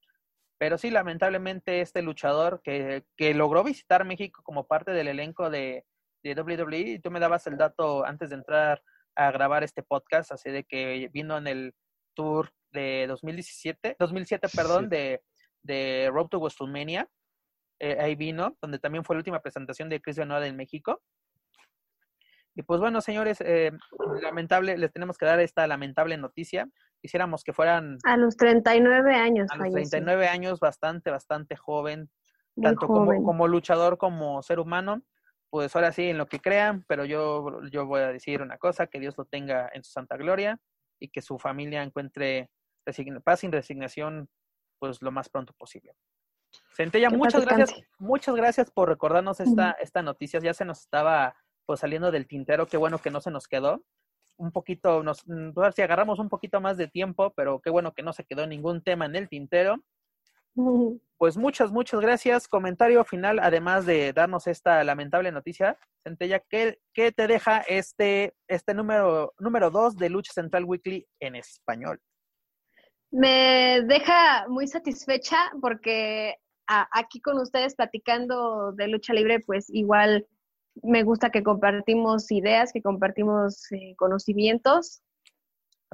Pero sí, lamentablemente este luchador que, que logró visitar México como parte del elenco de, de WWE, y tú me dabas el dato antes de entrar a grabar este podcast, así de que vino en el tour de 2017, 2007, perdón, de, de Road to WrestleMania. Eh, ahí vino, donde también fue la última presentación de Chris Benoit en México. Y pues bueno, señores, eh, lamentable, les tenemos que dar esta lamentable noticia. Quisiéramos que fueran... A los 39 años. A los 39 años, bastante, bastante joven, tanto Como, como luchador como ser humano. Pues ahora sí, en lo que crean, pero yo, yo voy a decir una cosa, que Dios lo tenga en su santa gloria y que su familia encuentre paz y resignación pues lo más pronto posible. Centella, muchas gracias, muchas gracias por recordarnos esta, esta noticia. Ya se nos estaba pues saliendo del tintero, qué bueno que no se nos quedó. Un poquito, nos, mm, a ver si agarramos un poquito más de tiempo, pero qué bueno que no se quedó ningún tema en el tintero. Pues muchas, muchas gracias. Comentario final, además de darnos esta lamentable noticia, Centella, ¿qué, qué te deja este, este número, número dos de Lucha Central Weekly en español? Me deja muy satisfecha porque aquí con ustedes platicando de lucha libre, pues igual me gusta que compartimos ideas, que compartimos eh, conocimientos.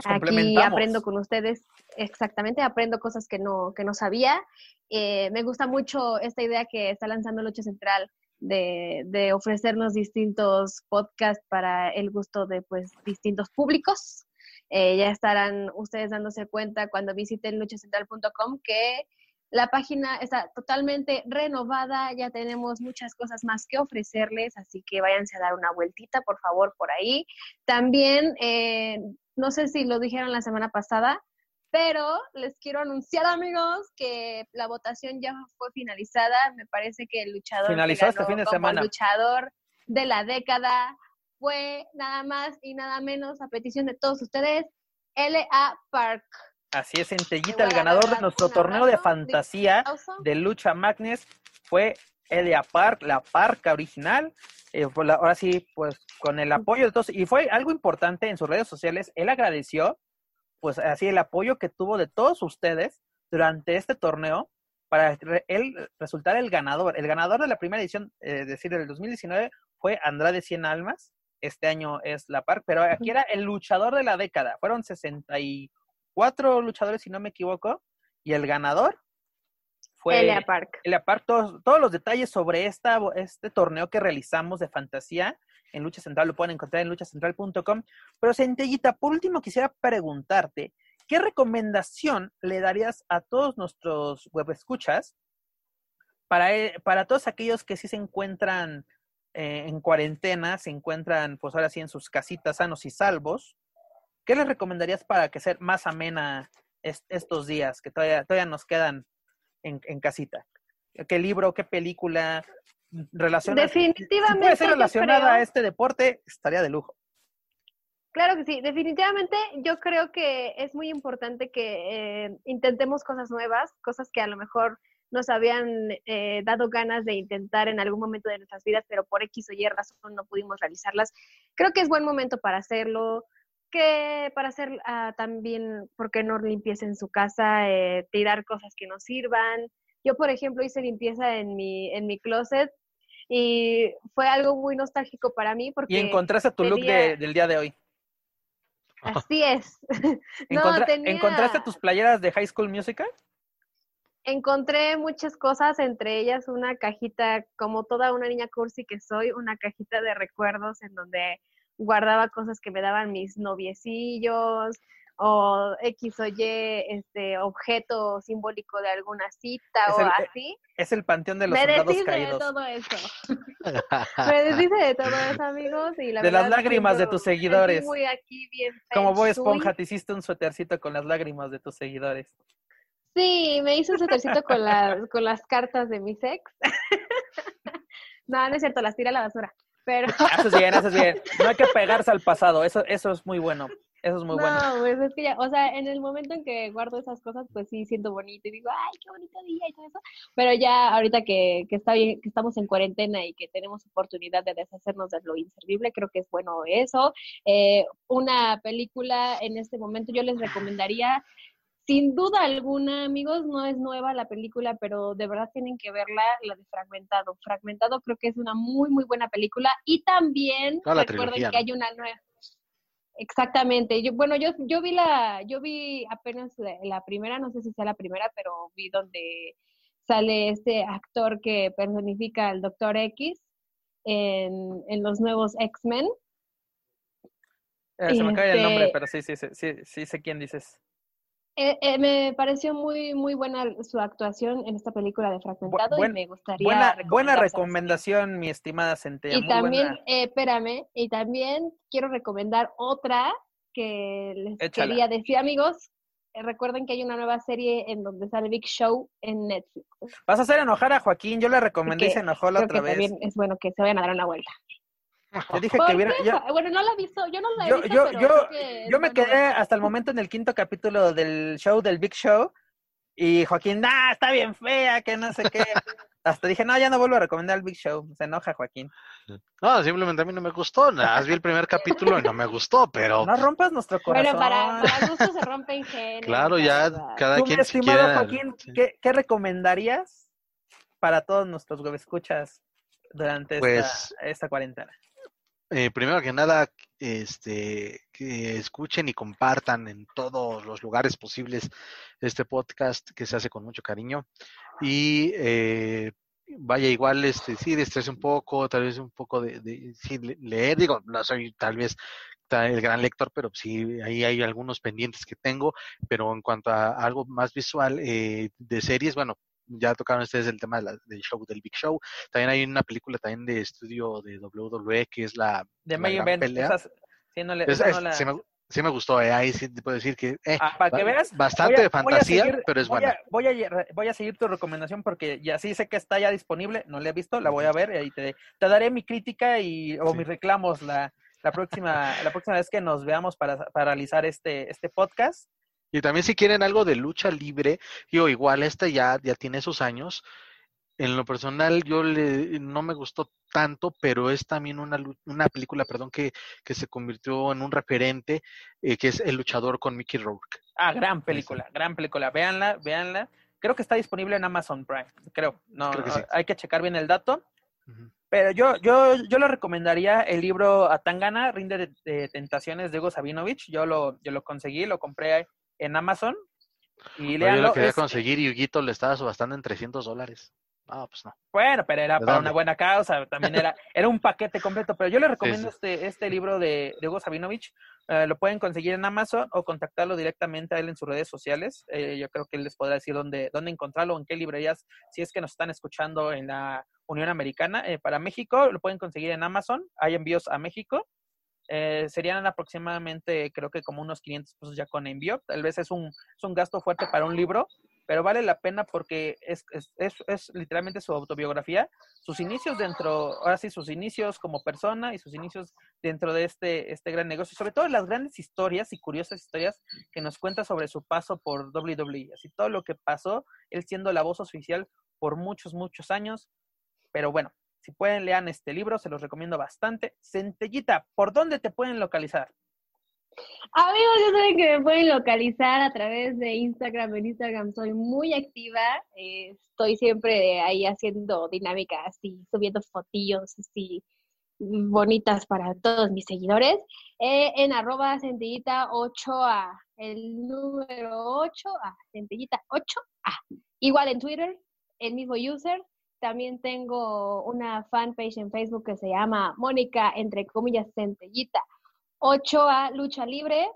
Aquí aprendo con ustedes, exactamente, aprendo cosas que no, que no sabía. Eh, me gusta mucho esta idea que está lanzando Lucha Central de, de, ofrecernos distintos podcasts para el gusto de pues distintos públicos. Eh, ya estarán ustedes dándose cuenta cuando visiten luchacentral.com que la página está totalmente renovada, ya tenemos muchas cosas más que ofrecerles, así que váyanse a dar una vueltita, por favor, por ahí. También, eh, no sé si lo dijeron la semana pasada, pero les quiero anunciar, amigos, que la votación ya fue finalizada. Me parece que el luchador Finalizó este fin de semana. luchador de la década fue nada más y nada menos a petición de todos ustedes, L.A. Park Así es, Centellita, el ganador de nuestro torneo de fantasía de lucha Magnes fue Elia Park, la parca original. Eh, ahora sí, pues con el apoyo de todos. Y fue algo importante en sus redes sociales. Él agradeció, pues así, el apoyo que tuvo de todos ustedes durante este torneo para él resultar el ganador. El ganador de la primera edición, es decir, del 2019, fue Andrade Cien Almas. Este año es la Park, pero aquí era el luchador de la década. Fueron 64 luchadores, si no me equivoco, y el ganador fue Elia Park. Elia Park. Todos, todos los detalles sobre esta, este torneo que realizamos de fantasía en Lucha Central lo pueden encontrar en luchacentral.com. Pero Centellita, por último quisiera preguntarte, ¿qué recomendación le darías a todos nuestros web escuchas para, eh, para todos aquellos que sí se encuentran eh, en cuarentena, se encuentran pues ahora sí en sus casitas sanos y salvos, ¿qué les recomendarías para que sea más amena estos días que todavía, todavía nos quedan en, en casita? ¿Qué libro, qué película? Relaciona, definitivamente. Si puede ser relacionada a este deporte, estaría de lujo. Claro que sí, definitivamente yo creo que es muy importante que eh, intentemos cosas nuevas, cosas que a lo mejor nos habían eh, dado ganas de intentar en algún momento de nuestras vidas, pero por X o Y razón no pudimos realizarlas. Creo que es buen momento para hacerlo, que para hacer ah, también, ¿por qué no limpieza en su casa? Eh, tirar cosas que no sirvan. Yo, por ejemplo, hice limpieza en mi, en mi closet y fue algo muy nostálgico para mí porque... ¿Y encontraste tu look del día de hoy? Así es. ¿Encontraste tus playeras de High School Musical? encontré muchas cosas, entre ellas una cajita, como toda una niña cursi que soy, una cajita de recuerdos en donde guardaba cosas que me daban mis noviecillos o X o Y este objeto simbólico de alguna cita o así. Es el panteón de los me soldados caídos. de todo eso. me deshice de todo eso, amigos. Y la de las lágrimas de tus seguidores. Muy aquí bien Como Boy Esponja, te hiciste un suétercito con las lágrimas de tus seguidores. Sí, me hizo un suétercito con, con las cartas de mi ex. no, no es cierto, las tira a la basura. Pero... Haces bien, haces bien. No hay que pegarse al pasado, eso, eso es muy bueno. Eso es muy bueno. No, pues es que ya, o sea, en el momento en que guardo esas cosas, pues sí siento bonito y digo, ay, qué bonito día y todo eso. Pero ya ahorita que, que está bien, que estamos en cuarentena y que tenemos oportunidad de deshacernos de lo inservible, creo que es bueno eso. Eh, una película en este momento yo les recomendaría sin duda alguna, amigos, no es nueva la película, pero de verdad tienen que verla, la de Fragmentado. Fragmentado creo que es una muy, muy buena película. Y también recuerden que hay una nueva. Exactamente. Yo, bueno, yo, yo vi la, yo vi apenas la, primera, no sé si sea la primera, pero vi donde sale este actor que personifica al Doctor X en, en los nuevos X-Men. Eh, se me cae el nombre, este pero sí, sí, sí, sí, sí sé quién dices. Eh, eh, me pareció muy muy buena su actuación en esta película de Fragmentado y me gustaría buena buena recomendación mi estimada Centella y también eh, espérame y también quiero recomendar otra que les quería decir amigos. Recuerden que hay una nueva serie en donde sale Big Show en Netflix. Vas a hacer enojar a Joaquín yo le recomendé y se enojó la otra vez también es bueno que se vayan a dar una vuelta yo dije que hubiera. bueno, no la he visto, yo no la he yo, visto. Yo, yo, yo me quedé hasta el momento en el quinto capítulo del show, del Big Show, y Joaquín, nah, está bien fea, que no sé qué. hasta dije, no, ya no vuelvo a recomendar el Big Show. Se enoja Joaquín. No, simplemente a mí no me gustó. Nada, vi el primer capítulo y no me gustó, pero. No rompas nuestro corazón. Bueno, para, para gusto se rompen géneros. Claro, ya cada Tú, quien. Mi estimado Joaquín, ¿qué, ¿qué, recomendarías para todos nuestros escuchas durante pues, esta, esta cuarentena? Eh, primero que nada, este, que escuchen y compartan en todos los lugares posibles este podcast que se hace con mucho cariño. Y eh, vaya igual, este, sí, destrese un poco, tal vez un poco de, de leer, digo, no soy tal vez el gran lector, pero sí, ahí hay algunos pendientes que tengo, pero en cuanto a algo más visual eh, de series, bueno, ya tocaron ustedes el tema del show del Big Show. También hay una película también de estudio de WWE que es la de Main Event. sí, me, gustó, eh, ahí sí te puedo decir que, eh, ah, para que veas bastante de fantasía, pero es buena. voy, a, voy a seguir tu recomendación porque ya sí sé que está ya disponible, no la he visto, la voy a ver y ahí te, te daré mi crítica y o mis reclamos la, la próxima la próxima vez que nos veamos para, para realizar este este podcast Y también si quieren algo de lucha libre, yo igual este ya, ya tiene sus años. En lo personal, yo le, no me gustó tanto, pero es también una, una película, perdón, que, que se convirtió en un referente, eh, que es El luchador con Mickey Rourke. Ah, gran película, gran película. Véanla, véanla. Creo que está disponible en Amazon Prime, creo. No, Creo que sí. hay que checar bien el dato. Pero yo, yo, yo le recomendaría el libro Atangana, Rinde de, de Tentaciones de Hugo Sabinovich. Yo lo, yo lo conseguí, lo compré en Amazon. Y yo léanlo. lo quería es- conseguir y Huguito le estaba subastando en 300 dólares. Ah, pues no. Bueno, pero era ¿De para dónde? una buena causa, también era, era un paquete completo. Pero yo le recomiendo sí. este, este libro de, de Hugo Sabinovich. Eh, lo pueden conseguir en Amazon o contactarlo directamente a él en sus redes sociales. Eh, yo creo que él les podrá decir dónde, dónde encontrarlo, en qué librerías, si es que nos están escuchando en la Unión Americana. Eh, para México lo pueden conseguir en Amazon. Hay envíos a México. Eh, serían aproximadamente, creo que como unos 500 pesos ya con envío. Tal vez es un, es un gasto fuerte para un libro, pero vale la pena porque es, es, es, literalmente su autobiografía, sus inicios dentro, ahora sí, sus inicios como persona y sus inicios dentro de este, este gran negocio, sobre todo las grandes historias y curiosas historias que nos cuenta sobre su paso por WWE, así todo lo que pasó, él siendo la voz oficial por muchos, muchos años, pero bueno, si pueden lean este libro, se los recomiendo bastante. Centellita, ¿por dónde te pueden localizar? Amigos, ya saben que me pueden localizar a través de Instagram. En Instagram soy muy activa. eh, estoy siempre ahí haciendo dinámicas y subiendo fotillos así bonitas para todos mis seguidores. Eh, en arroba centellita 8A, el número 8A, centellita 8A. Igual en Twitter, el mismo user. También tengo una fanpage en Facebook que se llama Mónica, entre comillas, centellita. 8A Lucha Libre.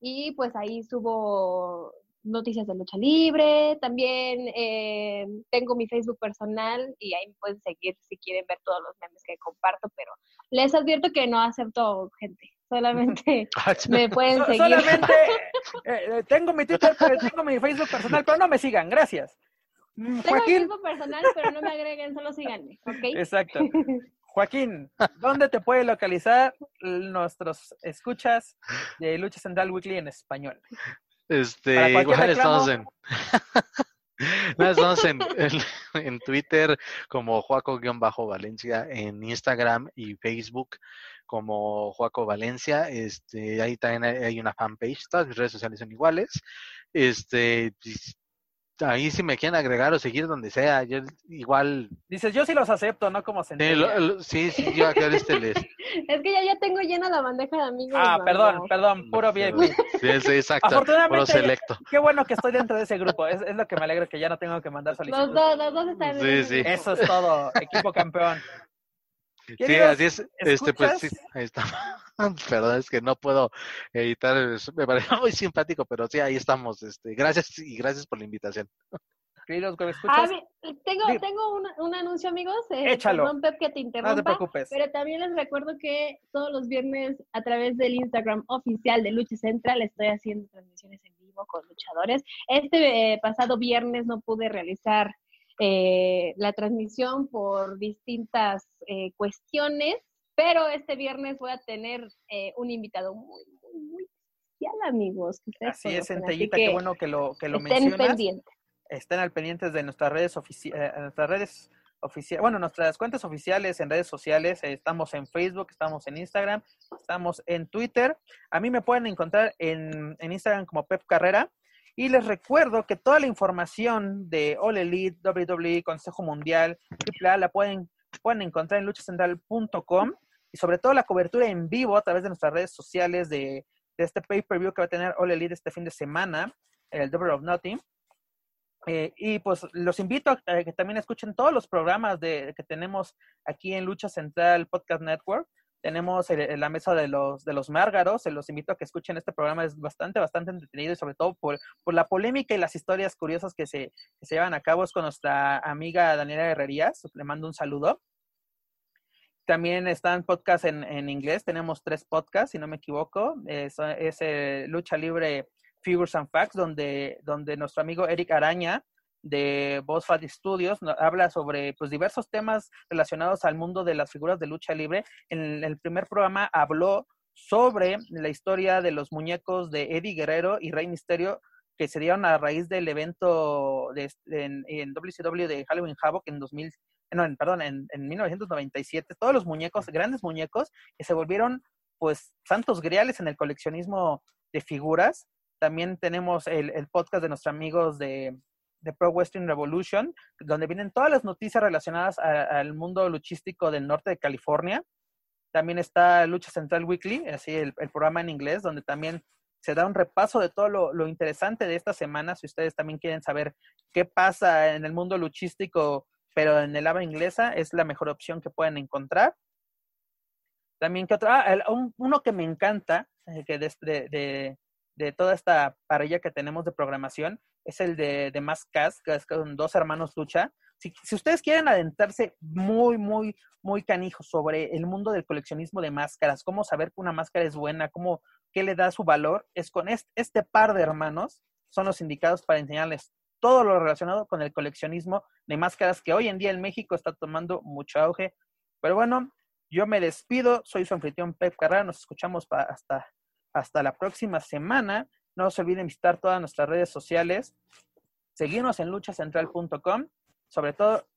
Y pues ahí subo noticias de lucha libre, también eh, tengo mi Facebook personal y ahí me pueden seguir si quieren ver todos los memes que comparto, pero les advierto que no acepto gente, solamente me pueden seguir. solamente eh, eh, tengo mi Twitter, pero tengo mi Facebook personal, pero no me sigan, gracias. Mm, Tengo Joaquín, personal, pero no me agreguen, solo síganme, ¿ok? exacto. Joaquín, ¿dónde te puede localizar nuestros escuchas de Lucha Central Weekly en español? Este, igual estamos en. No, estamos en, en, en Twitter como Juaco-Valencia, en Instagram y Facebook como Juaco Valencia. Este, ahí también hay, hay una fanpage, todas mis redes sociales son iguales. Este, pues, ahí si me quieren agregar o seguir donde sea, yo igual, Dices, yo sí los acepto, no como sí, Centella. lo- lo- sí, sí, yo acá este les, Es que ya, ya tengo llena la bandeja de amigos. Ah, perdón, perdón, puro VIP. Sí, sí, exacto, puro Afortunadamente, selecto. qué bueno que estoy dentro de ese grupo. Es, es lo que me alegra que ya no tengo que mandar Los solicitudes. dos, los dos están en Sí, sí. Eso es todo, equipo campeón. Sí, así es. Este, pues sí, ahí está. Perdón, es que no puedo editar. Me parece muy simpático, pero sí, ahí estamos. Este, gracias y gracias por la invitación. Queridos web Ah, tengo, tengo un, un anuncio, amigos. Eh, Échalo. Perdón, Pep, que te no te interrumpa. preocupes. Pero también les recuerdo que todos los viernes a través del Instagram oficial de Lucha Central estoy haciendo transmisiones en vivo con luchadores. Este eh, pasado viernes no pude realizar eh, la transmisión por distintas eh, cuestiones, pero este viernes voy a tener eh, un invitado muy, muy, muy especial, amigos. que Así es, Centellita, qué bueno que lo, que lo estén mencionas. pendientes. Estén al pendientes de nuestras redes oficiales, nuestras redes oficiales, bueno, nuestras cuentas oficiales en redes sociales. eh, Estamos en Facebook, estamos en Instagram, estamos en Twitter. A mí me pueden encontrar en, en Instagram como Pep Carrera. Y les recuerdo que toda la información de All Elite, WWE, Consejo Mundial, AAA, la pueden, pueden encontrar en luchacentral.com y sobre todo la cobertura en vivo a través de nuestras redes sociales de, de este pay-per-view que va a tener All Elite este fin de semana, el Double of Nothing. Eh, y pues los invito a, que también escuchen todos los programas de, que tenemos aquí en Lucha Central Podcast Network. Tenemos la mesa de los, de los márgaros. Se los invito a que escuchen este programa. Es bastante, bastante entretenido y sobre todo por, por la polémica y las historias curiosas que se, que se llevan a cabo. Es con nuestra amiga Daniela Herrerías. Le mando un saludo. También están podcasts en, en inglés. Tenemos tres podcasts, si no me equivoco. Es, es eh, Lucha Libre Figures and Facts, donde, donde nuestro amigo Eric Araña de Boss Fat Studios habla sobre pues, diversos temas relacionados al mundo de las figuras de lucha libre. En el primer programa habló sobre la historia de los muñecos de Eddie Guerrero y Rey Misterio que se dieron a raíz del evento de, en, en, WCW de Halloween Havoc en 2000, no, en, perdón, en, en 1997, todos los muñecos, grandes muñecos, que se volvieron pues santos griales en el coleccionismo de figuras. También tenemos el, el podcast de nuestros amigos de, de, Pro Western Revolution, donde vienen todas las noticias relacionadas al mundo luchístico del norte de California. También está Lucha Central Weekly, así el, el, programa en inglés, donde también se da un repaso de todo lo, lo, interesante de esta semana. Si ustedes también quieren saber qué pasa en el mundo luchístico, pero en el habla inglesa, es la mejor opción que pueden encontrar. También que otro, ah, el, un, uno que me encanta, eh, que de, de, de, toda esta parrilla que tenemos de programación, es el de, de que es con dos hermanos lucha. Si, si, ustedes quieren adentrarse muy, muy, muy canijo sobre el mundo del coleccionismo de máscaras, cómo saber que una máscara es buena, cómo, qué le da su valor, es con este, este par de hermanos, son los indicados para enseñarles todo lo relacionado con el coleccionismo de máscaras que hoy en día en México está tomando mucho auge. Pero bueno, yo me despido, soy su anfitrión Pep Carrera, nos escuchamos hasta, hasta la próxima semana. No se olviden visitar todas nuestras redes sociales, seguirnos en luchacentral.com, sobre todo,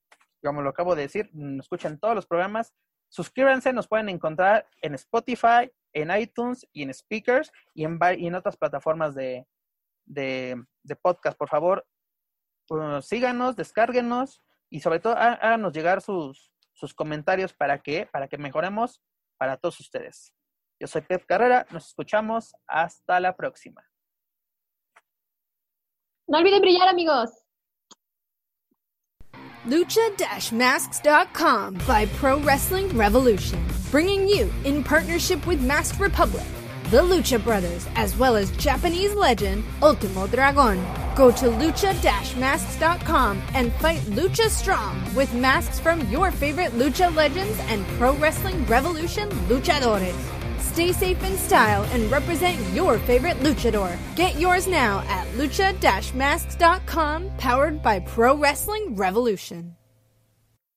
como lo acabo de decir, nos escuchan todos los programas. Suscríbanse, nos pueden encontrar en Spotify, en iTunes y en Speakers y en, otras plataformas de podcast. Por favor, uh, síganos, descárguenos y sobre todo háganos llegar sus, sus comentarios para que, para que mejoremos para todos ustedes. Yo soy Pep Carrera, nos escuchamos, hasta la próxima. No olviden brillar, amigos. Lucha-Masks.com by Pro Wrestling Revolution, bringing you in partnership with Masked Republic, the Lucha Brothers, as well as Japanese legend Ultimo Dragon. Go to lucha-masks.com and fight Lucha Strong with masks from your favorite Lucha legends and Pro Wrestling Revolution luchadores. Stay safe in style and represent your favorite luchador. Get yours now at lucha-masks.com, powered by Pro Wrestling Revolution.